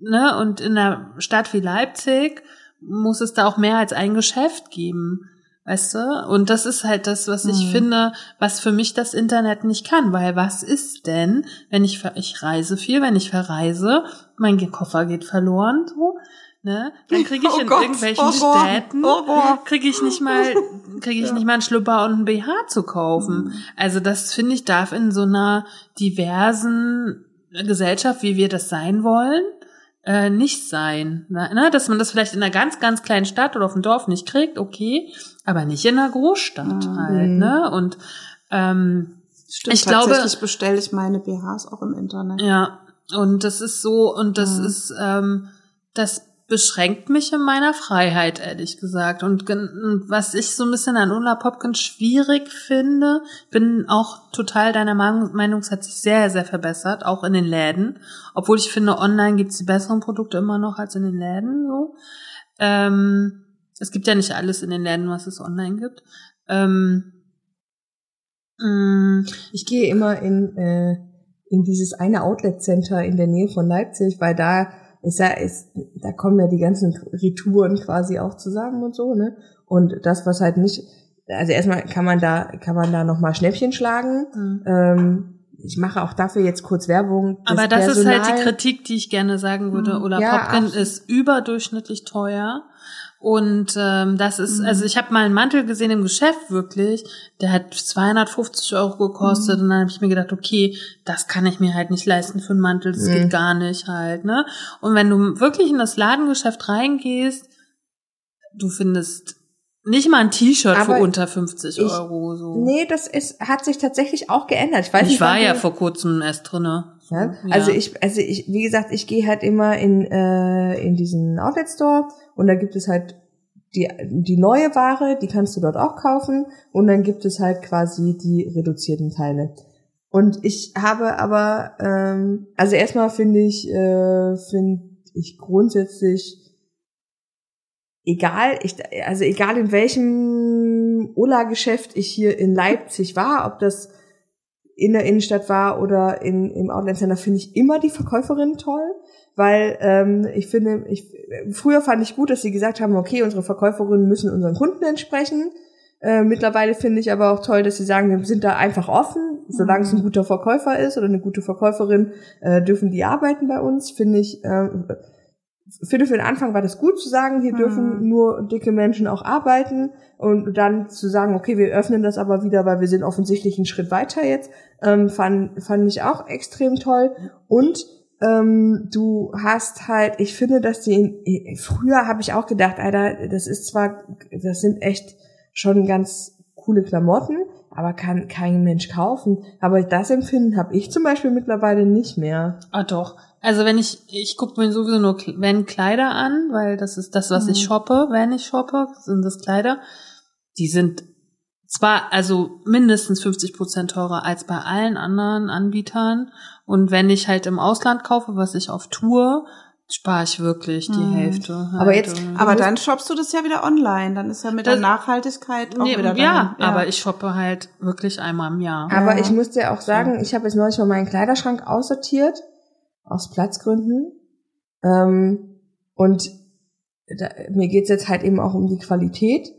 ne, und in einer Stadt wie Leipzig muss es da auch mehr als ein Geschäft geben. Weißt du? Und das ist halt das, was ich Mhm. finde, was für mich das Internet nicht kann. Weil was ist denn, wenn ich, ver ich reise viel, wenn ich verreise, mein Koffer geht verloren, so, ne? Dann kriege ich Oh in Gott, irgendwelchen Horror, Städten, Horror. kriege ich nicht mal, kriege ich nicht mal einen Schlüpper und einen BH zu kaufen. Mhm. Also das finde ich darf in so einer diversen Gesellschaft, wie wir das sein wollen, äh, nicht sein. Na, ne? Dass man das vielleicht in einer ganz, ganz kleinen Stadt oder auf dem Dorf nicht kriegt, okay, aber nicht in einer Großstadt Mhm. halt, ne? Und ähm, Stimmt, Ich glaube- tatsächlich bestelle ich meine BHs auch im Internet. ja, und das ist so, und das Mhm. ist, ähm, das beschränkt mich in meiner Freiheit, ehrlich gesagt. Und was ich so ein bisschen an Ulla Popkin schwierig finde, bin auch total deiner Meinung, Meinung, es hat sich sehr, sehr verbessert, auch in den Läden. Obwohl ich finde, online gibt's die besseren Produkte immer noch als in den Läden. So. Ähm, es gibt ja nicht alles in den Läden, was es online gibt. Ähm, mh, Ich gehe immer in, äh, in dieses eine Outlet-Center in der Nähe von Leipzig, weil da ist ja, ist, da kommen ja die ganzen Retouren quasi auch zusammen und so, ne? Und das, was halt nicht, also erstmal kann man da, kann man da nochmal Schnäppchen schlagen. Mhm. Ähm, ich mache auch dafür jetzt kurz Werbung. Aber das ist halt die Personal- Kritik, die ich gerne sagen würde. Mhm. Oder Ja, Popkin ist überdurchschnittlich teuer. Und ähm, das ist, also ich habe mal einen Mantel gesehen im Geschäft wirklich, der hat 250 Euro gekostet und dann habe ich mir gedacht, okay, das kann ich mir halt nicht leisten für einen Mantel, das Mhm. geht gar nicht halt, ne? Und wenn du wirklich in das Ladengeschäft reingehst, du findest nicht mal ein T-Shirt für unter 50 ich- Euro so. Nee, das ist, hat sich tatsächlich auch geändert. Ich weiß ich nicht, war wann ja vor kurzem erst drinne. So, Ja? Also ich, also ich, wie gesagt, ich gehe halt immer in, äh, in diesen Outlet Store und da gibt es halt die, die neue Ware, die kannst du dort auch kaufen und dann gibt es halt quasi die reduzierten Teile. Und ich habe aber, ähm, also erstmal finde ich, äh, finde ich grundsätzlich egal, ich, also egal in welchem Ola-Geschäft ich hier in Leipzig war, ob das in der Innenstadt war oder in, im Outlet Center, finde ich immer die Verkäuferin toll, weil ähm, ich finde, ich, früher fand ich gut, dass sie gesagt haben, okay, unsere Verkäuferinnen müssen unseren Kunden entsprechen. Äh, mittlerweile finde ich aber auch toll, dass sie sagen, wir sind da einfach offen, solange es ein guter Verkäufer ist oder eine gute Verkäuferin, äh, dürfen die arbeiten bei uns, finde ich, äh, finde für den Anfang war das gut zu sagen, hier dürfen nur dicke Menschen auch arbeiten und dann zu sagen, okay, wir öffnen das aber wieder, weil wir sind offensichtlich einen Schritt weiter jetzt, ähm, fand, fand ich auch extrem toll. Und ähm, du hast halt, ich finde, dass die, in, früher habe ich auch gedacht, Alter, das ist zwar, das sind echt schon ganz coole Klamotten, aber kann kein Mensch kaufen. Aber das Empfinden habe ich zum Beispiel mittlerweile nicht mehr. Ah doch. Also wenn ich, ich gucke mir sowieso nur wenn Kleider an, weil das ist das, was ich shoppe. Wenn ich shoppe, sind das Kleider. Die sind zwar also mindestens 50 Prozent teurer als bei allen anderen Anbietern. Und wenn ich halt im Ausland kaufe, was ich auf Tour, spare ich wirklich die Mhm. Hälfte. Halt Aber jetzt-. Aber dann shoppst du das ja wieder online. Dann ist ja mit Das- der Nachhaltigkeit auch Nee, wieder ja, dann, aber ich shoppe halt wirklich einmal im Jahr. Aber Ja. ich muss dir auch sagen, ich habe jetzt neulich mal meinen Kleiderschrank aussortiert, aus Platzgründen. Ähm, und da, mir geht's jetzt halt eben auch um die Qualität.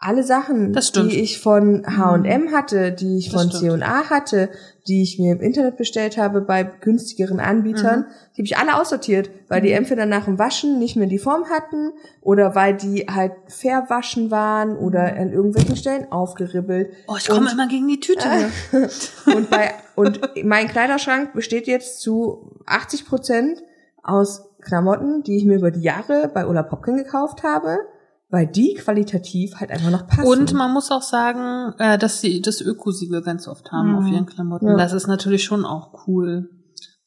Alle Sachen, die ich von H&M hatte, die ich Das von. C&A hatte, die ich mir im Internet bestellt habe bei günstigeren Anbietern, Mhm. die habe ich alle aussortiert, weil die entweder nach dem Waschen nicht mehr die Form hatten oder weil die halt verwaschen waren oder an irgendwelchen Stellen aufgeribbelt. Oh, ich komme immer gegen die Tüte. und bei und mein Kleiderschrank besteht jetzt zu 80 Prozent aus Klamotten, die ich mir über die Jahre bei Ulla Popkin gekauft habe, weil die qualitativ halt einfach noch passen. Und man muss auch sagen, äh, dass sie das Ökosiegel ganz oft haben Mhm. auf ihren Klamotten. Ja. Das ist natürlich schon auch cool.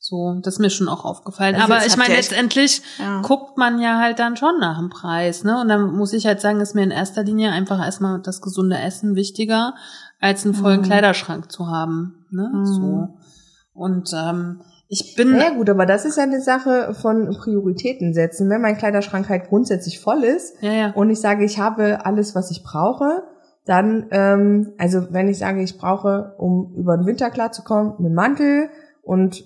So, das ist mir schon auch aufgefallen. Also Aber ich meine, letztendlich Ja. guckt man ja halt dann schon nach dem Preis, ne? Und dann muss ich halt sagen, ist mir in erster Linie einfach erstmal das gesunde Essen wichtiger, als einen vollen Mhm. Kleiderschrank zu haben, ne? Mhm. So. Und ähm, ich bin ja gut, aber das ist ja eine Sache von Prioritäten setzen. Wenn mein Kleiderschrank halt grundsätzlich voll ist ja, ja. und ich sage, ich habe alles, was ich brauche, dann, ähm, also wenn ich sage, ich brauche, um über den Winter klarzukommen, einen Mantel und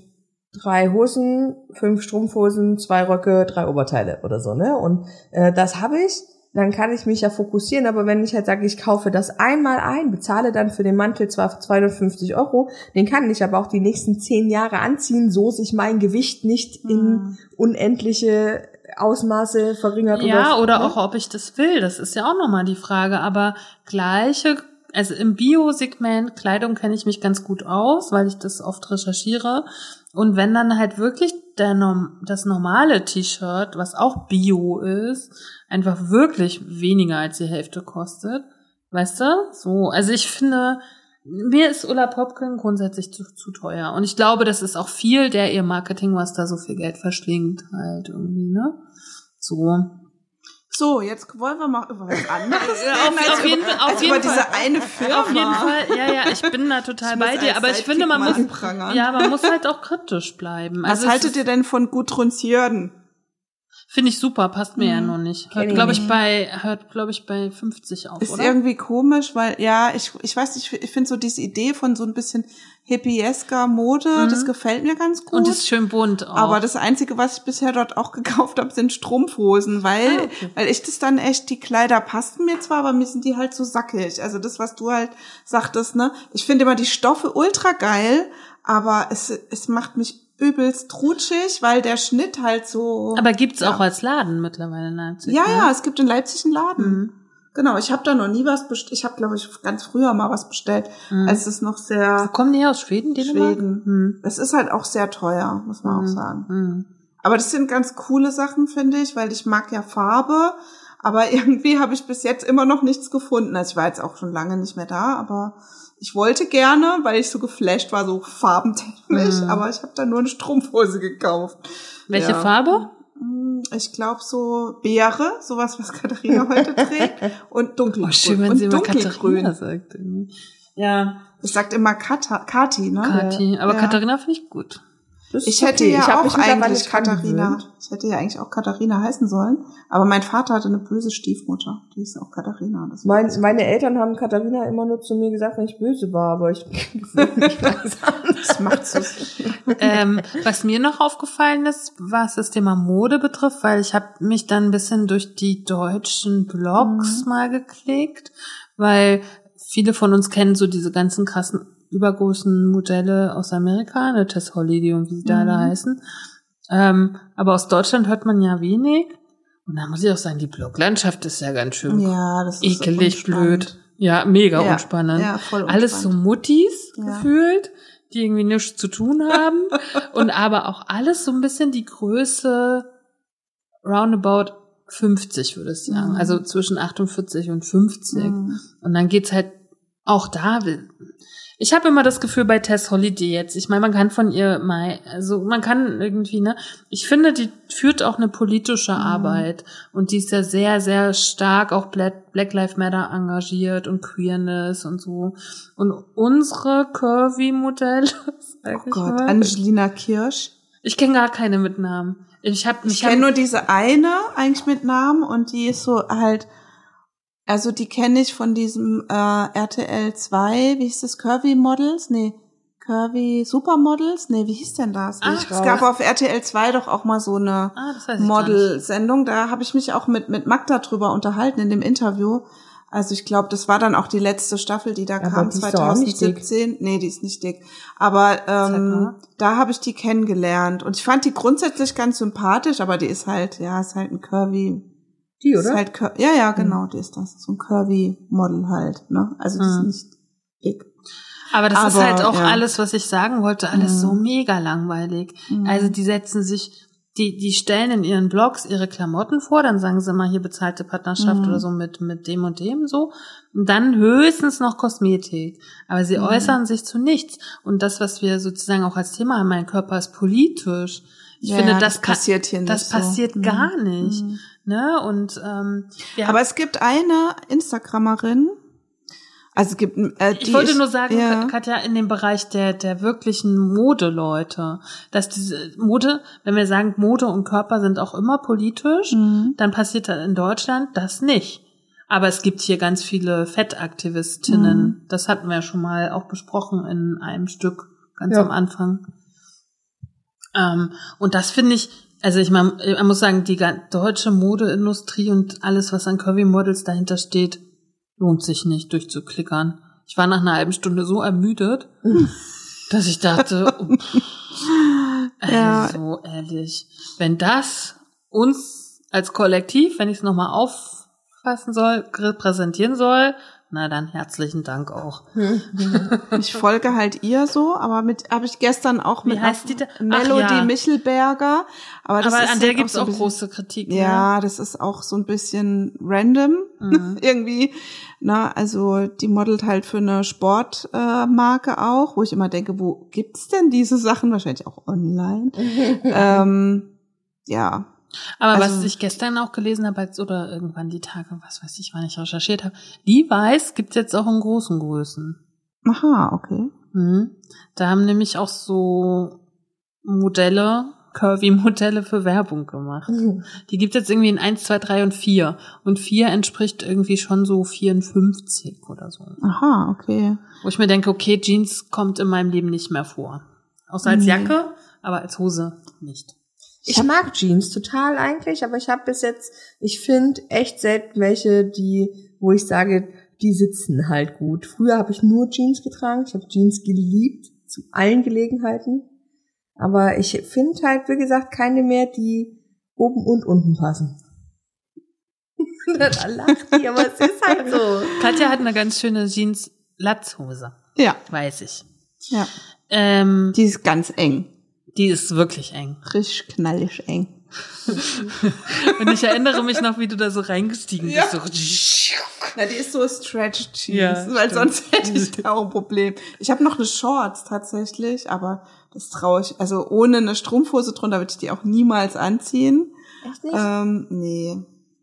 drei Hosen, fünf Strumpfhosen, zwei Röcke, drei Oberteile oder so, ne? Und äh, das habe ich, dann kann ich mich ja fokussieren. Aber wenn ich halt sage, ich kaufe das einmal ein, bezahle dann für den Mantel zwar 250 Euro, den kann ich aber auch die nächsten zehn Jahre anziehen, so sich mein Gewicht nicht in unendliche Ausmaße verringert. Ja, oder ne? auch, ob ich das will. Das ist ja auch nochmal die Frage. Aber gleiche, also im Bio-Segment Kleidung kenne ich mich ganz gut aus, weil ich das oft recherchiere. Und wenn dann halt wirklich der Norm das normale T-Shirt, was auch Bio ist, einfach wirklich weniger als die Hälfte kostet, weißt du? So, also ich finde, mir ist Ulla Popkin grundsätzlich zu, zu teuer. Und ich glaube, das ist auch viel der ihr Marketing, was da so viel Geld verschlingt, halt irgendwie, ne? So. So, jetzt wollen wir mal über was anderes Ja, reden, auf- als auf über- jeden Fall- auf als jeden über Fall. diese eine Firma. Auf jeden Fall, ja, ja, ich bin da total bei dir, aber ich finde, man muss, anprangern. ja, man muss halt auch kritisch bleiben. Was Also es haltet ihr denn von Gudrun Sjörden? Finde ich super, passt mir ja noch nicht. Hört, glaube ich, bei, hört, glaube ich, bei 50 auf, Ist oder? irgendwie komisch, weil, ja, ich, ich weiß nicht, ich finde so diese Idee von so ein bisschen hippiesker Mode, das gefällt mir ganz gut. Mhm. Und ist schön bunt auch. Aber das Einzige, was ich bisher dort auch gekauft habe, sind Strumpfhosen, weil, Ah, okay. weil ich das dann echt, die Kleider passten mir zwar, aber mir sind die halt so sackig. Also das, was du halt sagtest, ne? Ich finde immer die Stoffe ultra geil, aber es, es macht mich übelst trutschig, weil der Schnitt halt so. Aber gibt's ja. auch als Laden mittlerweile in Leipzig. Ja, ne? ja, es gibt in Leipzig einen Laden. Mhm. Genau, ich habe da noch nie was bestellt. Ich habe, glaube ich, ganz früher mal was bestellt, Mhm. als es noch sehr Kommen die her aus Schweden, Dänemark? Schweden. Mhm. Es ist halt auch sehr teuer, muss man auch sagen. Mhm. Aber das sind ganz coole Sachen, finde ich, weil ich mag ja Farbe. Aber irgendwie habe ich bis jetzt immer noch nichts gefunden. Also ich war jetzt auch schon lange nicht mehr da, aber ich wollte gerne, weil ich so geflasht war, so farbentechnisch. Mhm. Aber ich habe da nur eine Strumpfhose gekauft. Welche Ja. Farbe? Mm, Ich glaube so Beere, sowas, was Katharina heute trägt. Und dunkelgrün. Oh, schön, wenn sie immer dunkelgrün. Katharina sagt. irgendwie. Ja, Ich sagt immer Kata, Kati, ne? Kathi. Aber Ja. Katharina finde ich gut. Das Ich hätte okay. ja ich auch eigentlich Katharina. gewöhnt. Ich hätte ja eigentlich auch Katharina heißen sollen. Aber mein Vater hatte eine böse Stiefmutter. Die ist auch Katharina. Das Mein, meine Eltern haben Katharina immer nur zu mir gesagt, wenn ich böse war, aber ich das macht so. ähm, was mir noch aufgefallen ist, was das Thema Mode betrifft, weil ich habe mich dann ein bisschen durch die deutschen Blogs mal geklickt, weil viele von uns kennen so diese ganzen krassen übergroßen Modelle aus Amerika, ne, Tess Holiday und wie sie da alle heißen. Ähm, aber aus Deutschland hört man ja wenig. Und da muss ich auch sagen, die Bloglandschaft ist ja ganz schön Ja, das ist ekelig, unspannend. blöd. Ja, mega Ja, unspannend. ja, voll Alles so unspannend. Muttis Ja. gefühlt, die irgendwie nichts zu tun haben. und aber auch alles so ein bisschen die Größe roundabout 50, würde ich sagen. Mhm. Also zwischen 48 und 50. Mhm. Und dann geht's halt auch da. Ich habe immer das Gefühl bei Tess Holiday jetzt, ich meine, man kann von ihr mal, also man kann irgendwie, ne, ich finde, die führt auch eine politische Mhm. Arbeit und die ist ja sehr, sehr stark auch Black, Black Lives Matter engagiert und Queerness und so. Und unsere Curvy-Modelle, sag Oh ich Gott, mal, Angelina Kirsch. ich kenne gar keine mit Namen. Ich habe Ich kenne nur diese eine eigentlich mit Namen und die ist so halt, also die kenne ich von diesem äh, RTL 2, wie hieß das, Curvy Models? Nee, Curvy Supermodels? Nee, wie hieß denn das? Ach. es gab auf RTL 2 doch auch mal so eine ah. Model-Sendung. Da habe ich mich auch mit, mit Magda drüber unterhalten in dem Interview. Also ich glaube, das war dann auch die letzte Staffel, die da Aber kam, die ist doch auch nicht dick. 2017. Nee, die ist nicht dick. Aber ähm, da habe ich die kennengelernt. Und ich fand die grundsätzlich ganz sympathisch, aber die ist halt, ja, ist halt ein Curvy. Die, Ist oder? halt, cur- ja, ja, genau, die ist das. So ein Curvy-Model halt. Ne? Also die Mhm. ist nicht dick. Aber das ist Aber, halt auch ja. alles, was ich sagen wollte, alles Mhm. so mega langweilig. Mhm. Also die setzen sich, die, die stellen in ihren Blogs ihre Klamotten vor, dann sagen sie mal hier bezahlte Partnerschaft Mhm. oder so mit, mit dem und dem so. Und dann höchstens noch Kosmetik. Aber sie Mhm. äußern sich zu nichts. Und das, was wir sozusagen auch als Thema haben, mein Körper ist politisch. Ich Ja, finde, das, das passiert hier nicht Das so. passiert Mhm. gar nicht. Ne? Und ähm, wir Aber es gibt eine Instagrammerin, also es gibt äh, die Ich wollte nur sagen, ja. Katja, in dem Bereich der, der wirklichen Modeleute, dass diese Mode, wenn wir sagen, Mode und Körper sind auch immer politisch, Mhm. dann passiert in Deutschland das nicht. Aber es gibt hier ganz viele Fettaktivistinnen. Mhm. Das hatten wir ja schon mal auch besprochen in einem Stück ganz Ja. am Anfang. Ähm, und das finde ich, also ich meine, man muss sagen, die deutsche Modeindustrie und alles, was an Curvy Models dahinter steht, lohnt sich nicht durchzuklickern. Ich war nach einer halben Stunde so ermüdet, dass ich dachte, oh, Ja. also ehrlich, wenn das uns als Kollektiv, wenn ich es nochmal auffassen soll, repräsentieren soll, na dann herzlichen Dank auch. Ich folge halt ihr so, aber mit habe ich gestern auch Wie mit heißt die da? Melody ja. Michelberger. Aber, das Aber ist an der halt gibt's so auch bisschen- große Kritik. ne? Ja, das ist auch so ein bisschen random Mhm. irgendwie. Na, also die modelt halt für eine Sportmarke äh, auch, wo ich immer denke, wo gibt's denn diese Sachen? Wahrscheinlich auch online. ähm, ja, Aber Also- was ich gestern auch gelesen habe, als, oder irgendwann die Tage, was weiß ich, wann ich recherchiert habe, Levi's gibt's jetzt auch in großen Größen. aha, okay. Mhm. Da haben nämlich auch so Modelle Curvy-Modelle für Werbung gemacht. Die gibt jetzt irgendwie in 1, 2, 3 und 4. Und 4 entspricht irgendwie schon so 54 oder so. Aha, okay. Wo ich mir denke, okay, Jeans kommt in meinem Leben nicht mehr vor. Außer als Nee. Jacke, aber als Hose nicht. Ich mag Jeans total eigentlich, aber ich habe bis jetzt, ich finde echt selten welche, die, wo ich sage, die sitzen halt gut. Früher habe ich nur Jeans getragen, ich habe Jeans geliebt, zu allen Gelegenheiten. Aber ich finde halt, wie gesagt, keine mehr, die oben und unten passen. da lacht die, aber es ist halt so. Katja hat eine ganz schöne Jeans-Latzhose. Ja, Weiß ich. ja. Ähm, Die ist ganz eng. Die ist wirklich eng. Richtig knallig eng. Und ich erinnere mich noch, wie du da so reingestiegen Ja. bist. So. Na, die ist so Stretch Jeans, Ja, weil stimmt. sonst hätte ich da auch ein Problem. Ich habe noch eine Shorts tatsächlich, aber das traue ich, also ohne eine Strumpfhose drunter würde ich die auch niemals anziehen. Echt nicht? Ähm, nee,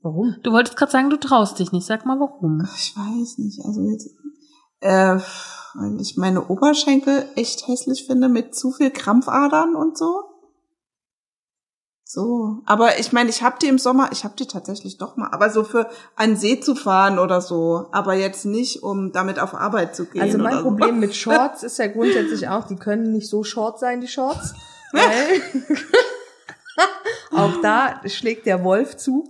Warum? Du wolltest gerade sagen, du traust dich nicht. Sag mal warum. ich weiß nicht, also jetzt, äh, weil ich meine Oberschenkel echt hässlich finde mit zu viel Krampfadern und so. So, aber ich meine, ich habe die im Sommer, ich habe die tatsächlich doch mal, aber so für an See zu fahren oder so, aber jetzt nicht, um damit auf Arbeit zu gehen. Also mein Problem so. mit Shorts ist ja grundsätzlich auch, die können nicht so short sein, die Shorts. Weil auch da schlägt der Wolf zu.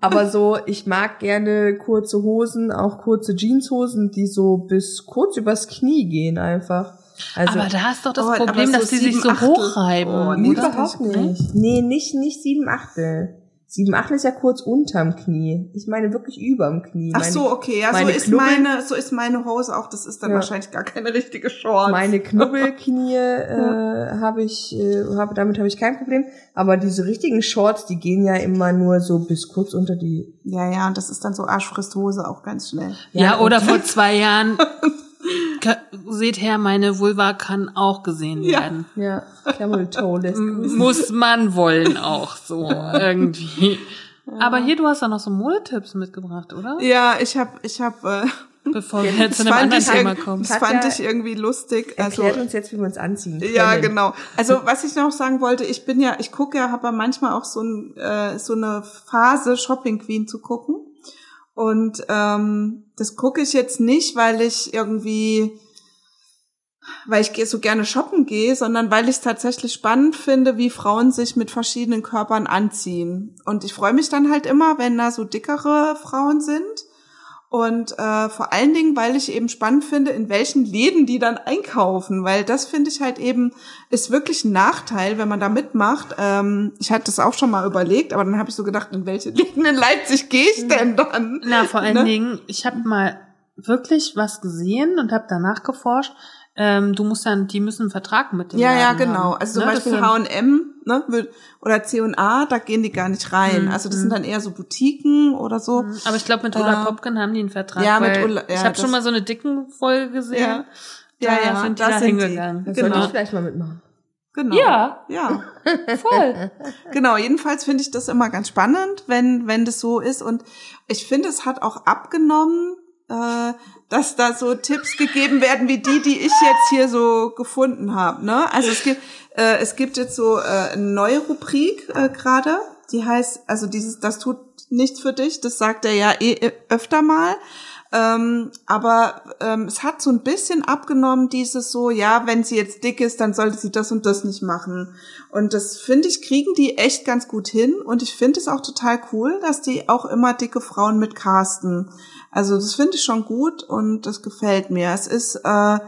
Aber so, ich mag gerne kurze Hosen, auch kurze Jeanshosen, die so bis kurz übers Knie gehen einfach. Also aber da ist doch das Oh, Problem, so dass die sich so hochreiben. Oh, nee, überhaupt nicht. Nee, nicht, nicht sieben Achtel. Sieben Achtel ist ja kurz unterm Knie. Ich meine wirklich überm Knie. Ach Meine- so, okay, ja, so ist Knubbel- meine, so ist meine Hose auch. Das ist dann Ja. wahrscheinlich gar keine richtige Shorts. Meine Knubbelknie äh, habe ich, äh, habe damit habe ich kein Problem. Aber diese richtigen Shorts, die gehen ja immer nur so bis kurz unter die. ja, ja, und das ist dann so Arschfristhose auch ganz schnell. Ja, und oder vor zwei Jahren. Seht her, meine Vulva kann auch gesehen Ja. werden. Ja, Camel Toe lässt. Muss man wollen auch so irgendwie. Aber hier, du hast da noch so Modetipps mitgebracht, oder? Ja, ich habe, ich habe, äh, Bevor wir jetzt zu einem fand anderen ich Thema kommen. das fand ich irgendwie lustig. Also, Erklärt uns jetzt, wie wir uns anziehen. Ja, können. genau. Also was ich noch sagen wollte, ich bin ja, ich gucke ja, habe ja manchmal auch so, ein, äh, so eine Phase, Shopping Queen zu gucken. Und ähm, das gucke ich jetzt nicht, weil ich irgendwie, weil ich so gerne shoppen gehe, sondern weil ich es tatsächlich spannend finde, wie Frauen sich mit verschiedenen Körpern anziehen. Und ich freue mich dann halt immer, wenn da so dickere Frauen sind. Und äh, vor allen Dingen, weil ich eben spannend finde, in welchen Läden die dann einkaufen, weil das finde ich halt eben, ist wirklich ein Nachteil, wenn man da mitmacht. Ähm, ich hatte das auch schon mal überlegt, aber dann habe ich so gedacht, in welche Läden in Leipzig gehe ich denn dann? Na, vor allen Ne? Dingen, ich habe mal wirklich was gesehen und habe danach geforscht. Ähm, du musst dann, die müssen einen Vertrag mit dem Ja, ja, Laden genau. haben, Also zum ne? Beispiel H&M ne, oder C&A, da gehen die gar nicht rein. Mhm, Also das sind dann eher so Boutiquen oder so. Aber ich glaube, mit Ulla Äh, Popken haben die einen Vertrag. ja, mit Ulla- ja, ich habe schon mal so eine dicken Folge gesehen. Ja. Da Ja, ja, sind die da da sind die. hingegangen. Das Genau. sollte ich vielleicht mal mitmachen. Genau. Ja, Ja. voll. Genau, jedenfalls finde ich das immer ganz spannend, wenn, wenn das so ist. Und ich finde, es hat auch abgenommen, äh, dass da so Tipps gegeben werden, wie die, die ich jetzt hier so gefunden habe. Ne? Also es gibt, äh, es gibt jetzt so äh, eine neue Rubrik äh, gerade, die heißt, also dieses, das tut nichts für dich, das sagt er ja eh öfter mal. Ähm, aber ähm, es hat so ein bisschen abgenommen, dieses so, ja, wenn sie jetzt dick ist, dann sollte sie das und das nicht machen. Und das finde ich, kriegen die echt ganz gut hin. Und ich finde es auch total cool, dass die auch immer dicke Frauen mit casten. Also das finde ich schon gut und das gefällt mir. Es ist, äh,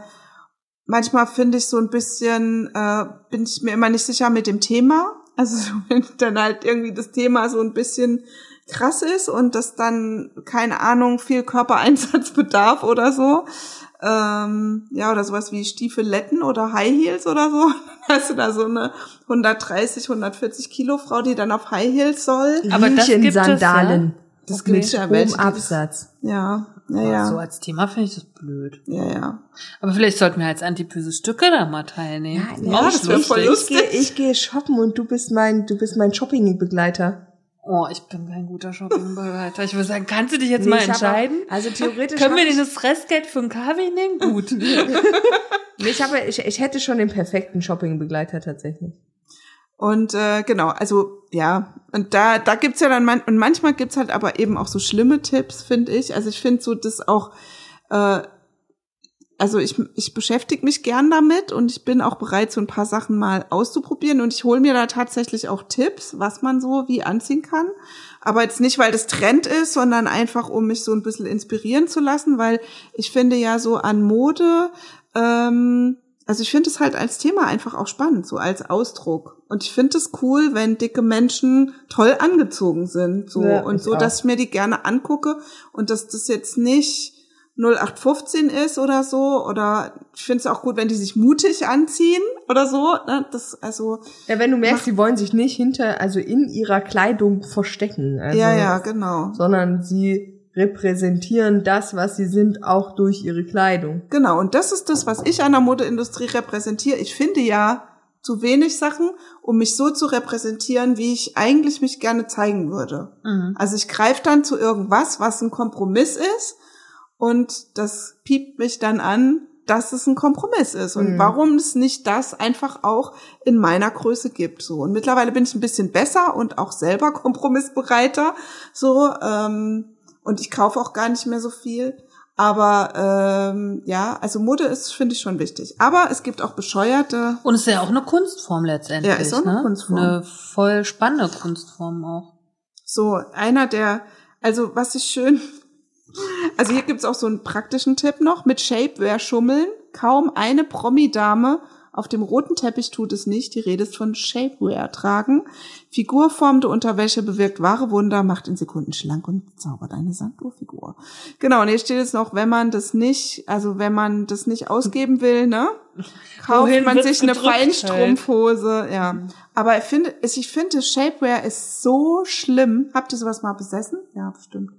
manchmal finde ich so ein bisschen, äh, bin ich mir immer nicht sicher mit dem Thema. Also wenn dann halt irgendwie das Thema so ein bisschen krass ist und das dann, keine Ahnung, viel Körpereinsatz bedarf oder so. Ähm, ja, oder sowas wie Stiefeletten oder High Heels oder so. Hast du da so eine 130, 140 Kilo Frau, die dann auf High Heels soll. Aber das gibt es, Sandalen. Das mit gibt's ja welche, Absatz. Ja, ja, ja. So als Thema finde ich das blöd. Ja, ja. Aber vielleicht sollten wir als antipöse Stücke da mal teilnehmen. Ja, Ja, das wär voll lustig. Ich gehe ich gehe shoppen und du bist mein, du bist mein Shoppingbegleiter. Oh, ich bin kein guter Shoppingbegleiter. Ich würde sagen, kannst du dich jetzt Nee, mal entscheiden? Auch, also theoretisch Können wir denn das Restgeld für einen Kaffee nehmen? Gut. nee, ich, habe, ich, ich hätte schon den perfekten Shoppingbegleiter tatsächlich. Und äh, genau, also ja, und da, da gibt's ja dann man und manchmal gibt's halt aber eben auch so schlimme Tipps, finde ich. Also ich finde so das auch, äh, also ich, ich beschäftige mich gern damit und ich bin auch bereit, so ein paar Sachen mal auszuprobieren und ich hole mir da tatsächlich auch Tipps, was man so wie anziehen kann. Aber jetzt nicht, weil das Trend ist, sondern einfach, um mich so ein bisschen inspirieren zu lassen, weil ich finde ja so an Mode, ähm, also ich finde es halt als Thema einfach auch spannend, so als Ausdruck. Und ich finde es cool, wenn dicke Menschen toll angezogen sind, so Ja, und so, auch. dass ich mir die gerne angucke und dass das jetzt nicht 0815 ist oder so oder ich finde es auch gut, wenn die sich mutig anziehen oder so. Ne? Das also Ja, wenn du merkst, sie wollen sich nicht hinter, also in ihrer Kleidung verstecken. Also, ja ja genau Sondern sie repräsentieren das, was sie sind, auch durch ihre Kleidung. genau und das ist das, was ich an der Modeindustrie repräsentiere. Ich finde ja zu wenig Sachen, um mich so zu repräsentieren, wie ich eigentlich mich gerne zeigen würde. Mhm. Also ich greife dann zu irgendwas, was ein Kompromiss ist und das piept mich dann an, dass es ein Kompromiss ist und Mhm. warum es nicht das einfach auch in meiner Größe gibt so und mittlerweile bin ich ein bisschen besser und auch selber kompromissbereiter so ähm, und ich kaufe auch gar nicht mehr so viel aber ähm, ja also Mode ist finde ich schon wichtig aber es gibt auch bescheuerte Und es ist ja auch eine Kunstform letztendlich. Ja, ist auch eine ne? Kunstform. Eine voll spannende Kunstform auch. So, einer der, also was ich schön, also hier gibt's auch so einen praktischen Tipp noch, mit Shapewear schummeln. Kaum eine Promi-Dame auf dem roten Teppich tut es nicht. Die Rede ist von Shapewear tragen. Figurformende Unterwäsche bewirkt wahre Wunder, macht in Sekunden schlank und zaubert eine Sanduhrfigur. Genau, und hier steht jetzt noch, wenn man das nicht, also wenn man das nicht ausgeben will, ne, kauft Wohin man sich eine gedrückt halt? Feinstrumpfhose, ja. Aber ich finde, ich finde, Shapewear ist so schlimm. Habt ihr sowas mal besessen? Ja, bestimmt.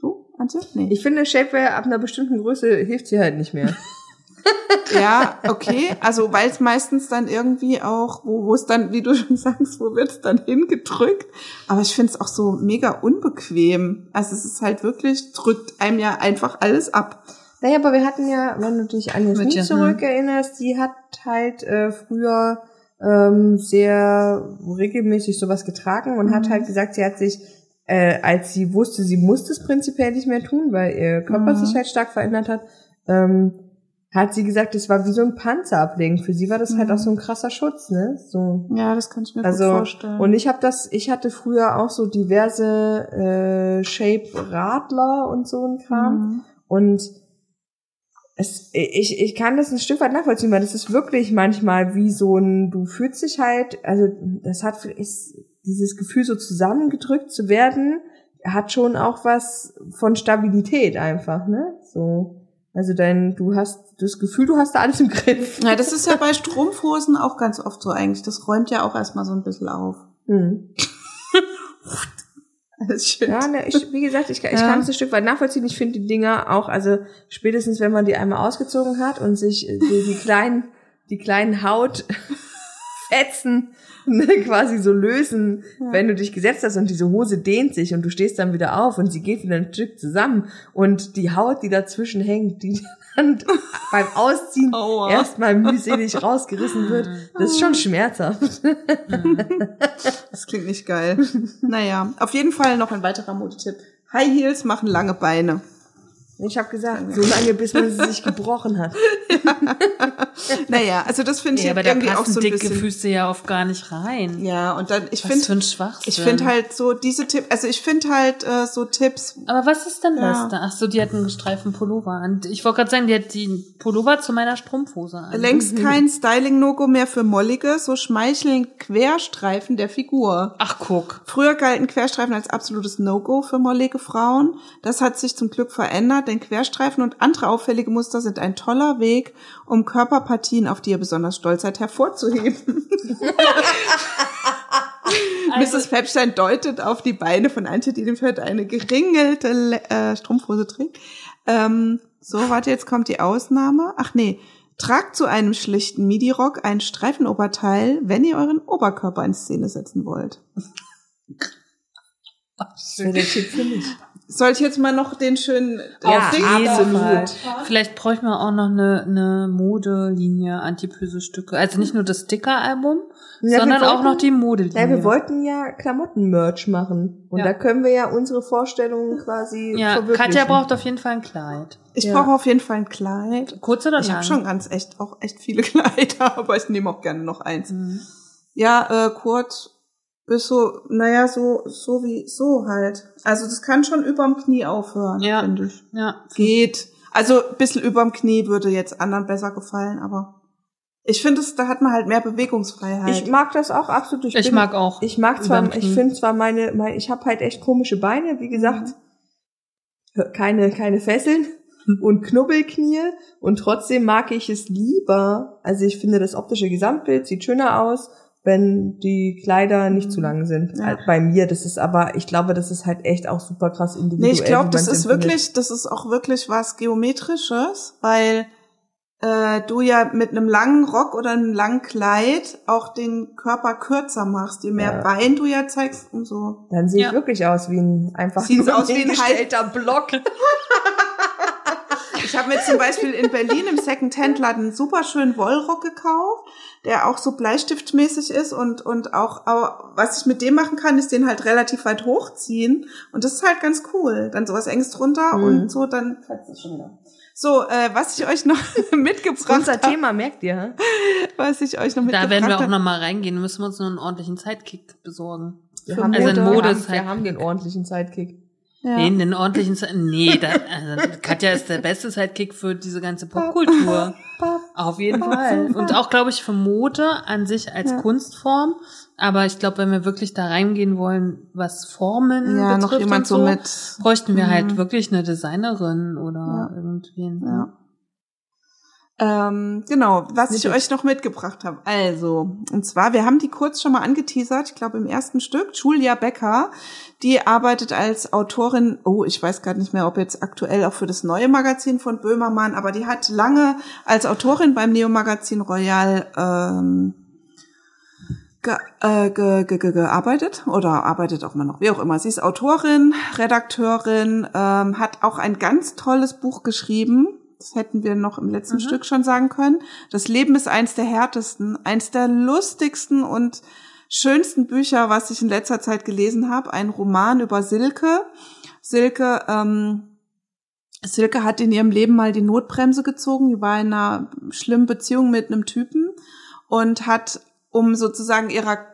Du, Antje? Nee. Ich finde, Shapewear ab einer bestimmten Größe hilft sie halt nicht mehr. ja, okay. Also, weil es meistens dann irgendwie auch, wo, wo es dann, wie du schon sagst, wo wird es dann hingedrückt? Aber ich finde es auch so mega unbequem. Also, es ist halt wirklich, drückt einem ja einfach alles ab. Naja, aber wir hatten ja, wenn du dich an Jasmin Jasmin. zurückerinnerst, die hat halt äh, früher ähm, sehr regelmäßig sowas getragen und hat halt gesagt, sie hat sich, äh, als sie wusste, sie musste es prinzipiell nicht mehr tun, weil ihr Körper Mhm. sich halt stark verändert hat, ähm, hat sie gesagt, es war wie so ein Panzer ablegen. Für sie war das halt auch so ein krasser Schutz, ne? So. Ja, das kann ich mir Also gut vorstellen. und ich habe das, ich hatte früher auch so diverse äh, Shape Radler und so ein Kram Mhm. und es, ich, ich kann das ein Stück weit nachvollziehen, weil das ist wirklich manchmal wie so ein, du fühlst dich halt, also das hat ist dieses Gefühl so zusammengedrückt zu werden, hat schon auch was von Stabilität einfach, ne? So. Also dein, du hast das Gefühl, du hast da alles im Griff. Ja, das ist ja bei Strumpfhosen auch ganz oft so eigentlich. Das räumt ja auch erstmal so ein bisschen auf. Hm. Alles schön. Ja, ne, ich, wie gesagt, ich, ich Ja. kann es ein Stück weit nachvollziehen. Ich finde die Dinger auch, also spätestens wenn man die einmal ausgezogen hat und sich äh, die, die kleinen, die kleinen Hautfetzen ne, quasi so lösen, wenn du dich gesetzt hast und diese Hose dehnt sich und du stehst dann wieder auf und sie geht wieder ein Stück zusammen und die Haut, die dazwischen hängt, die dann beim Ausziehen Aua. erstmal mühselig rausgerissen wird, das ist schon schmerzhaft. Das klingt nicht geil. naja, auf jeden Fall noch ein weiterer Modetipp. High Heels machen lange Beine. Ich habe gesagt, so lange, bis man sie sich gebrochen hat. Naja, also das finde ich Ja, aber da irgendwie auch passen so ein dicke bisschen. Füße ja oft gar nicht rein. Ja, und dann, ich Was für finde, ein Schwachsinn. ich finde halt so diese Tipps, also ich finde halt äh, so Tipps, Aber was ist denn Ja. das da? Ach so, die hat einen gestreiften Pullover an. Ich wollte gerade sagen, die hat den Pullover zu meiner Strumpfhose an. längst kein Styling-No-Go mehr für Mollige, so schmeicheln Querstreifen der Figur. Ach, guck. Früher galten Querstreifen als absolutes No-Go für mollige Frauen. Das hat sich zum Glück verändert, denn Querstreifen und andere auffällige Muster sind ein toller Weg, um Körperpartien, auf die ihr besonders stolz seid, hervorzuheben. Also- Mrs. Pepstein deutet auf die Beine von Antje, die dem heute eine geringelte äh, Strumpfhose trägt. Ähm, so, warte, jetzt kommt die Ausnahme. Ach nee. Tragt zu einem schlichten Midi-Rock ein Streifenoberteil, wenn ihr euren Oberkörper in Szene setzen wollt. Der Tipp für mich. Soll ich jetzt mal noch den schönen Ja, absolut. Vielleicht bräuchten wir auch noch eine, eine Modelinie Antipöse-Stücke. Also nicht nur das Sticker-Album, Ja, wir sondern auch wollten- noch die Modelinie. Ja, wir wollten ja Klamotten-Merch machen. Und Ja. da können wir ja unsere Vorstellungen quasi ja, verwirklichen. Katja braucht auf jeden Fall ein Kleid. Ich Ja. brauche auf jeden Fall ein Kleid. Kurz oder Ich lang? habe schon ganz echt auch echt viele Kleider, aber ich nehme auch gerne noch eins. Mhm. Ja, äh, Kurt ist so, naja, so, so wie so halt. Also das kann schon überm Knie aufhören, Ja. finde ich. Ja. Geht. Also ein bisschen überm Knie würde jetzt anderen besser gefallen, aber ich finde es, da hat man halt mehr Bewegungsfreiheit. Ich mag das auch absolut. Ich bin- mag auch. Ich mag zwar, ich finde zwar meine, meine ich habe halt echt komische Beine, wie gesagt, keine, keine Fesseln und Knubbelknie und trotzdem mag ich es lieber. Also ich finde das optische Gesamtbild sieht schöner aus, wenn die Kleider nicht zu lang sind. Ja. Halt Bei mir, das ist aber, ich glaube, das ist halt echt auch super krass individuell. Nee, ich glaube, das ist empfindet. wirklich, das ist auch wirklich was Geometrisches, weil äh, du ja mit einem langen Rock oder einem langen Kleid auch den Körper kürzer machst. Je mehr Ja. Bein du ja zeigst, umso. Dann sehe ich Ja. wirklich aus wie ein einfach Sieht aus wie ein hingestellter Block. Ich habe mir zum Beispiel in Berlin im Second-Hand-Laden einen super schönen Wollrock gekauft, der auch so bleistiftmäßig ist und, und auch, aber was ich mit dem machen kann, ist den halt relativ weit hochziehen und das ist halt ganz cool. Dann sowas enges drunter Mhm. und so, dann fällt es schon wieder. So, äh, was ich euch noch mitgebracht Unser habe, Thema, merkt ihr? was ich euch noch mitgebracht Da werden wir auch habe. noch mal reingehen. Müssen wir uns nur einen ordentlichen Sidekick besorgen. Wir haben, Also den, ein wir, Mode haben, ist halt- wir haben den ordentlichen Sidekick. Ja. Nee, einen ordentlichen Sidekick. Nee, da, also Katja ist der beste Sidekick für diese ganze Popkultur. Auf jeden Fall. Und auch, glaube ich, für Mode an sich als Ja. Kunstform. Aber ich glaube, wenn wir wirklich da reingehen wollen, was Formen ja, betrifft noch jemand so so, mit. bräuchten wir halt Mhm. wirklich eine Designerin oder Ja. irgendwen. Ja. Ähm, genau, was ich Snippet. euch noch mitgebracht habe. Also, und zwar, wir haben die kurz schon mal angeteasert, ich glaube im ersten Stück, Julia Becker, die arbeitet als Autorin, oh, ich weiß gerade nicht mehr, ob jetzt aktuell auch für das neue Magazin von Böhmermann, aber die hat lange als Autorin beim Neo-Magazin Royal ähm, ge, äh, ge, ge, ge, gearbeitet oder arbeitet auch immer noch, wie auch immer. Sie ist Autorin, Redakteurin, ähm, hat auch ein ganz tolles Buch geschrieben. Das hätten wir noch im letzten Stück schon sagen können. Das Leben ist eins der härtesten, eins der lustigsten und schönsten Bücher, was ich in letzter Zeit gelesen habe. Ein Roman über Silke. Silke, ähm, Silke hat in ihrem Leben mal die Notbremse gezogen. Die war in einer schlimmen Beziehung mit einem Typen und hat, um sozusagen ihrer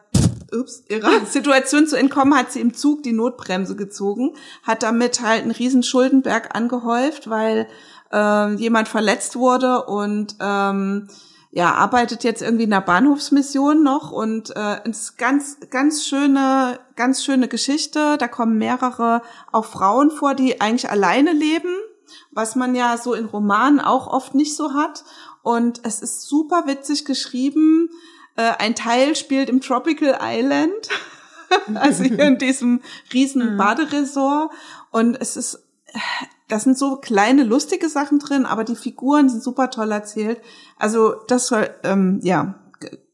ups, ihrer Situation zu entkommen, hat sie im Zug die Notbremse gezogen, hat damit halt einen riesen Schuldenberg angehäuft, weil äh, jemand verletzt wurde und ähm, ja, arbeitet jetzt irgendwie in der Bahnhofsmission noch und äh, es ist ganz, ganz schöne, ganz schöne Geschichte. Da kommen mehrere auch Frauen vor, die eigentlich alleine leben, was man ja so in Romanen auch oft nicht so hat. Und es ist super witzig geschrieben. Äh, ein Teil spielt im Tropical Island, also hier in diesem riesen Mhm. Baderesort. Und es ist, das sind so kleine lustige Sachen drin, aber die Figuren sind super toll erzählt. Also das soll, ähm, ja,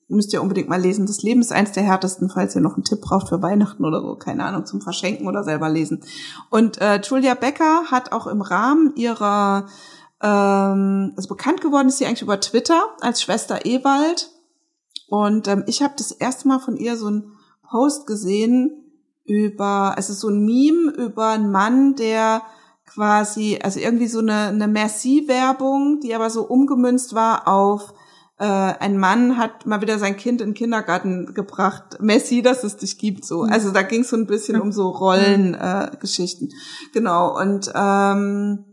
müsst ihr unbedingt mal lesen. Das Leben ist eins der härtesten, falls ihr noch einen Tipp braucht für Weihnachten oder so, keine Ahnung, zum Verschenken oder selber lesen. Und äh, Julia Becker hat auch im Rahmen ihrer, ähm, also bekannt geworden ist sie eigentlich über Twitter als Schwester Ewald. Und ähm, ich habe das erste Mal von ihr so einen Post gesehen über, es ist so ein Meme über einen Mann, der quasi, also irgendwie so eine, eine Merci-Werbung, die aber so umgemünzt war auf äh, ein Mann hat mal wieder sein Kind in den Kindergarten gebracht. Messi, dass es dich gibt, so. Also da ging es so ein bisschen um so Rollengeschichten. Äh, Geschichten. genau. Und ähm,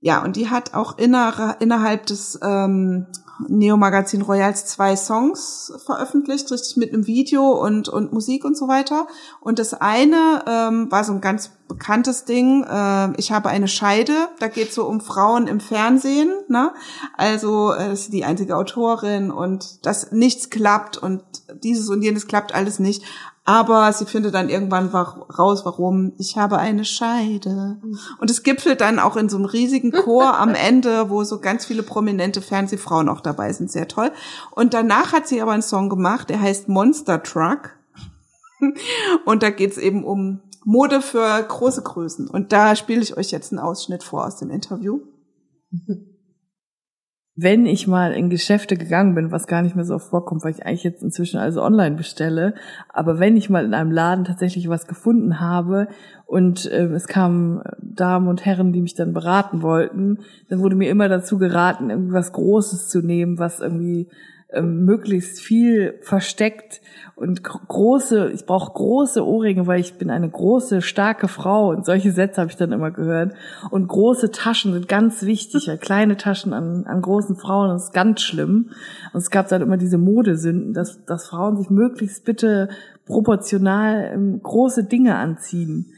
ja, und die hat auch inner, innerhalb des ähm, Neo-Magazin Royals zwei Songs veröffentlicht, richtig mit einem Video und, und Musik und so weiter. Und das eine ähm, war so ein ganz bekanntes Ding, äh, ich habe eine Scheide, da geht so um Frauen im Fernsehen, ne? Also äh, ist die einzige Autorin und dass nichts klappt und dieses und jenes klappt alles nicht. Aber sie findet dann irgendwann wa- raus, warum ich habe eine Scheide. Und es gipfelt dann auch in so einem riesigen Chor am Ende, wo so ganz viele prominente Fernsehfrauen auch dabei sind. Sehr toll. Und danach hat sie aber einen Song gemacht, der heißt Monster Truck. Und da geht's eben um Mode für große Größen. Und da spiele ich euch jetzt einen Ausschnitt vor aus dem Interview. wenn ich mal in Geschäfte gegangen bin, was gar nicht mehr so oft vorkommt, weil ich eigentlich jetzt inzwischen also online bestelle, aber wenn ich mal in einem Laden tatsächlich was gefunden habe und äh, es kamen Damen und Herren, die mich dann beraten wollten, dann wurde mir immer dazu geraten, irgendwie was Großes zu nehmen, was irgendwie ähm, möglichst viel versteckt und große, ich brauche große Ohrringe, weil ich bin eine große, starke Frau und solche Sätze habe ich dann immer gehört. Und große Taschen sind ganz wichtig, weil kleine Taschen an, an großen Frauen ist ganz schlimm. Und es gab dann immer diese Modesünden, dass, dass Frauen sich möglichst bitte proportional ähm, große Dinge anziehen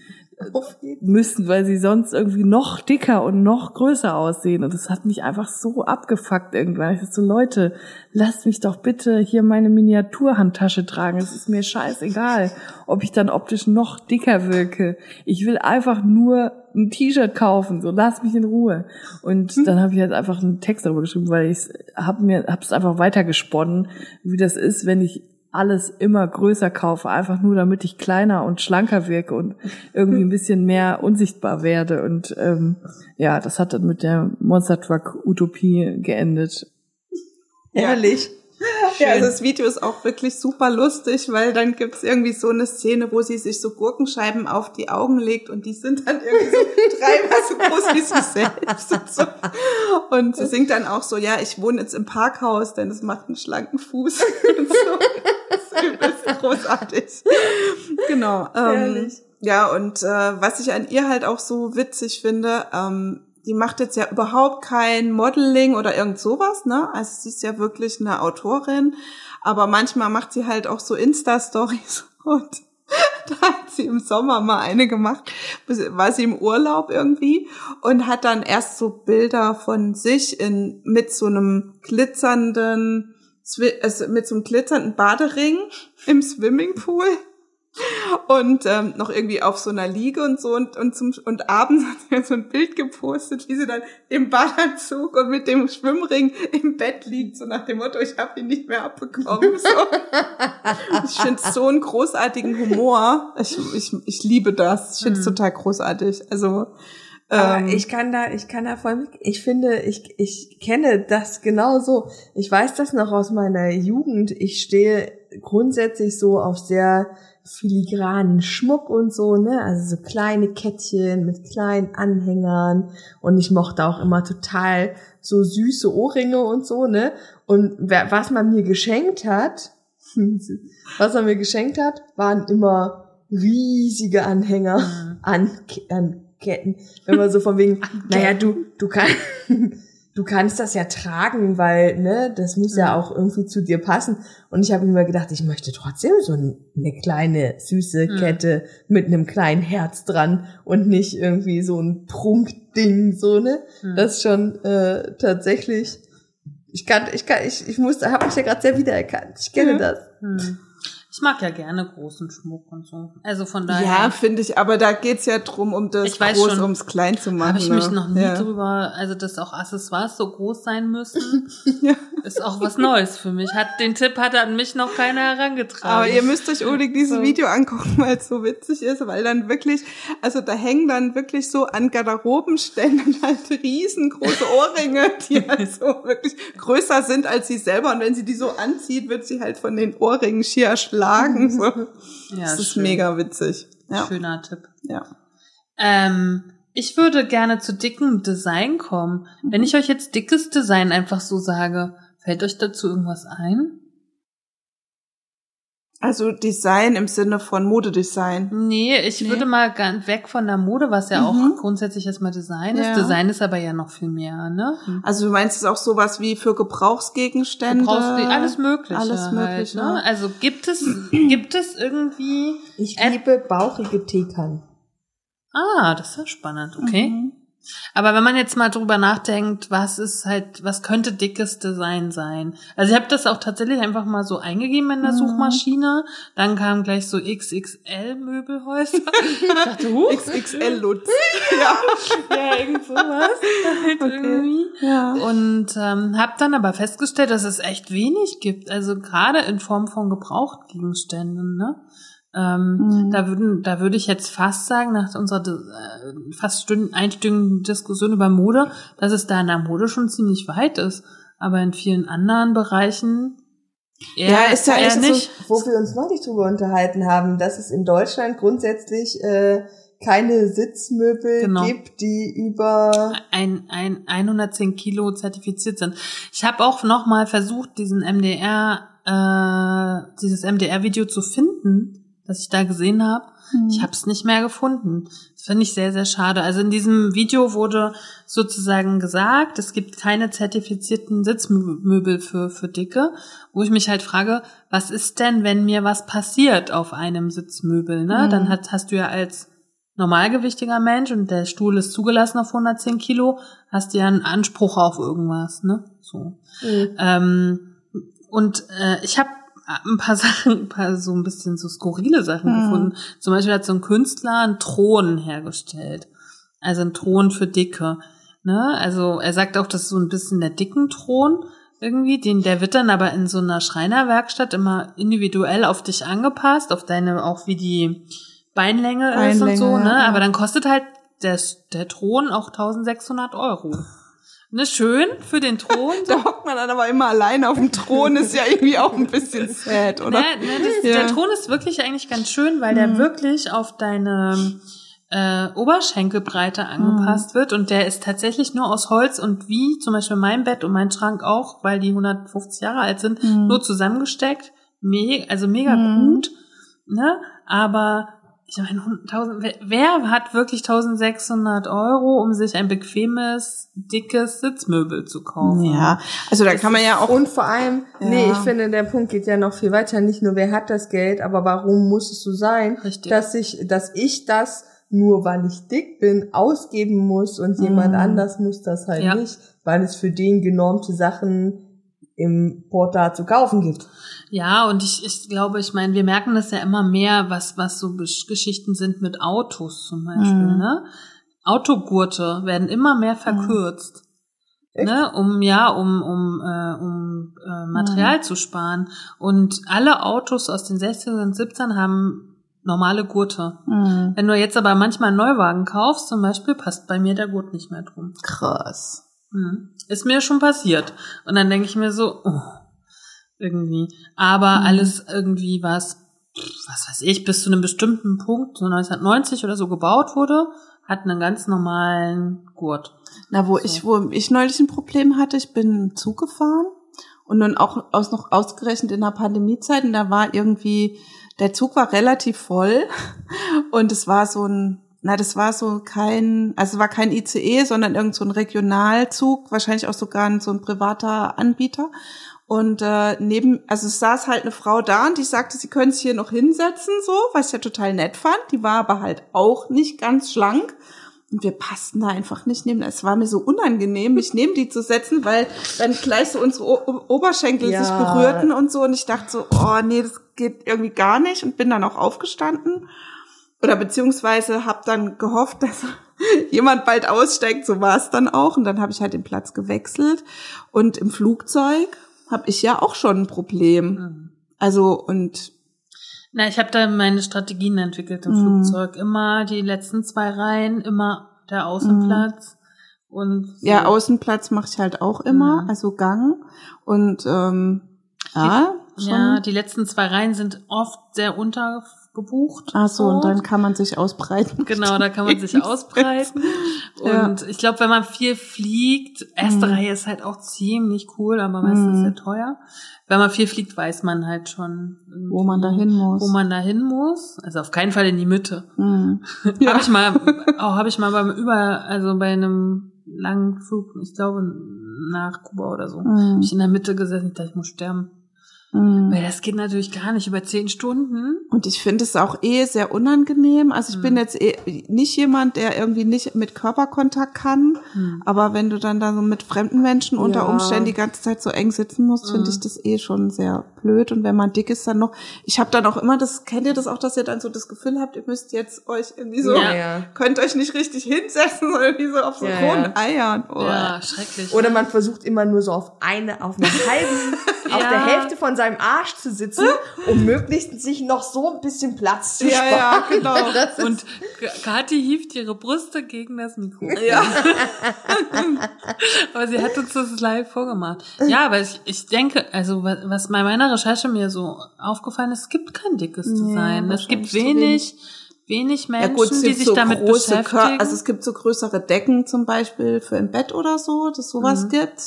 müssen, weil sie sonst irgendwie noch dicker und noch größer aussehen. Und das hat mich einfach so abgefuckt irgendwann. Ich dachte so, Leute, lasst mich doch bitte hier meine Miniaturhandtasche tragen. Es ist mir scheißegal, ob ich dann optisch noch dicker wirke. Ich will einfach nur ein T-Shirt kaufen, so lass mich in Ruhe. Und hm. dann habe ich halt einfach einen Text darüber geschrieben, weil ich habe mir hab's einfach weitergesponnen, wie das ist, wenn ich alles immer größer kaufe, einfach nur damit ich kleiner und schlanker wirke und irgendwie ein bisschen mehr unsichtbar werde. Und ähm, ja, das hat dann mit der Monster Truck Utopie geendet. Ehrlich. Ja, also das Video ist auch wirklich super lustig, weil dann gibt's irgendwie so eine Szene, wo sie sich so Gurkenscheiben auf die Augen legt und die sind dann irgendwie so dreimal so groß wie sie selbst. Und, so. und sie singt dann auch so, ja, ich wohne jetzt im Parkhaus, denn es macht einen schlanken Fuß. Und so. Das ist großartig. Genau. Ähm, ja, und äh, was ich an ihr halt auch so witzig finde, ähm, die macht jetzt ja überhaupt kein Modeling oder irgend sowas, ne? Also sie ist ja wirklich eine Autorin, aber manchmal macht sie halt auch so Insta-Stories und da hat sie im Sommer mal eine gemacht, war sie im Urlaub irgendwie und hat dann erst so Bilder von sich in, mit so einem glitzernden, also mit so einem glitzernden Badering im Swimmingpool und ähm, noch irgendwie auf so einer Liege und so und und zum und abends hat sie so ein Bild gepostet, wie sie dann im Badeanzug und mit dem Schwimmring im Bett liegt, so nach dem Motto, ich habe ihn nicht mehr abbekommen. So. ich finde so einen großartigen Humor. Ich, ich, ich liebe das. Ich finde es hm. total großartig. Also ähm, ich kann da, ich kann da voll, ich finde, ich, ich kenne das genauso. Ich weiß das noch aus meiner Jugend. Ich stehe grundsätzlich so auf sehr filigranen Schmuck und so, ne? Also so kleine Kettchen mit kleinen Anhängern und ich mochte auch immer total so süße Ohrringe und so, ne? Und wer, was man mir geschenkt hat, was er mir geschenkt hat, waren immer riesige Anhänger mhm. an, an Ketten. Wenn man so von wegen, naja, du, du kannst, du kannst das ja tragen, weil, ne, das muss ja auch irgendwie zu dir passen. Und ich habe mir gedacht, ich möchte trotzdem so eine kleine, süße Kette mhm. mit einem kleinen Herz dran und nicht irgendwie so ein Prunkding, so, ne? Mhm. Das ist schon äh, tatsächlich, ich kann, ich kann, ich, ich musste, habe mich ja gerade sehr wiedererkannt. Ich kenne mhm. das. Ich mag ja gerne großen Schmuck und so. Also von daher. Ja, finde ich, aber da geht's ja drum, um das groß, schon, ums klein zu machen. Habe ich mich ne? noch nie ja. drüber, also dass auch Accessoires so groß sein müssen, ja. ist auch was Neues für mich. Hat den Tipp hat an mich noch keiner herangetragen. Aber ihr müsst euch unbedingt dieses so. Video angucken, weil es so witzig ist, weil dann wirklich, also da hängen dann wirklich so an Garderobenständen halt riesengroße Ohrringe, die halt so wirklich größer sind als sie selber. Und wenn sie die so anzieht, wird sie halt von den Ohrringen schier erschlagen schlagen. So. Ja, das ist schön. mega witzig. Ja. Schöner Tipp. Ja. Ähm, ich würde gerne zu dicken Design kommen. Mhm. Wenn ich euch jetzt dickes Design einfach so sage, fällt euch dazu irgendwas ein? Also Design im Sinne von Modedesign. Nee, ich nee. würde mal ganz weg von der Mode, was ja mhm. auch grundsätzlich erstmal Design ist. Ja. Design ist aber ja noch viel mehr, ne? Hm. Also du meinst es auch sowas wie für Gebrauchsgegenstände? Gebrauchsge alles mögliche. Alles halt, mögliche. Halt, ne? Also gibt es, gibt es irgendwie. Ich liebe bauchige Teekannen. Ah, das ist ja spannend, okay. Mhm. Aber wenn man jetzt mal drüber nachdenkt, was ist halt, was könnte dickes Design sein? Also ich habe das auch tatsächlich einfach mal so eingegeben in der mhm. Suchmaschine. Dann kam gleich so XXL Möbelhäuser. ich dachte, huh, XXL Lutz. ja. ja, irgend sowas. Halt okay. irgendwie. Ja. Und ähm, habe dann aber festgestellt, dass es echt wenig gibt. Also gerade in Form von Gebrauchtgegenständen, ne? Ähm, Mhm. Da würden, da würde ich jetzt fast sagen, nach unserer äh, fast Stunden, einstündigen Diskussion über Mode, dass es da in der Mode schon ziemlich weit ist. Aber in vielen anderen Bereichen eher, Ja, ist ja eher echt so- nicht. Wo wir uns neulich drüber unterhalten haben, dass es in Deutschland grundsätzlich äh, keine Sitzmöbel Genau. gibt, die über ein, ein 110 Kilo zertifiziert sind. Ich habe auch noch mal versucht, diesen MDR, äh, dieses MDR-Video zu finden, das ich da gesehen habe. Ich habe es nicht mehr gefunden. Das finde ich sehr, sehr schade. Also in diesem Video wurde sozusagen gesagt, es gibt keine zertifizierten Sitzmöbel für, für Dicke, wo ich mich halt frage, was ist denn, wenn mir was passiert auf einem Sitzmöbel? Ne? Mhm. Dann hat, hast du ja als normalgewichtiger Mensch und der Stuhl ist zugelassen auf 110 Kilo, hast du ja einen Anspruch auf irgendwas, ne? So. Ähm, und äh, ich habe ein paar Sachen, ein paar so ein bisschen so skurrile Sachen Hm. gefunden. Zum Beispiel hat so ein Künstler einen Thron hergestellt. Also ein Thron für Dicke. Ne? Also er sagt auch, das ist so ein bisschen der dicken Thron irgendwie, den, der wird dann aber in so einer Schreinerwerkstatt immer individuell auf dich angepasst, auf deine, auch wie die Beinlänge, ist und Beinlänge, so, ne? ja. Aber dann kostet halt der, der Thron auch 1600 Euro. Ne, schön für den Thron. so. Da hockt man dann aber immer allein auf dem Thron, ist ja irgendwie auch ein bisschen sad, oder? Ne, ne, das, Ja. Der Thron ist wirklich eigentlich ganz schön, weil der Mhm. wirklich auf deine äh, Oberschenkelbreite angepasst wird und der ist tatsächlich nur aus Holz und wie zum Beispiel mein Bett und mein Schrank auch, weil die 150 Jahre alt sind, Mhm. nur zusammengesteckt. Me also mega Mhm. gut, ne? Aber ich meine, 1000, wer, wer hat wirklich 1600 Euro, um sich ein bequemes, dickes Sitzmöbel zu kaufen? Ja, also da kann man ja auch und vor allem, nee, Ja. ich finde, der Punkt geht ja noch viel weiter. Nicht nur, wer hat das Geld, aber warum muss es so sein, Richtig. dass ich, dass ich das nur weil ich dick bin, ausgeben muss und jemand Mhm. anders muss das halt Ja. nicht, weil es für den genormte Sachen im Portal zu kaufen gibt. Ja, und ich, ich glaube, ich meine, wir merken das ja immer mehr, was, was so Geschichten sind mit Autos zum Beispiel, Mhm. ne? Autogurte werden immer mehr verkürzt. Ne, um ja, um, um, äh, um äh, Material zu sparen. Und alle Autos aus den 60ern und 70ern haben normale Gurte. Mhm. Wenn du jetzt aber manchmal einen Neuwagen kaufst, zum Beispiel, passt bei mir der Gurt nicht mehr drum. krass. Mhm. Ist mir schon passiert. Und dann denke ich mir so, oh, irgendwie. Aber Mhm. alles irgendwie, was, was weiß ich, bis zu einem bestimmten Punkt, so 1990 oder so gebaut wurde, hat einen ganz normalen Gurt. Na, wo So. ich, wo ich neulich ein Problem hatte, ich bin Zug gefahren und nun auch aus, noch ausgerechnet in der Pandemiezeit und da war irgendwie, der Zug war relativ voll und es war so ein, na, das war so kein, also war kein ICE, sondern irgend so ein Regionalzug, wahrscheinlich auch sogar ein, so ein privater Anbieter. Und äh, neben, also es saß halt eine Frau da und die sagte, sie können sich hier noch hinsetzen, so, was ich ja total nett fand. Die war aber halt auch nicht ganz schlank. Und wir passten da einfach nicht neben. Es war mir so unangenehm, mich neben die zu setzen, weil dann gleich so unsere o Oberschenkel Ja. sich berührten und so. Und ich dachte so, oh nee, das geht irgendwie gar nicht. Und bin dann auch aufgestanden. Oder beziehungsweise habe dann gehofft, dass jemand bald aussteigt. So war es dann auch. Und dann habe ich halt den Platz gewechselt. Und im Flugzeug habe ich ja auch schon ein Problem. Also und Na, ich habe da meine Strategien entwickelt im Mhm. Flugzeug. Immer die letzten zwei Reihen, immer der Außenplatz. Und so. Ja, Außenplatz mache ich halt auch immer, Mhm. also Gang. Und ähm, ja, schon. Ja, die letzten zwei Reihen sind oft sehr untergebucht. Ach so, und dann kann man sich ausbreiten. Genau, da kann man sich ausbreiten. Ja. Und ich glaube, wenn man viel fliegt, erste Mhm. Reihe ist halt auch ziemlich cool, aber meistens Mhm. sehr teuer. Wenn man viel fliegt, weiß man halt schon, Wo man da hin muss. Wo man da hin muss. Also auf keinen Fall in die Mitte. Mhm. Habe ich mal, auch habe ich mal beim Über, also bei einem langen Flug, ich glaube nach Kuba oder so, Mhm. ich in der Mitte gesessen, ich dachte, ich muss sterben. Mhm. Weil das geht natürlich gar nicht über zehn Stunden. Und ich finde es auch eh sehr unangenehm. Also ich Mhm. bin jetzt eh nicht jemand, der irgendwie nicht mit Körperkontakt kann. Hm. Aber wenn du dann da so mit fremden Menschen unter Ja. Umständen die ganze Zeit so eng sitzen musst, finde Mhm. ich das eh schon sehr blöd. Und wenn man dick ist, dann noch. Ich habe dann auch immer das, kennt ihr das auch, dass ihr dann so das Gefühl habt, ihr müsst jetzt euch irgendwie so, Ja. ja. könnt euch nicht richtig hinsetzen, sondern wie so auf so Ja, hohen ja. Eiern. Oh. Ja, schrecklich. Oder man versucht immer nur so auf eine, auf einen halben, auf Ja. der Hälfte von seinem Arsch zu sitzen, um möglichst sich noch so ein bisschen Platz zu Ja, sparen. ja, genau. Und Kathi hieft ihre Brüste gegen das Mikro. Ja. Aber sie hat uns das live vorgemacht. Ja, aber ich, ich denke, also wa- was bei meiner Recherche mir so aufgefallen ist, es gibt kein dickes Design. es gibt wenig, wenig Ja Menschen, gut, es die sich so damit große Kör beschäftigen. also es gibt so größere Decken zum Beispiel für im Bett oder so, dass sowas Mhm. gibt.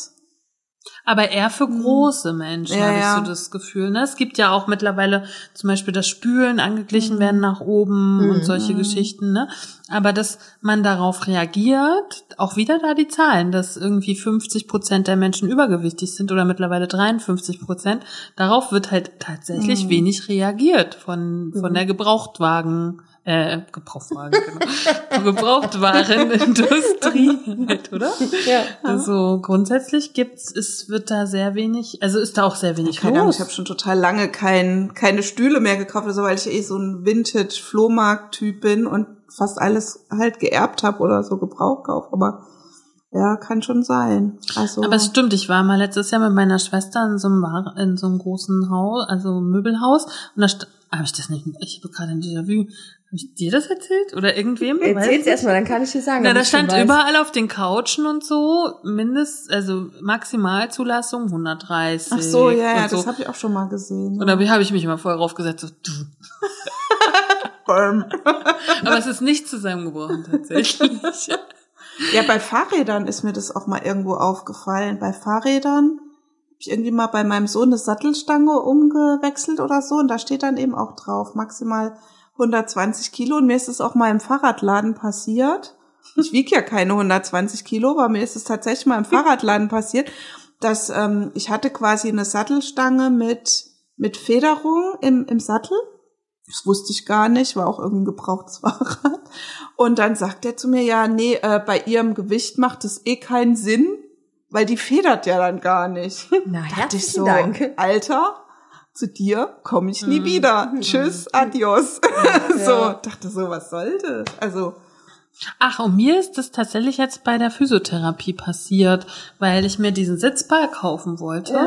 Aber eher für große Menschen, Ja, habe ich so das Gefühl. Ne? Es gibt ja auch mittlerweile zum Beispiel das Spülen angeglichen werden nach oben und solche Geschichten. Ne? Aber dass man darauf reagiert, auch wieder da die Zahlen, dass irgendwie 50 Prozent der Menschen übergewichtig sind oder mittlerweile 53 Prozent, darauf wird halt tatsächlich wenig reagiert von, von der Gebrauchtwagen. Äh, Gebrauchtwagen, genau. Gebrauchtwarenindustrie, halt, oder? ja. Also grundsätzlich gibt's, es wird da sehr wenig, also ist da auch sehr wenig Keine Ahnung, los. ich habe schon total lange kein, keine Stühle mehr gekauft, also weil ich eh so ein Vintage-Flohmarkt-Typ bin und fast alles halt geerbt habe oder so Gebrauch kaufe. Aber ja, kann schon sein. Also Aber es stimmt, ich war mal letztes Jahr mit meiner Schwester in so einem, in so einem großen Haus, also Möbelhaus, und da habe ich das nicht, ich habe gerade ein Déjà-vu, habe ich dir das erzählt oder irgendwem? Erzähl's erstmal, dann kann ich dir sagen. Na, da stand überall auf den Couchen und so, mindest, also Maximalzulassung 130. Ach so, ja, ja, so. das habe ich auch schon mal gesehen. Und da habe ich mich immer vorher raufgesetzt, so, du. Aber es ist nicht zusammengebrochen, tatsächlich. Ja, bei Fahrrädern ist mir das auch mal irgendwo aufgefallen. Bei Fahrrädern habe ich irgendwie mal bei meinem Sohn eine Sattelstange umgewechselt oder so und da steht dann eben auch drauf, maximal 120 Kilo. Und mir ist es auch mal im Fahrradladen passiert. Ich wiege ja keine 120 Kilo, aber mir ist es tatsächlich mal im Fahrradladen passiert, dass ähm, ich hatte quasi eine Sattelstange mit, mit Federung im, im Sattel. Das wusste ich gar nicht, war auch irgendwie ein gebrauchtes Fahrrad. Und dann sagt er zu mir, ja, nee, äh, bei ihrem Gewicht macht es eh keinen Sinn, weil die federt ja dann gar nicht. Na, Dachte ich so, Dank. Alter, zu dir komme ich nie wieder. Tschüss, adios. so, dachte so, was soll das? Also, Ach, und mir ist das tatsächlich jetzt bei der Physiotherapie passiert, weil ich mir diesen Sitzball kaufen wollte.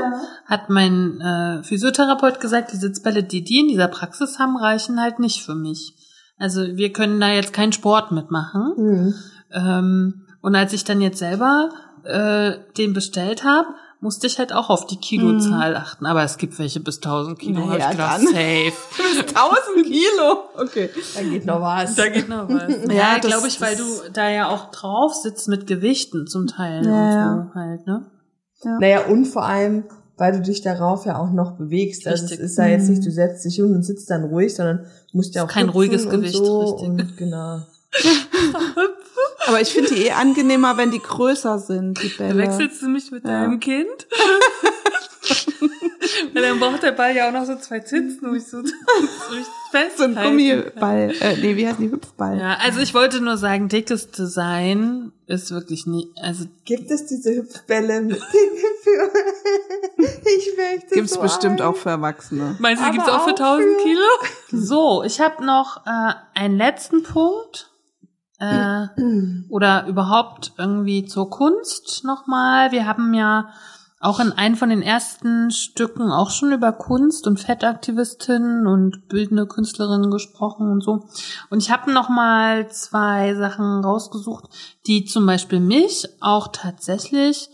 Hat mein äh, Physiotherapeut gesagt, die Sitzbälle, die die in dieser Praxis haben, reichen halt nicht für mich. Also wir können da jetzt keinen Sport mitmachen. Hm. Ähm, und als ich dann jetzt selber äh, den bestellt habe, musste ich halt auch auf die Kilozahl achten. Aber es gibt welche bis 1000 Kilo. Naja, ich gedacht, dann. safe. 1000 Kilo. Okay. Da geht noch was. Da geht noch was. Ja, Ja, glaube ich, weil du da ja auch drauf sitzt mit Gewichten zum Teil Ja, und so halt, ne? Naja, und vor allem, weil du dich darauf ja auch noch bewegst. Also Richtig. es ist ja jetzt nicht, du setzt dich hin und sitzt dann ruhig, sondern du musst ja auch Ist kein ruhiges und Gewicht, so richtig. Und genau. Aber ich finde die eh angenehmer, wenn die größer sind, die Bälle. Wechselst du mich mit Ja. deinem Kind? Weil dann braucht der Ball ja auch noch so zwei Zitzen, wo ich so, so ich so ein Gummiball. Äh, nee, wie heißt die Hüpfball? Ja, also ich wollte nur sagen, dickes Design ist wirklich nie, also Gibt es diese Hüpfbälle mit für Ich möchte Gibt's so bestimmt einen. auch für Erwachsene. Meinst du, die Aber gibt's auch für auch 1000 für- Kilo? So, ich habe noch äh, einen letzten Punkt. Äh, oder überhaupt irgendwie zur Kunst nochmal. Wir haben ja auch in einem von den ersten Stücken auch schon über Kunst und Fettaktivistinnen und bildende Künstlerinnen gesprochen und so. Und ich habe noch mal zwei Sachen rausgesucht, die zum Beispiel mich auch tatsächlich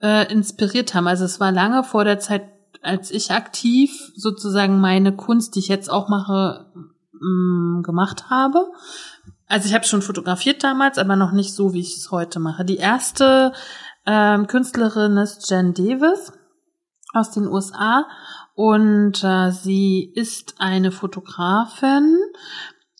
äh, inspiriert haben. Also es war lange vor der Zeit, als ich aktiv sozusagen meine Kunst, die ich jetzt auch mache, mh, gemacht habe. Also ich habe schon fotografiert damals, aber noch nicht so, wie ich es heute mache. Die erste ähm, Künstlerin ist Jen Davis aus den USA und äh, sie ist eine Fotografin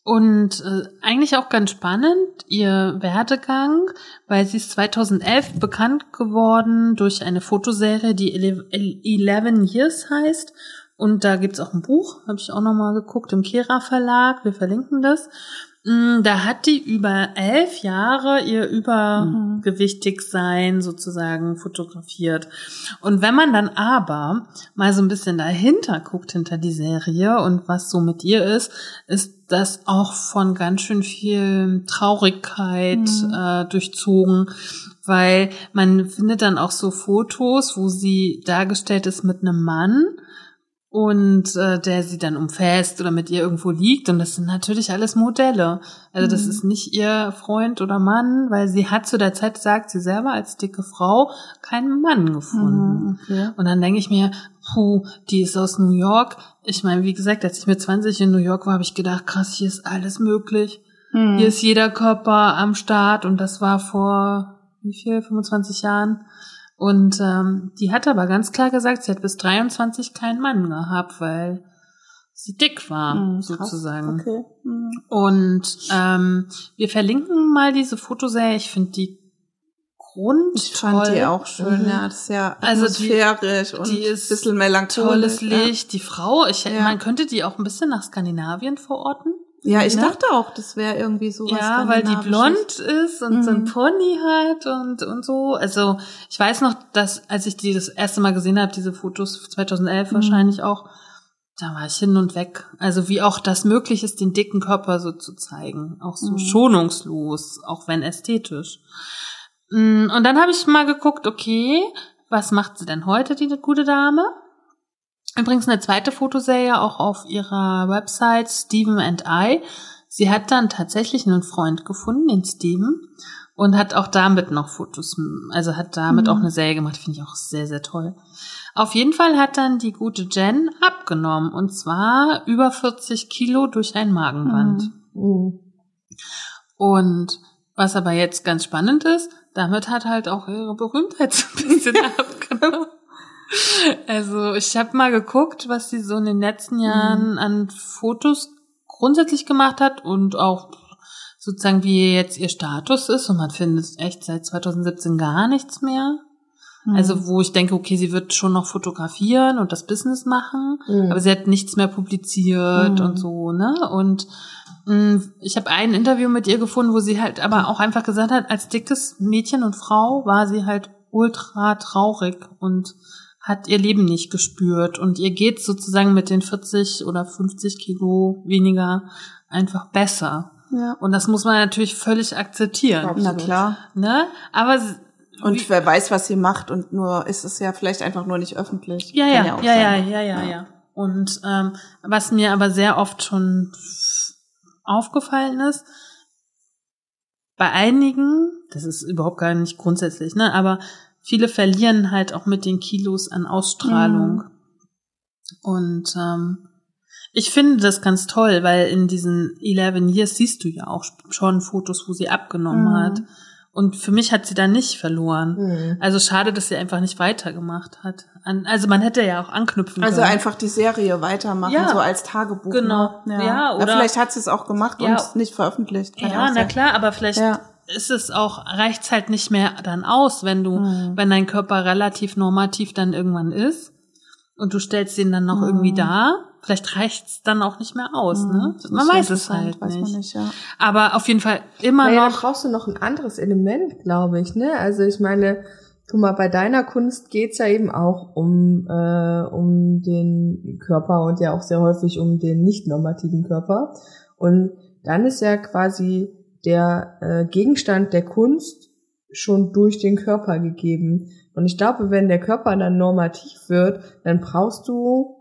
und äh, eigentlich auch ganz spannend ihr Werdegang, weil sie ist 2011 bekannt geworden durch eine Fotoserie, die Ele- Eleven Years heißt. Und da gibt's auch ein Buch, habe ich auch nochmal geguckt, im Kera Verlag, wir verlinken das. Mm, Da hat die über elf Jahre ihr Übergewichtigsein sozusagen fotografiert. Und wenn man dann aber mal so ein bisschen dahinter guckt, hinter die Serie und was so mit ihr ist, ist das auch von ganz schön viel Traurigkeit äh, durchzogen, weil man findet dann auch so Fotos, wo sie dargestellt ist mit einem Mann und äh, der sie dann umfasst oder mit ihr irgendwo liegt und das sind natürlich alles Modelle. Also das Mhm. ist nicht ihr Freund oder Mann, weil sie hat zu der Zeit, sagt sie selber als dicke Frau, keinen Mann gefunden. Mhm, okay. Und dann denke ich mir, puh, die ist aus New York. Ich meine, wie gesagt, als ich mit 20 in New York war, habe ich gedacht, krass, hier ist alles möglich. Mhm. Hier ist jeder Körper am Start und das war vor wie viel, 25 Jahren. Und ähm, die hat aber ganz klar gesagt, sie hat bis 23 keinen Mann gehabt, weil sie dick war, Mhm, sozusagen. Okay. Mhm. Und ähm, wir verlinken mal diese Fotoserie. Ich finde die Grund Ich fand toll. die auch schön, Mhm. ja. Das ist sehr Also die- atmosphärisch und die ist ein bisschen melancholisch. Tolles ja. Licht, die Frau. Ich, Ja. Man könnte die auch ein bisschen nach Skandinavien verorten. Ja, ich Ne? dachte auch, das wäre irgendwie so was Ja, weil die blond ist und so ein Mhm. Pony hat und, und so. Also ich weiß noch, dass als ich die das erste Mal gesehen habe, diese Fotos 2011 Mhm. wahrscheinlich auch, da war ich hin und weg. Also wie auch das möglich ist, den dicken Körper so zu zeigen. Auch so Mhm. schonungslos, auch wenn ästhetisch. Mm, Und dann habe ich mal geguckt, okay, was macht sie denn heute, die gute Dame? Übrigens eine zweite Fotoserie auch auf ihrer Website Steven and I. Sie hat dann tatsächlich einen Freund gefunden, den Steven, und hat auch damit noch Fotos, also hat damit Mhm. auch eine Serie gemacht, finde ich auch sehr, sehr toll. Auf jeden Fall hat dann die gute Jen abgenommen, und zwar über 40 Kilo durch ein Magenband. Mhm. Mhm. Und was aber jetzt ganz spannend ist, damit hat halt auch ihre Berühmtheit so ein bisschen abgenommen. Also ich habe mal geguckt, was sie so in den letzten Jahren an Fotos grundsätzlich gemacht hat und auch sozusagen wie jetzt ihr Status ist. Und man findet echt seit 2017 gar nichts mehr. Mhm. Also wo ich denke, okay, sie wird schon noch fotografieren und das Business machen, Mhm. aber sie hat nichts mehr publiziert Mhm. und so, ne? Und mh, ich habe ein Interview mit ihr gefunden, wo sie halt aber auch einfach gesagt hat, als dickes Mädchen und Frau war sie halt ultra traurig und hat ihr Leben nicht gespürt und ihr geht sozusagen mit den 40 oder 50 Kilo weniger einfach besser. ja. Und das muss man natürlich völlig akzeptieren, Na klar. ne? Aber Und wer weiß, was sie macht und nur ist es ja vielleicht einfach nur nicht öffentlich. Ja, ja, ja, ja, ja, ja, ja. Und ähm, was mir aber sehr oft schon aufgefallen ist, bei einigen, das ist überhaupt gar nicht grundsätzlich, ne, aber viele verlieren halt auch mit den Kilos an Ausstrahlung. Mhm. Und ähm, ich finde das ganz toll, weil in diesen 11 Years siehst du ja auch schon Fotos, wo sie abgenommen Mhm. hat. Und für mich hat sie da nicht verloren. Mhm. Also schade, dass sie einfach nicht weitergemacht hat. An, also man hätte ja auch anknüpfen Also können. einfach die Serie weitermachen, Ja. so als Tagebuch. Genau. Ne? Ja, oder- vielleicht hat sie es auch gemacht Ja. und nicht veröffentlicht. Kann ja, na klar, aber vielleicht Ja. Ist es auch, reicht's halt nicht mehr dann aus, wenn du, Mhm. wenn dein Körper relativ normativ dann irgendwann ist und du stellst ihn dann noch Mhm. irgendwie dar. Vielleicht reicht's dann auch nicht mehr aus, ne? Das Man ist weiß es halt weiß nicht. Man nicht ja. Aber auf jeden Fall immer Naja, dann noch. brauchst du noch ein anderes Element, glaube ich, ne? Also ich meine, guck mal, bei deiner Kunst geht's ja eben auch um, äh, um den Körper und ja auch sehr häufig um den nicht normativen Körper. Und dann ist ja quasi der äh, Gegenstand der Kunst schon durch den Körper gegeben. Und ich glaube, wenn der Körper dann normativ wird, dann brauchst du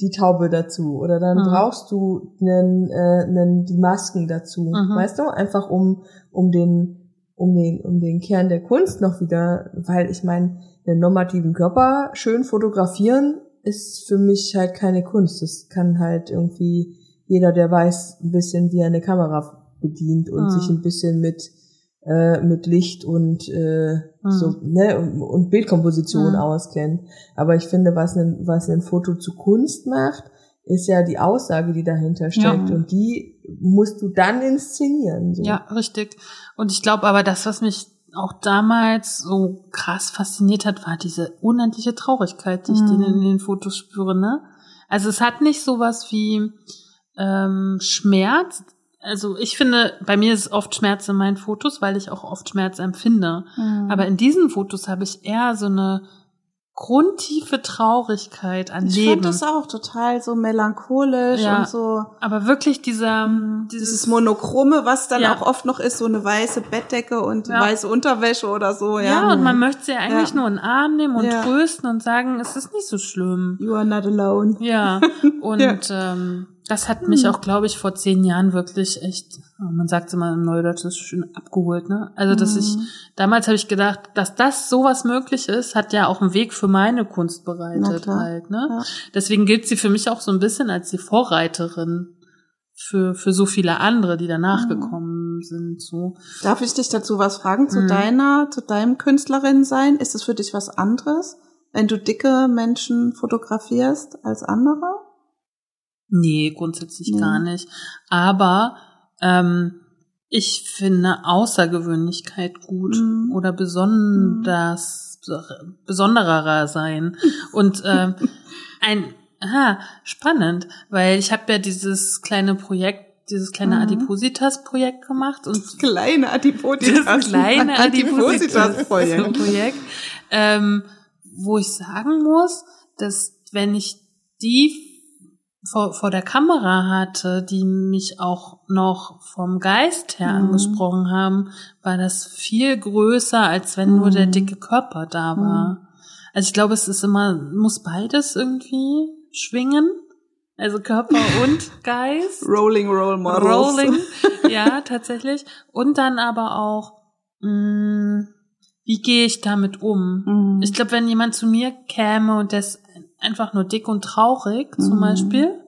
die Taube dazu oder dann Mhm. brauchst du nen, äh, nen, die Masken dazu, Mhm. weißt du, einfach um um den um den um den Kern der Kunst noch wieder, weil ich meine, den normativen Körper schön fotografieren ist für mich halt keine Kunst. Das kann halt irgendwie jeder, der weiß ein bisschen, wie eine Kamera bedient und Mhm. sich ein bisschen mit äh, mit Licht und äh, Mhm. so ne und, und Bildkomposition Mhm. auskennt. Aber ich finde, was ein was ein Foto zu Kunst macht, ist ja die Aussage, die dahinter steckt Ja. und die musst du dann inszenieren. So. Ja, richtig. Und ich glaube aber, das, was mich auch damals so krass fasziniert hat, war diese unendliche Traurigkeit, die ich Mhm. in den Fotos spüre. Ne? Also es hat nicht sowas wie ähm, Schmerz. Also ich finde, bei mir ist oft Schmerz in meinen Fotos, weil ich auch oft Schmerz empfinde. Mhm. Aber in diesen Fotos habe ich eher so eine grundtiefe Traurigkeit an Ich Leben. fand das auch total so melancholisch Ja. und so Aber wirklich dieser, dieses dieses, Monochrome, was dann Ja. auch oft noch ist, so eine weiße Bettdecke und Ja. weiße Unterwäsche oder so. Ja, ja, und man möchte sie eigentlich Ja. nur in den Arm nehmen und trösten und sagen, es ist nicht so schlimm. You are not alone. Ja, und ähm, das hat mich auch, glaube ich, vor zehn Jahren wirklich echt, oh, man sagt immer im Neudeutsch, das ist schön abgeholt, ne? Also, dass ich, Mhm. damals habe ich gedacht, dass das sowas möglich ist, hat ja auch einen Weg für meine Kunst bereitet halt, ne? Ja. Deswegen gilt sie für mich auch so ein bisschen als die Vorreiterin für, für so viele andere, die danach Mhm. gekommen sind, so. Darf ich dich dazu was fragen zu Mhm. deiner, zu deinem Künstlerin sein? Ist es für dich was anderes, wenn du dicke Menschen fotografierst als andere? Nee, grundsätzlich Nee. gar nicht. Aber ähm, ich finde Außergewöhnlichkeit gut Mhm. oder besonders besonderer sein. Und ähm, ein aha, spannend, weil ich habe ja dieses kleine Projekt, dieses kleine Mhm. Adipositas-Projekt gemacht und Kleine Adipositas. das kleine Adipositas-Projekt. Projekt, ähm, wo ich sagen muss, dass wenn ich die vor, vor der Kamera hatte, die mich auch noch vom Geist her Mhm. angesprochen haben, war das viel größer, als wenn nur der Mhm. dicke Körper da war. Also ich glaube, es ist immer, muss beides irgendwie schwingen. Also Körper und Geist. Rolling Roll Models. Rolling, ja, tatsächlich. Und dann aber auch, mh, wie gehe ich damit um? Mhm. Ich glaube, wenn jemand zu mir käme und ist einfach nur dick und traurig, zum Mhm. Beispiel,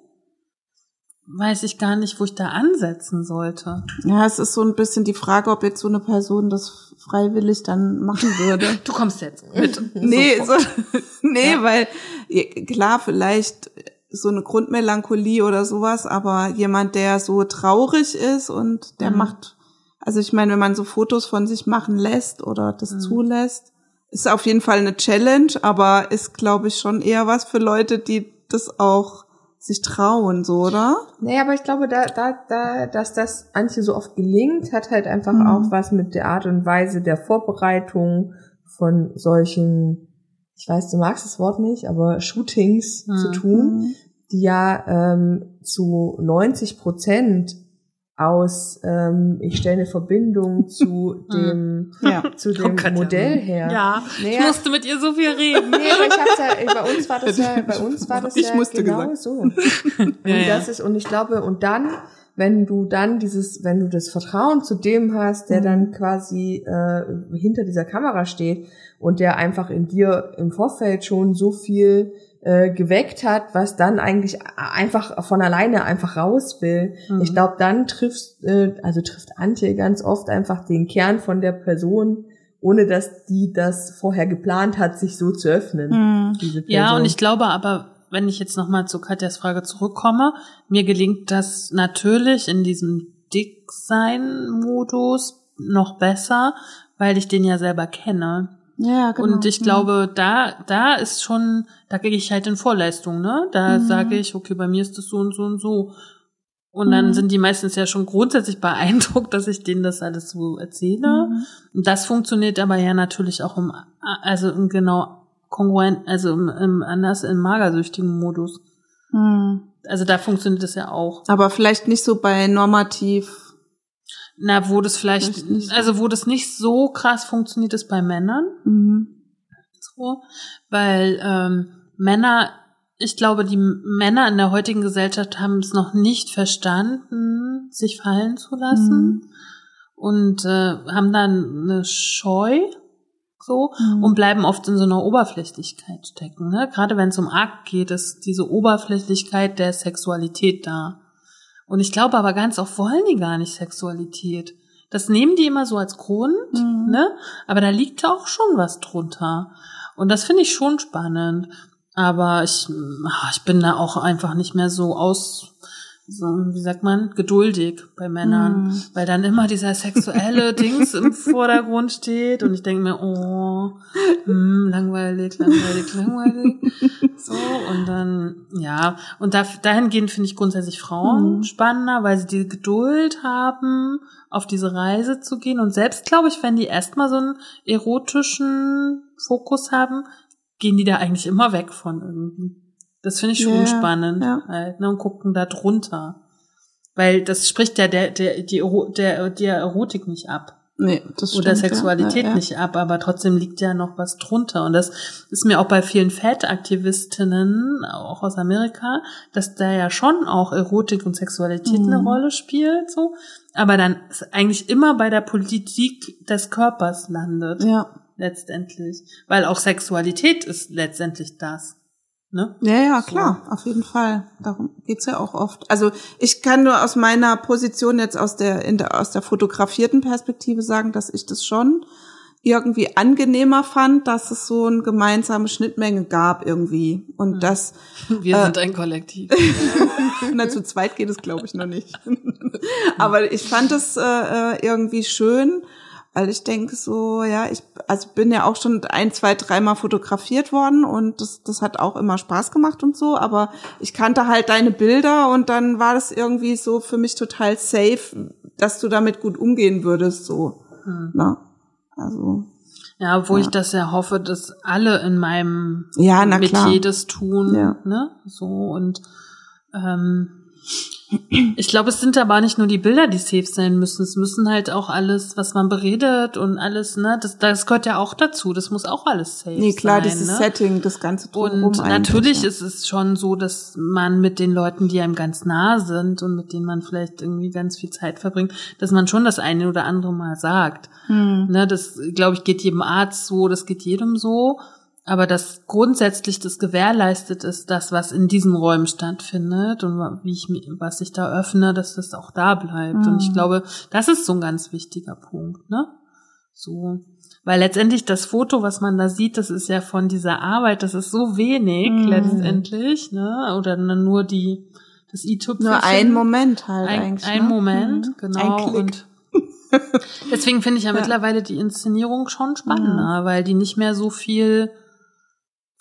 weiß ich gar nicht, wo ich da ansetzen sollte. Ja, es ist so ein bisschen die Frage, ob jetzt so eine Person das freiwillig dann machen würde. Du kommst jetzt mit. nee, so, nee, Ja. weil ja, klar, vielleicht so eine Grundmelancholie oder sowas, aber jemand, der so traurig ist und der Mhm. macht, also ich meine, wenn man so Fotos von sich machen lässt oder das Mhm. zulässt, ist auf jeden Fall eine Challenge, aber ist, glaube ich, schon eher was für Leute, die das auch sich trauen, so, oder? Naja, aber ich glaube, da, da, da, dass das Antje so oft gelingt, hat halt einfach Mhm. auch was mit der Art und Weise der Vorbereitung von solchen, ich weiß, du magst das Wort nicht, aber Shootings Mhm. zu tun, die ja ähm, zu 90 Prozent aus, ähm, ich stelle eine Verbindung zu dem, Ja. zu dem Katja. Modell her. Ja, ich Naja. musste mit ihr so viel reden. Nee, aber ich hab's ja, bei uns war das ja, bei uns war das Ich ja musste genau gesagt. so. Und Ja, ja. das ist, und ich glaube, und dann, wenn du dann dieses, wenn du das Vertrauen zu dem hast, der Mhm. dann quasi äh, hinter dieser Kamera steht und der einfach in dir im Vorfeld schon so viel äh, geweckt hat, was dann eigentlich einfach von alleine einfach raus will. Mhm. Ich glaube, dann triffst, äh, also trifft Antje ganz oft einfach den Kern von der Person, ohne dass die das vorher geplant hat, sich so zu öffnen. Mhm. Ja, und ich glaube aber, wenn ich jetzt nochmal zu Katjas Frage zurückkomme, mir gelingt das natürlich in diesem Dicksein-Modus noch besser, weil ich den ja selber kenne. Ja, genau. Und ich glaube, da, da ist schon, da gehe ich halt in Vorleistung, ne? Da Mhm. sage ich, okay, bei mir ist das so und so und so. Und dann Mhm. sind die meistens ja schon grundsätzlich beeindruckt, dass ich denen das alles so erzähle. Mhm. Und das funktioniert aber ja natürlich auch im, also im genau kongruent, also im, im anders im magersüchtigen Modus. Mhm. Also da funktioniert das ja auch. Aber vielleicht nicht so bei normativ. Na, wo das vielleicht, also wo das nicht so krass funktioniert, ist bei Männern. Mhm. so, weil ähm, Männer, ich glaube, die Männer in der heutigen Gesellschaft haben es noch nicht verstanden, sich fallen zu lassen Mhm. und äh, haben dann eine Scheu so Mhm. und bleiben oft in so einer Oberflächlichkeit stecken. Ne? Gerade wenn es um Akt geht, ist diese Oberflächlichkeit der Sexualität da. Und ich glaube aber ganz oft wollen die gar nicht Sexualität. Das nehmen die immer so als Grund, Mhm. ne? Aber da liegt auch schon was drunter. Und das finde ich schon spannend. Aber ich, ah, ich bin da auch einfach nicht mehr so aus, so, wie sagt man, geduldig bei Männern. Mhm. Weil dann immer dieser sexuelle Dings im Vordergrund steht und ich denke mir, oh, hm, langweilig, langweilig, langweilig. So, und dann, ja, und da, dahingehend finde ich grundsätzlich Frauen Mhm. spannender, weil sie die Geduld haben, auf diese Reise zu gehen. Und selbst, glaube ich, wenn die erstmal so einen erotischen Fokus haben, gehen die da eigentlich immer weg von irgendwie. Das finde ich schon Ja, spannend ja. halt, ne, und gucken da drunter. Weil das spricht ja der, der, die, der, der Erotik nicht ab Nee, das stimmt. oder Sexualität ja, ja, nicht ab, aber trotzdem liegt ja noch was drunter. Und das ist mir auch bei vielen Fat-Aktivistinnen, auch aus Amerika, dass da ja schon auch Erotik und Sexualität eine Mhm. Rolle spielt, so. Aber dann ist eigentlich immer bei der Politik des Körpers landet, Ja. letztendlich. Weil auch Sexualität ist letztendlich das. Ne? Ja, ja, klar, auf jeden Fall. Darum geht's ja auch oft. Also ich kann nur aus meiner Position jetzt aus der, in der aus der fotografierten Perspektive sagen, dass ich das schon irgendwie angenehmer fand, dass es so eine gemeinsame Schnittmenge gab irgendwie und das Wir Äh, sind ein Kollektiv. na, zu zweit geht es glaube ich noch nicht. Aber ich fand es äh, äh, irgendwie schön, weil ich denke so, ja, ich also bin ja auch schon ein, zwei, dreimal fotografiert worden und das, das hat auch immer Spaß gemacht und so, aber ich kannte halt deine Bilder und dann war das irgendwie so für mich total safe, dass du damit gut umgehen würdest, so. Na? Also, Ja, wo ich das ja hoffe, dass alle in meinem Ja, na Metier das tun, Ja. ne? So und ähm, ich glaube, es sind aber nicht nur die Bilder, die safe sein müssen. Es müssen halt auch alles, was man beredet und alles, ne? Das, das gehört ja auch dazu. Das muss auch alles safe nee, klar, sein. dieses ne? Setting, das ganze drumherum Und natürlich ja. ist es schon so, dass man mit den Leuten, die einem ganz nah sind und mit denen man vielleicht irgendwie ganz viel Zeit verbringt, dass man schon das eine oder andere mal sagt. Hm. Ne, das, glaube ich, geht jedem Arzt so, das geht jedem so. Aber dass grundsätzlich das gewährleistet ist, das, was in diesen Räumen stattfindet und wie ich, was ich da öffne, dass das auch da bleibt. Und ich Mhm. glaube, das ist so ein ganz wichtiger Punkt, ne? So. Weil letztendlich das Foto, was man da sieht, das ist ja von dieser Arbeit, das ist so wenig Mhm. letztendlich, ne? Oder nur die, das i-Tüpfelchen. Nur ein Moment halt Ein, eigentlich. ein ne? Moment, Mhm. genau. Ein Klick. Und deswegen finde ich ja, Ja. mittlerweile die Inszenierung schon spannender, weil die nicht mehr so viel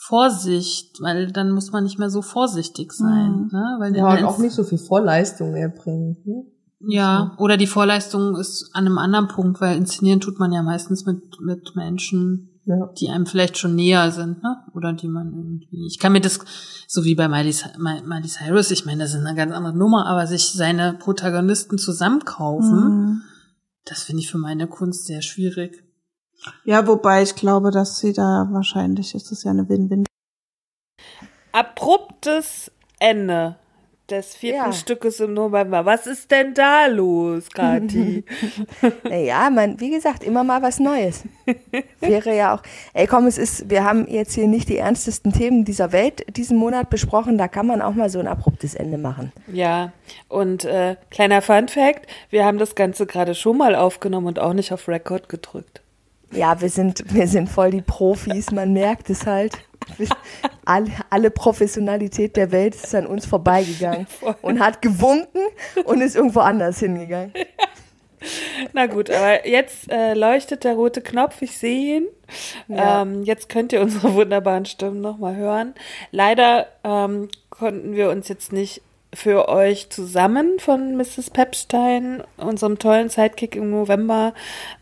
Vorsicht, weil dann muss man nicht mehr so vorsichtig sein, Mhm. ne? Weil Ja, und auch nicht so viel Vorleistung erbringen. Ne? ja, oder die Vorleistung ist an einem anderen Punkt, weil inszenieren tut man ja meistens mit, mit Menschen, Ja. die einem vielleicht schon näher sind, ne? Oder die man irgendwie. Ich kann mir das, so wie bei Miley, Mi- Miley Cyrus, ich meine, das ist eine ganz andere Nummer, aber sich seine Protagonisten zusammenkaufen, Mhm. das finde ich für meine Kunst sehr schwierig. Ja, wobei ich glaube, dass sie da wahrscheinlich ist es ja eine Win-Win. Abruptes Ende des vierten Ja. Stückes im November. Was ist denn da los, Kathi? Naja, man, wie gesagt, immer mal was Neues. Wäre ja auch, ey komm, es ist, wir haben jetzt hier nicht die ernstesten Themen dieser Welt diesen Monat besprochen, da kann man auch mal so ein abruptes Ende machen. ja, und äh, kleiner Fun Fact, wir haben das Ganze gerade schon mal aufgenommen und auch nicht auf Record gedrückt. Ja, wir sind, wir sind voll die Profis, man merkt es halt. Alle, alle Professionalität der Welt ist an uns vorbeigegangen und hat gewunken und ist irgendwo anders hingegangen. Na gut, aber jetzt äh, leuchtet der rote Knopf, ich sehe ihn. Ja. Ähm, jetzt könnt ihr unsere wunderbaren Stimmen nochmal hören. Leider ähm, konnten wir uns jetzt nicht für euch zusammen von Mrs. Pepstein, unserem tollen Sidekick im November,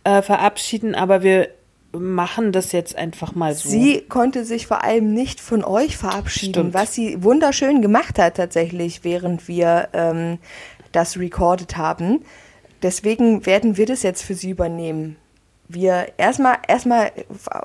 äh, verabschieden, aber wir machen das jetzt einfach mal so. Sie konnte sich vor allem nicht von euch verabschieden, Stimmt. was sie wunderschön gemacht hat tatsächlich, während wir ähm, das recorded haben. Deswegen werden wir das jetzt für sie übernehmen. Wir erstmal erstmal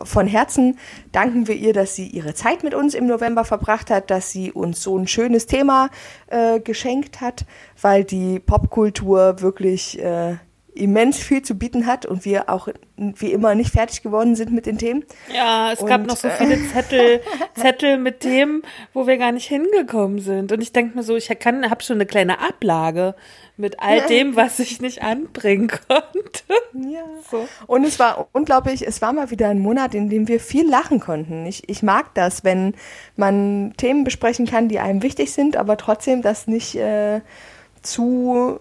von Herzen danken wir ihr, dass sie ihre Zeit mit uns im November verbracht hat, dass sie uns so ein schönes Thema äh, geschenkt hat, weil die Popkultur wirklich äh, immens viel zu bieten hat und wir auch wie immer nicht fertig geworden sind mit den Themen. Ja, es gab Und, noch so äh, viele Zettel, Zettel mit Themen, wo wir gar nicht hingekommen sind. Und ich denke mir so, ich kann, habe schon eine kleine Ablage mit all dem, was ich nicht anbringen konnte. Ja. So. Und es war unglaublich, es war mal wieder ein Monat, in dem wir viel lachen konnten. Ich, ich mag das, wenn man Themen besprechen kann, die einem wichtig sind, aber trotzdem das nicht äh, zu.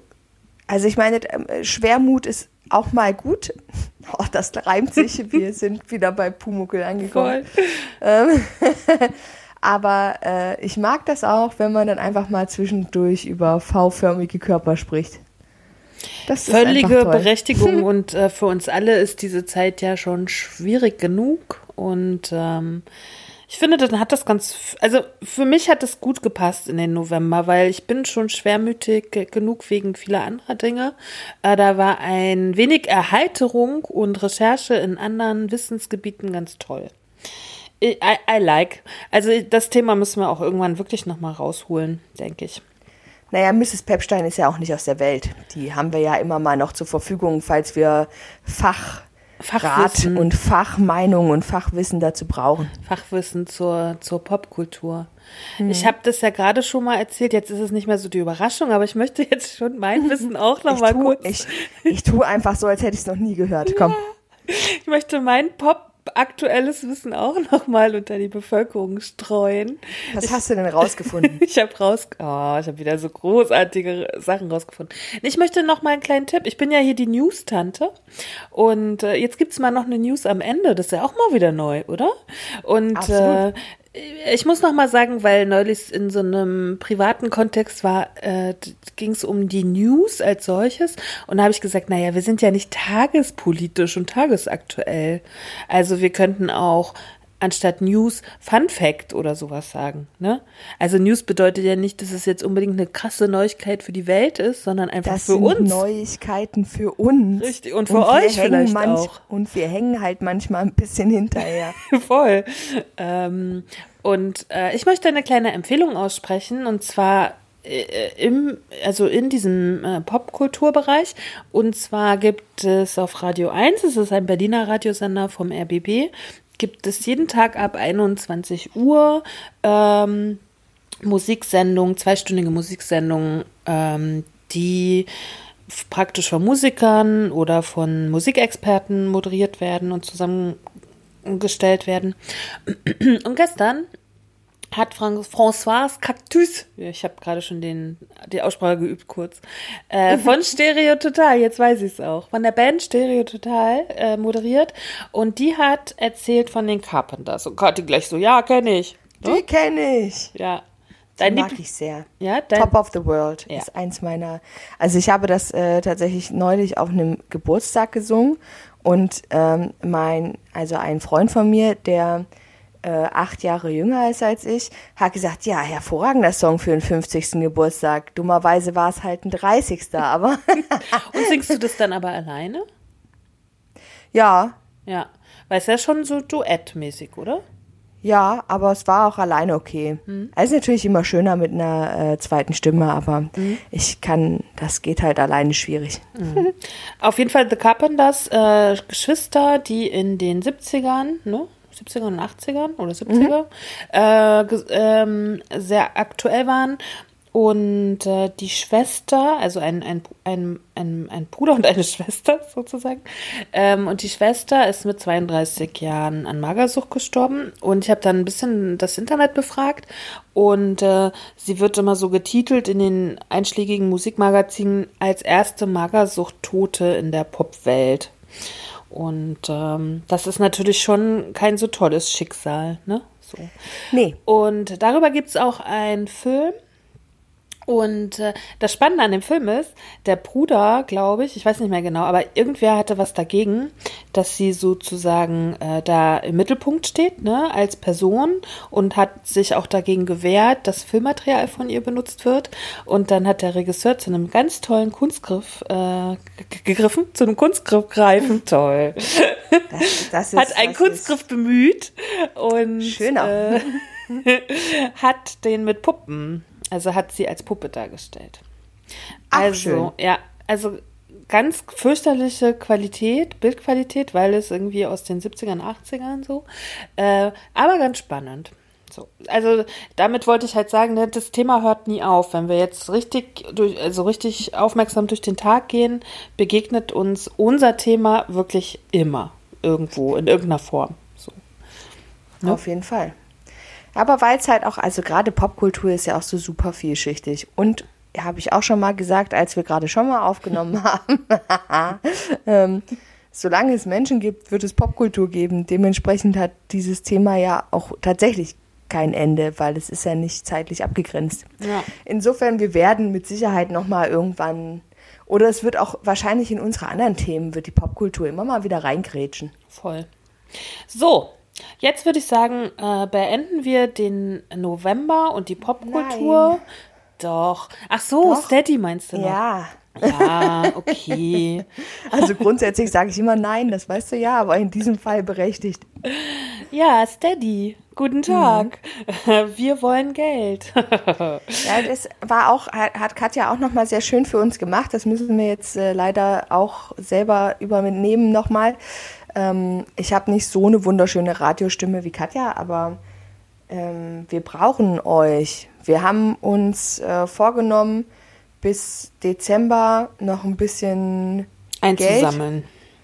Also ich meine, äh, Schwermut ist auch mal gut. Oh, das reimt sich. Wir sind wieder bei Pumuckel angekommen. Ähm, aber äh, ich mag das auch, wenn man dann einfach mal zwischendurch über V-förmige Körper spricht. Das Völlige. Berechtigung und äh, für uns alle ist diese Zeit ja schon schwierig genug und ähm, Ich finde, dann hat das ganz, also für mich hat das gut gepasst in den November, weil ich bin schon schwermütig genug wegen vieler anderer Dinge. Äh, da war ein wenig Erheiterung und Recherche in anderen Wissensgebieten ganz toll. I, I like. Also das Thema müssen wir auch irgendwann wirklich nochmal rausholen, denke ich. Naja, Mrs. Pepstein ist ja auch nicht aus der Welt. Die haben wir ja immer mal noch zur Verfügung, falls wir Fach Rat und Fachmeinung und Fachwissen dazu brauchen. Fachwissen zur, zur Popkultur. Hm. Ich habe das ja gerade schon mal erzählt, jetzt ist es nicht mehr so die Überraschung, aber ich möchte jetzt schon mein Wissen auch noch ich mal tu, kurz. Ich, ich tue einfach so, als hätte ich es noch nie gehört. Komm. Ich möchte mein Pop aktuelles Wissen auch nochmal unter die Bevölkerung streuen. Was hast du denn rausgefunden? ich habe raus, oh, ich habe wieder so großartige Sachen rausgefunden. Ich möchte noch mal einen kleinen Tipp. Ich bin ja hier die News-Tante und äh, jetzt gibt's mal noch eine News am Ende. Das ist ja auch mal wieder neu, oder? Und äh, ich muss noch mal sagen, weil neulich in so einem privaten Kontext war, äh, ging es um die News als solches und da habe ich gesagt, naja, wir sind ja nicht tagespolitisch und tagesaktuell. Also wir könnten auch anstatt News Fun Fact oder sowas sagen. Ne? Also News bedeutet ja nicht, dass es jetzt unbedingt eine krasse Neuigkeit für die Welt ist, sondern einfach das für sind uns. Neuigkeiten für uns. Richtig, und für und euch vielleicht manch, auch. Und wir hängen halt manchmal ein bisschen hinterher. Voll. Ähm, und äh, ich möchte eine kleine Empfehlung aussprechen und zwar äh, im, also in diesem äh, Popkulturbereich. Und zwar gibt es auf Radio 1, es ist ein Berliner Radiosender vom RBB, gibt es jeden Tag ab 21 Uhr ähm, Musiksendungen, zweistündige Musiksendungen, ähm, die praktisch von Musikern oder von Musikexperten moderiert werden und zusammengestellt werden. Und gestern hat François Cactus, ich habe gerade schon den, die Aussprache geübt kurz, äh, von Stereo Total, jetzt weiß ich es auch, von der Band Stereo Total äh, moderiert und die hat erzählt von den Carpenters und gerade gleich so, ja, kenne ich. Die kenne ich. Ja. Dein mag ich sehr. Ja, dein Top of the World ja. ist eins meiner. Also ich habe das äh, tatsächlich neulich auf einem Geburtstag gesungen und ähm, mein, also ein Freund von mir, der äh, acht Jahre jünger ist als ich, hat gesagt, ja, hervorragender Song für den 50. Geburtstag. Dummerweise war es halt ein 30. aber. Und singst du das dann aber alleine? Ja. Ja, weil es ja schon so duettmäßig, oder? Ja, aber es war auch alleine okay. Mhm. Es ist natürlich immer schöner mit einer äh, zweiten Stimme, aber mhm. ich kann, das geht halt alleine schwierig. Mhm. Auf jeden Fall The Carpenters, äh, Geschwister, die in den 70ern, ne? 70er und 80ern oder 70er mhm. äh, ähm, sehr aktuell waren. Und äh, die Schwester, also ein, ein, ein, ein, ein Bruder und eine Schwester sozusagen. Ähm, und die Schwester ist mit 32 Jahren an Magersucht gestorben. Und ich habe dann ein bisschen das Internet befragt. Und äh, sie wird immer so getitelt in den einschlägigen Musikmagazinen als erste Magersucht-Tote in der Popwelt. Und ähm, das ist natürlich schon kein so tolles Schicksal, ne? So. Nee. Und darüber gibt es auch einen Film, und äh, das Spannende an dem Film ist, der Bruder, glaube ich, ich weiß nicht mehr genau, aber irgendwer hatte was dagegen, dass sie sozusagen äh, da im Mittelpunkt steht, ne, als Person und hat sich auch dagegen gewehrt, dass Filmmaterial von ihr benutzt wird. Und dann hat der Regisseur zu einem ganz tollen Kunstgriff äh, gegriffen, zu einem Kunstgriff greifen, toll. Das, das ist, hat einen Kunstgriff ist bemüht und schöner. Äh, hat den mit Puppen also hat sie als Puppe dargestellt. Ach, also, schön. ja, also ganz fürchterliche Qualität, Bildqualität, weil es irgendwie aus den 70ern, 80ern so. Äh, aber ganz spannend. So. Also damit wollte ich halt sagen, ne, das Thema hört nie auf. Wenn wir jetzt richtig durch, also richtig aufmerksam durch den Tag gehen, begegnet uns unser Thema wirklich immer irgendwo in irgendeiner Form. So. Ne? Auf jeden Fall. Aber weil es halt auch, also gerade Popkultur ist ja auch so super vielschichtig. Und habe ich auch schon mal gesagt, als wir gerade schon mal aufgenommen haben, ähm, solange es Menschen gibt, wird es Popkultur geben. Dementsprechend hat dieses Thema ja auch tatsächlich kein Ende, weil es ist ja nicht zeitlich abgegrenzt. Ja. Insofern, wir werden mit Sicherheit noch mal irgendwann oder es wird auch wahrscheinlich in unsere anderen Themen wird die Popkultur immer mal wieder reingrätschen. Voll. So, Jetzt würde ich sagen, äh, beenden wir den November und die Popkultur. Nein. Doch. Ach so, Doch. Steady meinst du noch? Ja. Ja, okay. Also grundsätzlich sage ich immer nein, das weißt du ja, aber in diesem Fall berechtigt. Ja, Steady. Guten Tag. Mhm. Wir wollen Geld. Ja, das war auch, hat hat Katja auch nochmal sehr schön für uns gemacht. Das müssen wir jetzt äh, leider auch selber übernehmen nochmal. Ähm, ich habe nicht so eine wunderschöne Radiostimme wie Katja, aber ähm, wir brauchen euch. Wir haben uns äh, vorgenommen, bis Dezember noch ein bisschen Einzusammeln.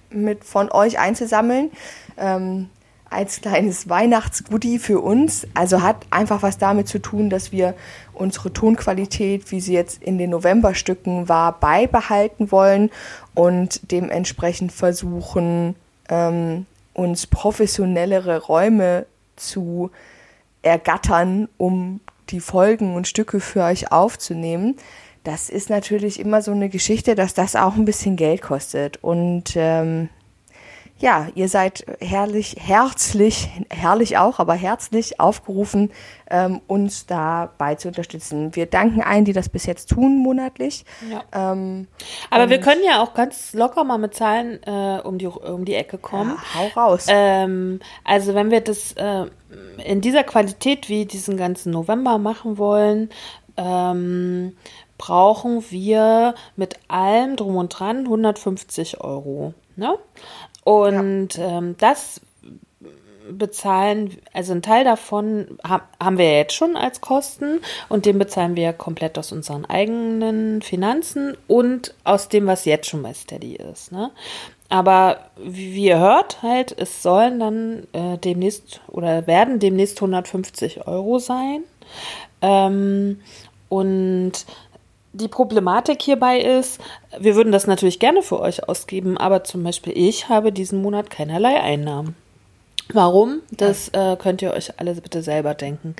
mit von euch einzusammeln. Ähm, als kleines Weihnachtsgoodie für uns. Also hat einfach was damit zu tun, dass wir unsere Tonqualität, wie sie jetzt in den Novemberstücken war, beibehalten wollen und dementsprechend versuchen, ähm, uns professionellere Räume zu ergattern, um die Folgen und Stücke für euch aufzunehmen. Das ist natürlich immer so eine Geschichte, dass das auch ein bisschen Geld kostet. Und ähm, ja, ihr seid herrlich, herzlich, herrlich auch, aber herzlich aufgerufen, ähm, uns dabei zu unterstützen. Wir danken allen, die das bis jetzt tun, monatlich. Ja. Ähm, Aber wir können ja auch ganz locker mal mit Zahlen äh, um, die, um die Ecke kommen. Ja, hau raus. Ähm, also wenn wir das äh, in dieser Qualität wie diesen ganzen November machen wollen, ähm, brauchen wir mit allem drum und dran 150 Euro. Ne? Und ähm, das bezahlen, also ein Teil davon ha haben wir jetzt schon als Kosten und den bezahlen wir komplett aus unseren eigenen Finanzen und aus dem, was jetzt schon bei Steady ist. Ne? Aber wie ihr hört, halt, es sollen dann äh, demnächst oder werden demnächst 150 Euro sein. Ähm, und die Problematik hierbei ist, wir würden das natürlich gerne für euch ausgeben, aber zum Beispiel ich habe diesen Monat keinerlei Einnahmen. Warum? Das äh, könnt ihr euch alle bitte selber denken.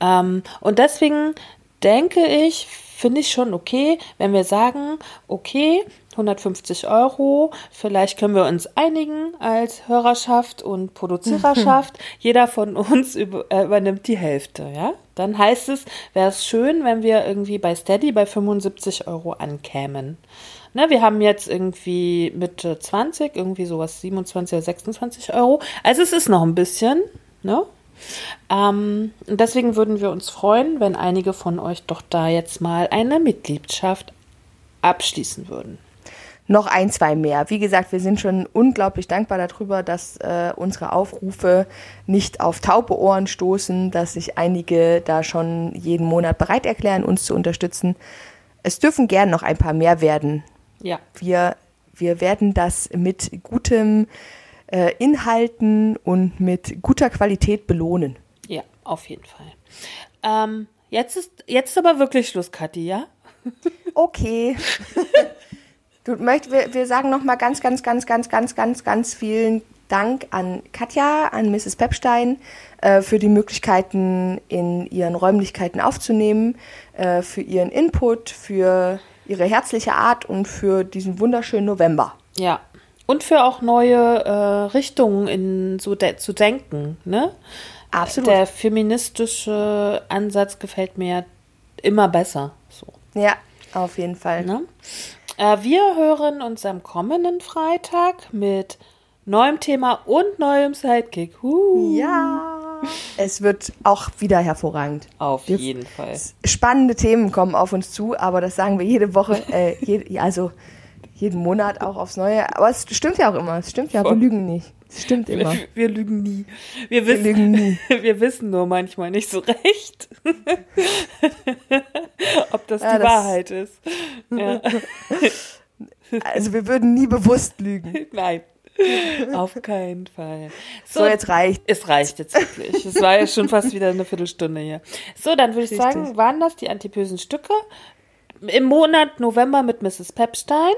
Ähm, und deswegen denke ich, finde ich schon okay, wenn wir sagen, okay, 150 Euro, vielleicht können wir uns einigen als Hörerschaft und Produziererschaft. Jeder von uns über, äh, übernimmt die Hälfte, ja? Dann heißt es, wäre es schön, wenn wir irgendwie bei Steady bei 75 Euro ankämen. Ne, wir haben jetzt irgendwie Mitte 20, irgendwie sowas 27 oder 26 Euro. Also es ist noch ein bisschen, ne? Ähm, deswegen würden wir uns freuen, wenn einige von euch doch da jetzt mal eine Mitgliedschaft abschließen würden. Noch ein, zwei mehr. Wie gesagt, wir sind schon unglaublich dankbar darüber, dass äh, unsere Aufrufe nicht auf taube Ohren stoßen, dass sich einige da schon jeden Monat bereit erklären, uns zu unterstützen. Es dürfen gern noch ein paar mehr werden. Ja. Wir, wir werden das mit gutem äh, Inhalten und mit guter Qualität belohnen. Ja, auf jeden Fall. Ähm, jetzt ist jetzt aber wirklich Schluss, Kathi, ja? Okay. Du möcht, wir, wir sagen noch mal ganz, ganz, ganz, ganz, ganz, ganz, ganz vielen Dank an Katja, an Mrs. Pepstein äh, für die Möglichkeiten, in ihren Räumlichkeiten aufzunehmen, äh, für ihren Input, für ihre herzliche Art und für diesen wunderschönen November. Ja. Und für auch neue äh, Richtungen in so de zu denken, ne? Absolut. Der feministische Ansatz gefällt mir immer besser. So. Ja, auf jeden Fall. Ne? Äh, wir hören uns am kommenden Freitag mit neuem Thema und neuem Sidekick. Huh. Ja. Es wird auch wieder hervorragend. Auf Wir- jeden Fall. Spannende Themen kommen auf uns zu, aber das sagen wir jede Woche, äh, je, also jeden Monat auch aufs Neue. Aber es stimmt ja auch immer. Es stimmt ja, wir Voll. lügen nicht. Es stimmt immer. Wir, wir lügen nie. Wir wissen, lügen nie. wir wissen nur manchmal nicht so recht, ob das Ja, die das- Wahrheit ist. Ja. Also wir würden nie bewusst lügen. Nein, auf keinen Fall. So, jetzt reicht. Es reicht jetzt wirklich. Es war ja schon fast wieder eine Viertelstunde hier. So, dann würde ich Richtig. sagen, waren das die antipösen Stücke? Im Monat November mit Mrs. Pepstein.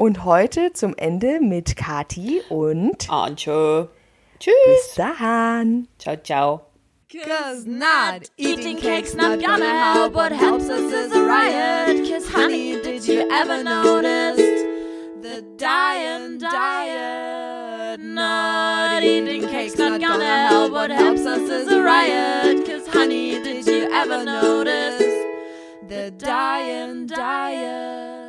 Und heute zum Ende mit Kati und Antje. Tschüss. bis dahin. Ciao, ciao. Cause not eating cake's not gonna help. What helps us is a riot. Cause honey, did you ever notice the dying diet? Not eating cake's not gonna help. What helps us is a riot. Cause honey, did you ever notice the dying diet?